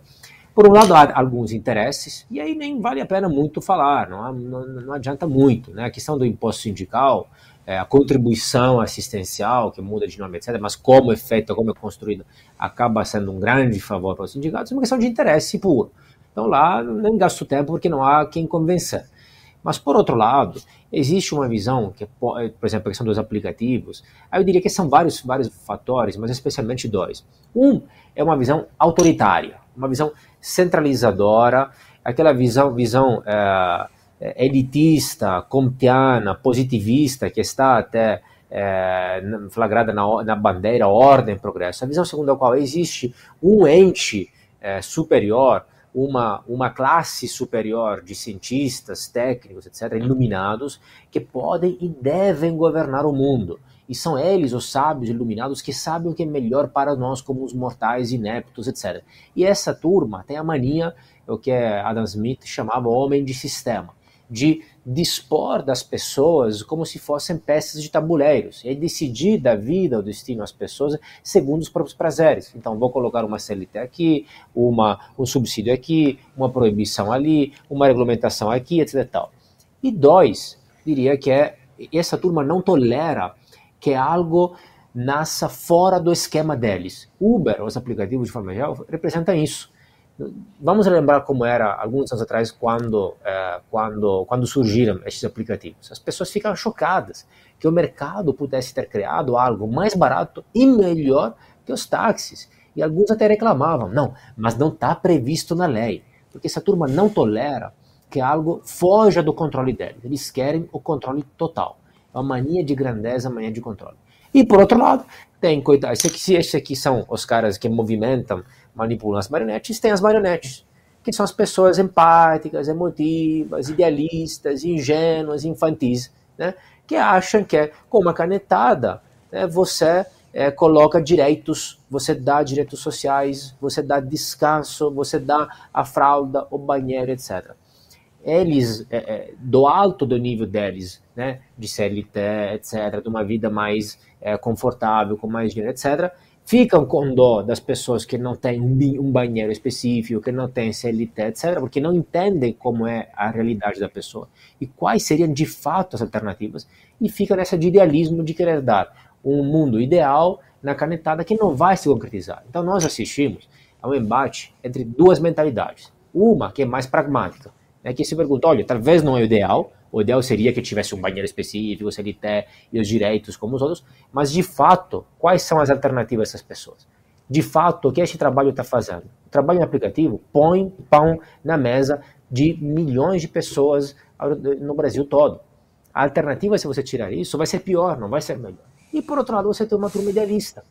Por um lado, há alguns interesses, e aí nem vale a pena muito falar, não, não, não adianta muito. Né? A questão do imposto sindical, é, a contribuição assistencial, que muda de nome, etc., mas como é feita, como é construída, acaba sendo um grande favor para os sindicatos, é uma questão de interesse puro. Então lá nem gasto tempo porque não há quem convencer. Mas, por outro lado, existe uma visão, que, por exemplo, a questão dos aplicativos, aí eu diria que são vários, vários fatores, mas especialmente dois. Um é uma visão autoritária, uma visão centralizadora, aquela visão, visão é, elitista, comtiana, positivista, que está até é, flagrada na, na, bandeira ordem progresso, a visão segundo a qual existe um ente é, superior, uma, uma classe superior de cientistas, técnicos, etc., iluminados, que podem e devem governar o mundo. E são eles, os sábios iluminados, que sabem o que é melhor para nós como os mortais ineptos, etc. E essa turma tem a mania, o que Adam Smith chamava homem de sistema, de dispor das pessoas como se fossem peças de tabuleiros e decidir da vida, o destino às pessoas segundo os próprios prazeres. Então, vou colocar uma CLT aqui, uma, um subsídio aqui, uma proibição ali, uma regulamentação aqui, etc. Tal. E dois, diria que é essa turma não tolera que algo nasça fora do esquema deles. Uber, os aplicativos de forma geral, representam isso. Vamos lembrar como era alguns anos atrás quando eh, quando quando surgiram esses aplicativos. As pessoas ficam chocadas que o mercado pudesse ter criado algo mais barato e melhor que os táxis. E alguns até reclamavam, não, mas não está previsto na lei, porque essa turma não tolera que algo foja do controle deles. Eles querem o controle total. É uma mania de grandeza, mania de controle. E por outro lado, tem coitados, esses aqui são os caras que movimentam manipulam as marionetes, tem as marionetes, que são as pessoas empáticas, emotivas, idealistas, ingênuas, infantis, né? que acham que é, com uma canetada né, você é, coloca direitos, você dá direitos sociais, você dá descanso, você dá a fralda, o banheiro, etc. Eles, é, é, do alto do nível deles, né, de CLT, etc., de uma vida mais é, confortável, com mais dinheiro, etc., ficam com dó das pessoas que não têm um banheiro específico, que não têm CLT, etc., porque não entendem como é a realidade da pessoa e quais seriam de fato as alternativas, e fica nessa de idealismo de querer dar um mundo ideal na canetada que não vai se concretizar. Então nós assistimos a um embate entre duas mentalidades. Uma que é mais pragmática, né, que se pergunta, olha, talvez não é o ideal, o ideal seria que tivesse um banheiro específico, CLT e os direitos como os outros, mas de fato, quais são as alternativas dessas pessoas? De fato, o que este trabalho está fazendo? O trabalho em aplicativo põe pão na mesa de milhões de pessoas no Brasil todo. A alternativa, se você tirar isso, vai ser pior, não vai ser melhor. E por outro lado, você tem uma turma idealista,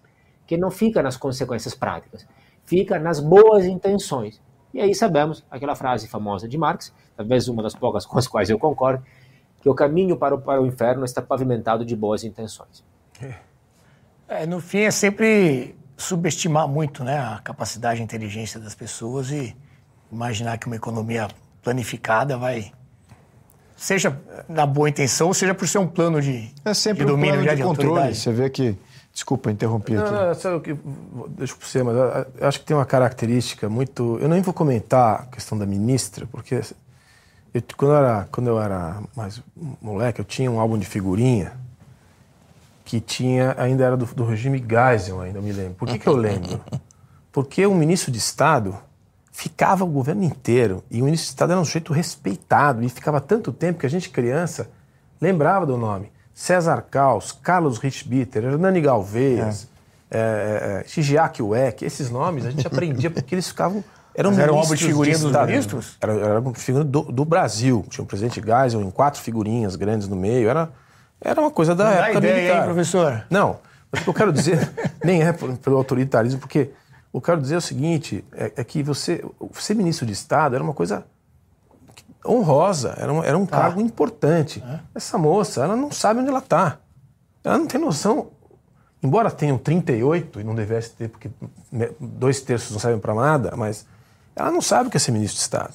que não fica nas consequências práticas, fica nas boas intenções. E aí sabemos aquela frase famosa de Marx, talvez uma das poucas com as quais eu concordo, que o caminho para o, para o inferno está pavimentado de boas intenções. É, no fim, é sempre subestimar muito né, a capacidade e inteligência das pessoas e imaginar que uma economia planificada vai seja na boa intenção, seja por ser um plano de, é sempre de domínio um plano de, de controle. Você vê que Desculpa interromper aqui. Não, não, sabe o que, deixa por você, mas eu acho que tem uma característica muito. Eu nem vou comentar a questão da ministra, porque eu, quando, eu era, quando eu era mais moleque, eu tinha um álbum de figurinha que tinha, ainda era do, do regime Geisel, ainda me lembro. Por que, que eu lembro? Porque o ministro de Estado ficava o governo inteiro, e o ministro de Estado era um sujeito respeitado, e ficava tanto tempo que a gente, criança, lembrava do nome. César Caos, Carlos Richbitter, Hernani Galvez, é. é, é, Weck, esses nomes a gente aprendia porque eles ficavam. Eram Mas era um álbum de figurinhas dos ministros? Era, era uma figura do, do, Brasil. Tinha o presidente Geisel em quatro figurinhas grandes no meio. Era, era uma coisa da Não época dá ideia, militar. Hein, professor? Não, mas o que eu quero dizer nem é pelo autoritarismo, porque o que eu quero dizer é o seguinte: é, é que você ser ministro de Estado era uma coisa honrosa, era um, era um tá. cargo importante. É. Essa moça, ela não sabe onde ela está. Ela não tem noção. Embora tenham 38 e não devesse ter, porque dois terços não servem para nada, mas ela não sabe o que é ser ministro de Estado.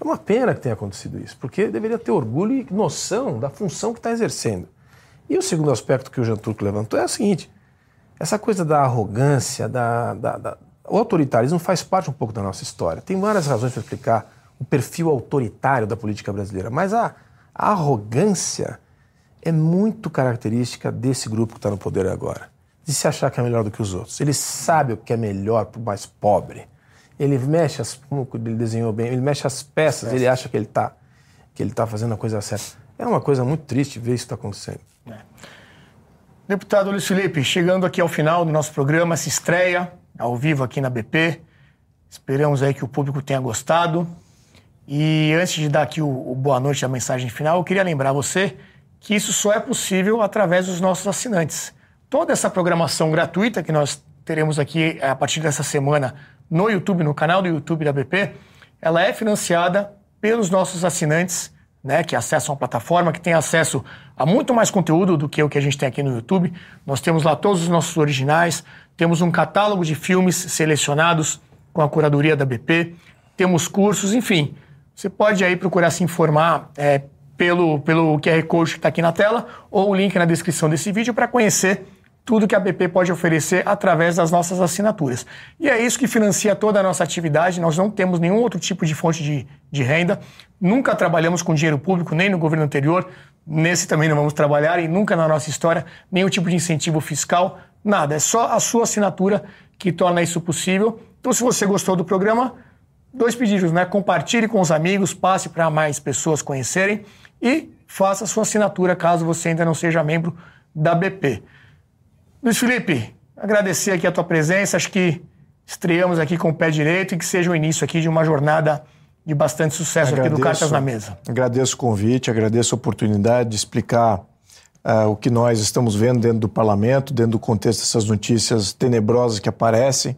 É uma pena que tenha acontecido isso, porque deveria ter orgulho e noção da função que está exercendo. E o segundo aspecto que o Jean Turco levantou é o seguinte: essa coisa da arrogância, da, da, da... o autoritarismo faz parte um pouco da nossa história. Tem várias razões para explicar o perfil autoritário da política brasileira, mas a, a arrogância é muito característica desse grupo que está no poder agora. De se achar que é melhor do que os outros. Ele sabe o que é melhor para o mais pobre. Ele mexe as, ele desenhou bem, ele mexe as peças, peças. ele acha que ele está que ele tá fazendo a coisa certa. É uma coisa muito triste ver isso está acontecendo. É. Deputado Luiz Felipe, chegando aqui ao final do nosso programa, se estreia ao vivo aqui na BP. Esperamos aí que o público tenha gostado. E antes de dar aqui o, o boa noite, a mensagem final, eu queria lembrar você que isso só é possível através dos nossos assinantes. Toda essa programação gratuita que nós teremos aqui a partir dessa semana no YouTube, no canal do YouTube da BP, ela é financiada pelos nossos assinantes né, que acessam a plataforma, que tem acesso a muito mais conteúdo do que o que a gente tem aqui no YouTube. Nós temos lá todos os nossos originais, temos um catálogo de filmes selecionados com a curadoria da BP, temos cursos, enfim. Você pode aí procurar se informar é, pelo, pelo QR Code que está aqui na tela ou o link na descrição desse vídeo para conhecer tudo que a BP pode oferecer através das nossas assinaturas. E é isso que financia toda a nossa atividade. Nós não temos nenhum outro tipo de fonte de, de renda. Nunca trabalhamos com dinheiro público, nem no governo anterior. Nesse também não vamos trabalhar e nunca na nossa história nenhum tipo de incentivo fiscal, nada. É só a sua assinatura que torna isso possível. Então, se você gostou do programa, dois pedidos, né? Compartilhe com os amigos, passe para mais pessoas conhecerem e faça sua assinatura caso você ainda não seja membro da BP. Luiz Felipe, agradecer aqui a tua presença. Acho que estreamos aqui com o pé direito e que seja o início aqui de uma jornada de bastante sucesso agradeço, aqui do Cartas na Mesa. Agradeço o convite, agradeço a oportunidade de explicar uh, o que nós estamos vendo dentro do parlamento, dentro do contexto dessas notícias tenebrosas que aparecem.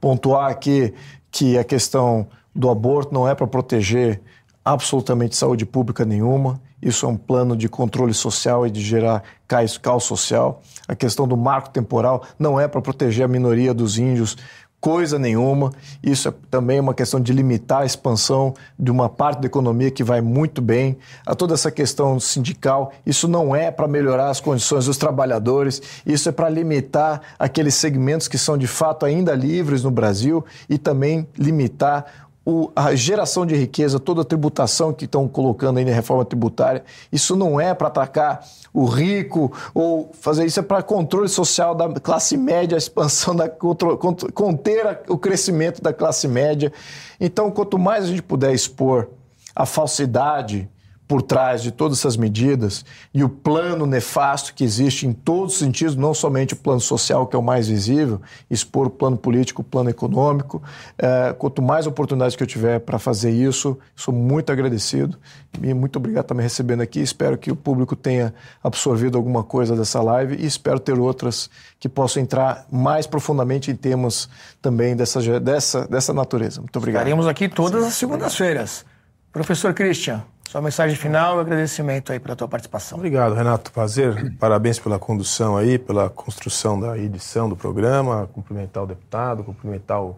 Pontuar aqui que a questão do aborto não é para proteger absolutamente saúde pública nenhuma. Isso é um plano de controle social e de gerar caos social. A questão do marco temporal não é para proteger a minoria dos índios coisa nenhuma. Isso é também uma questão de limitar a expansão de uma parte da economia que vai muito bem. A toda essa questão sindical, isso não é para melhorar as condições dos trabalhadores, isso é para limitar aqueles segmentos que são de fato ainda livres no Brasil e também limitar o, a geração de riqueza, toda a tributação que estão colocando aí na reforma tributária, isso não é para atacar o rico ou fazer isso é para controle social da classe média, a expansão da conter o crescimento da classe média. Então, quanto mais a gente puder expor a falsidade, por trás de todas essas medidas e o plano nefasto que existe em todos os sentidos, não somente o plano social, que é o mais visível, expor o plano político, o plano econômico. É, quanto mais oportunidades que eu tiver para fazer isso, sou muito agradecido e muito obrigado por me recebendo aqui. Espero que o público tenha absorvido alguma coisa dessa live e espero ter outras que possam entrar mais profundamente em temas também dessa, dessa, dessa natureza. Muito obrigado. Estaremos aqui todas as segundas-feiras. Professor Christian, sua mensagem final e agradecimento aí pela tua participação. Obrigado, Renato. Prazer. Parabéns pela condução aí, pela construção da edição do programa. Cumprimentar o deputado, cumprimentar o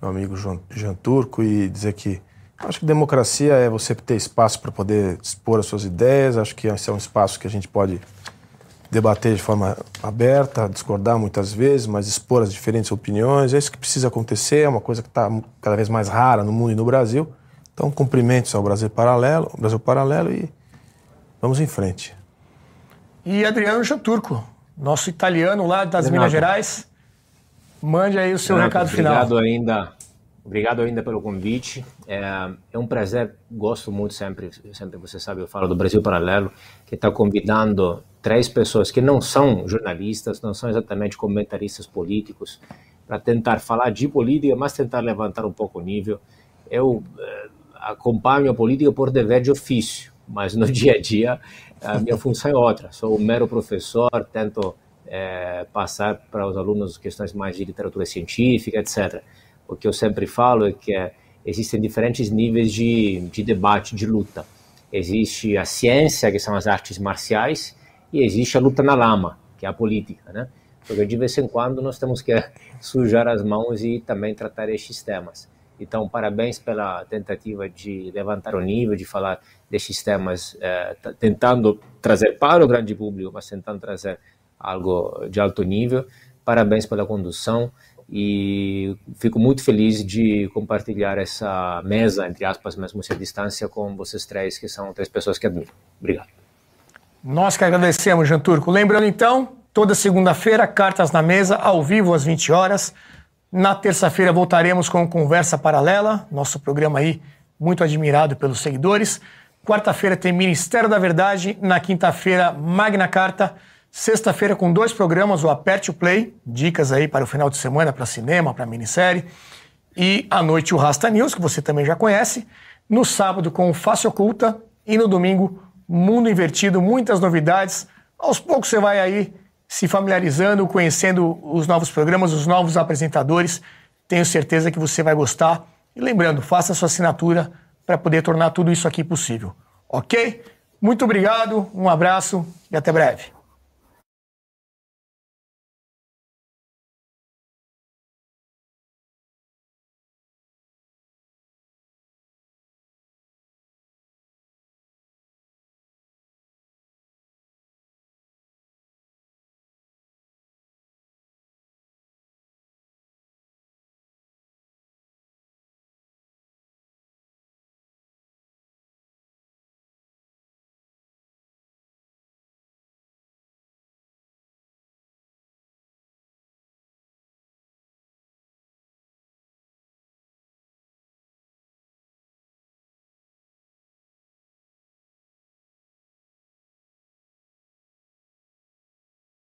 meu amigo Jean Turco e dizer que acho que democracia é você ter espaço para poder expor as suas ideias. Acho que esse é um espaço que a gente pode debater de forma aberta, discordar muitas vezes, mas expor as diferentes opiniões. É isso que precisa acontecer, é uma coisa que está cada vez mais rara no mundo e no Brasil. Então, cumprimentos ao Brasil Paralelo, Brasil Paralelo e vamos em frente. E Adriano Janturco, nosso italiano lá das. Minas Gerais, mande aí o seu Renato, recado final. Obrigado ainda, obrigado ainda pelo convite. É, é, um prazer, gosto muito sempre, sempre você sabe, eu falo do Brasil Paralelo, que está convidando três pessoas que não são jornalistas, não são exatamente comentaristas políticos, para tentar falar de política, mas tentar levantar um pouco o nível. Eu é, acompanho a política por dever de ofício, mas no dia a dia a minha função é outra. Sou um mero professor, tento é, passar para os alunos questões mais de literatura científica, etc. O que eu sempre falo é que existem diferentes níveis de, de debate, de luta. Existe a ciência, que são as artes marciais, e existe a luta na lama, que é a política, né? Porque de vez em quando nós temos que sujar as mãos e também tratar estes temas. Então, parabéns pela tentativa de levantar o nível, de falar desses temas, eh, tentando trazer para o grande público, mas tentando trazer algo de alto nível. Parabéns pela condução e fico muito feliz de compartilhar essa mesa, entre aspas, mesmo se a distância, com vocês três, que são três pessoas que admiro. Obrigado. Nós que agradecemos, Jean Turco. Lembrando então, toda segunda-feira, cartas na mesa, ao vivo às 20 horas. Na terça-feira voltaremos com Conversa Paralela, nosso programa aí muito admirado pelos seguidores. Quarta-feira tem Ministério da Verdade, na quinta-feira Magna Carta, sexta-feira com dois programas, o Aperte o Play, dicas aí para o final de semana, para cinema, para minissérie, e à noite o Rasta News, que você também já conhece, no sábado com o Face Oculta e no domingo Mundo Invertido, muitas novidades. Aos poucos você vai aí se familiarizando, conhecendo os novos programas, os novos apresentadores. Tenho certeza que você vai gostar. E lembrando, faça sua assinatura para poder tornar tudo isso aqui possível. Ok? Muito obrigado, um abraço e até breve.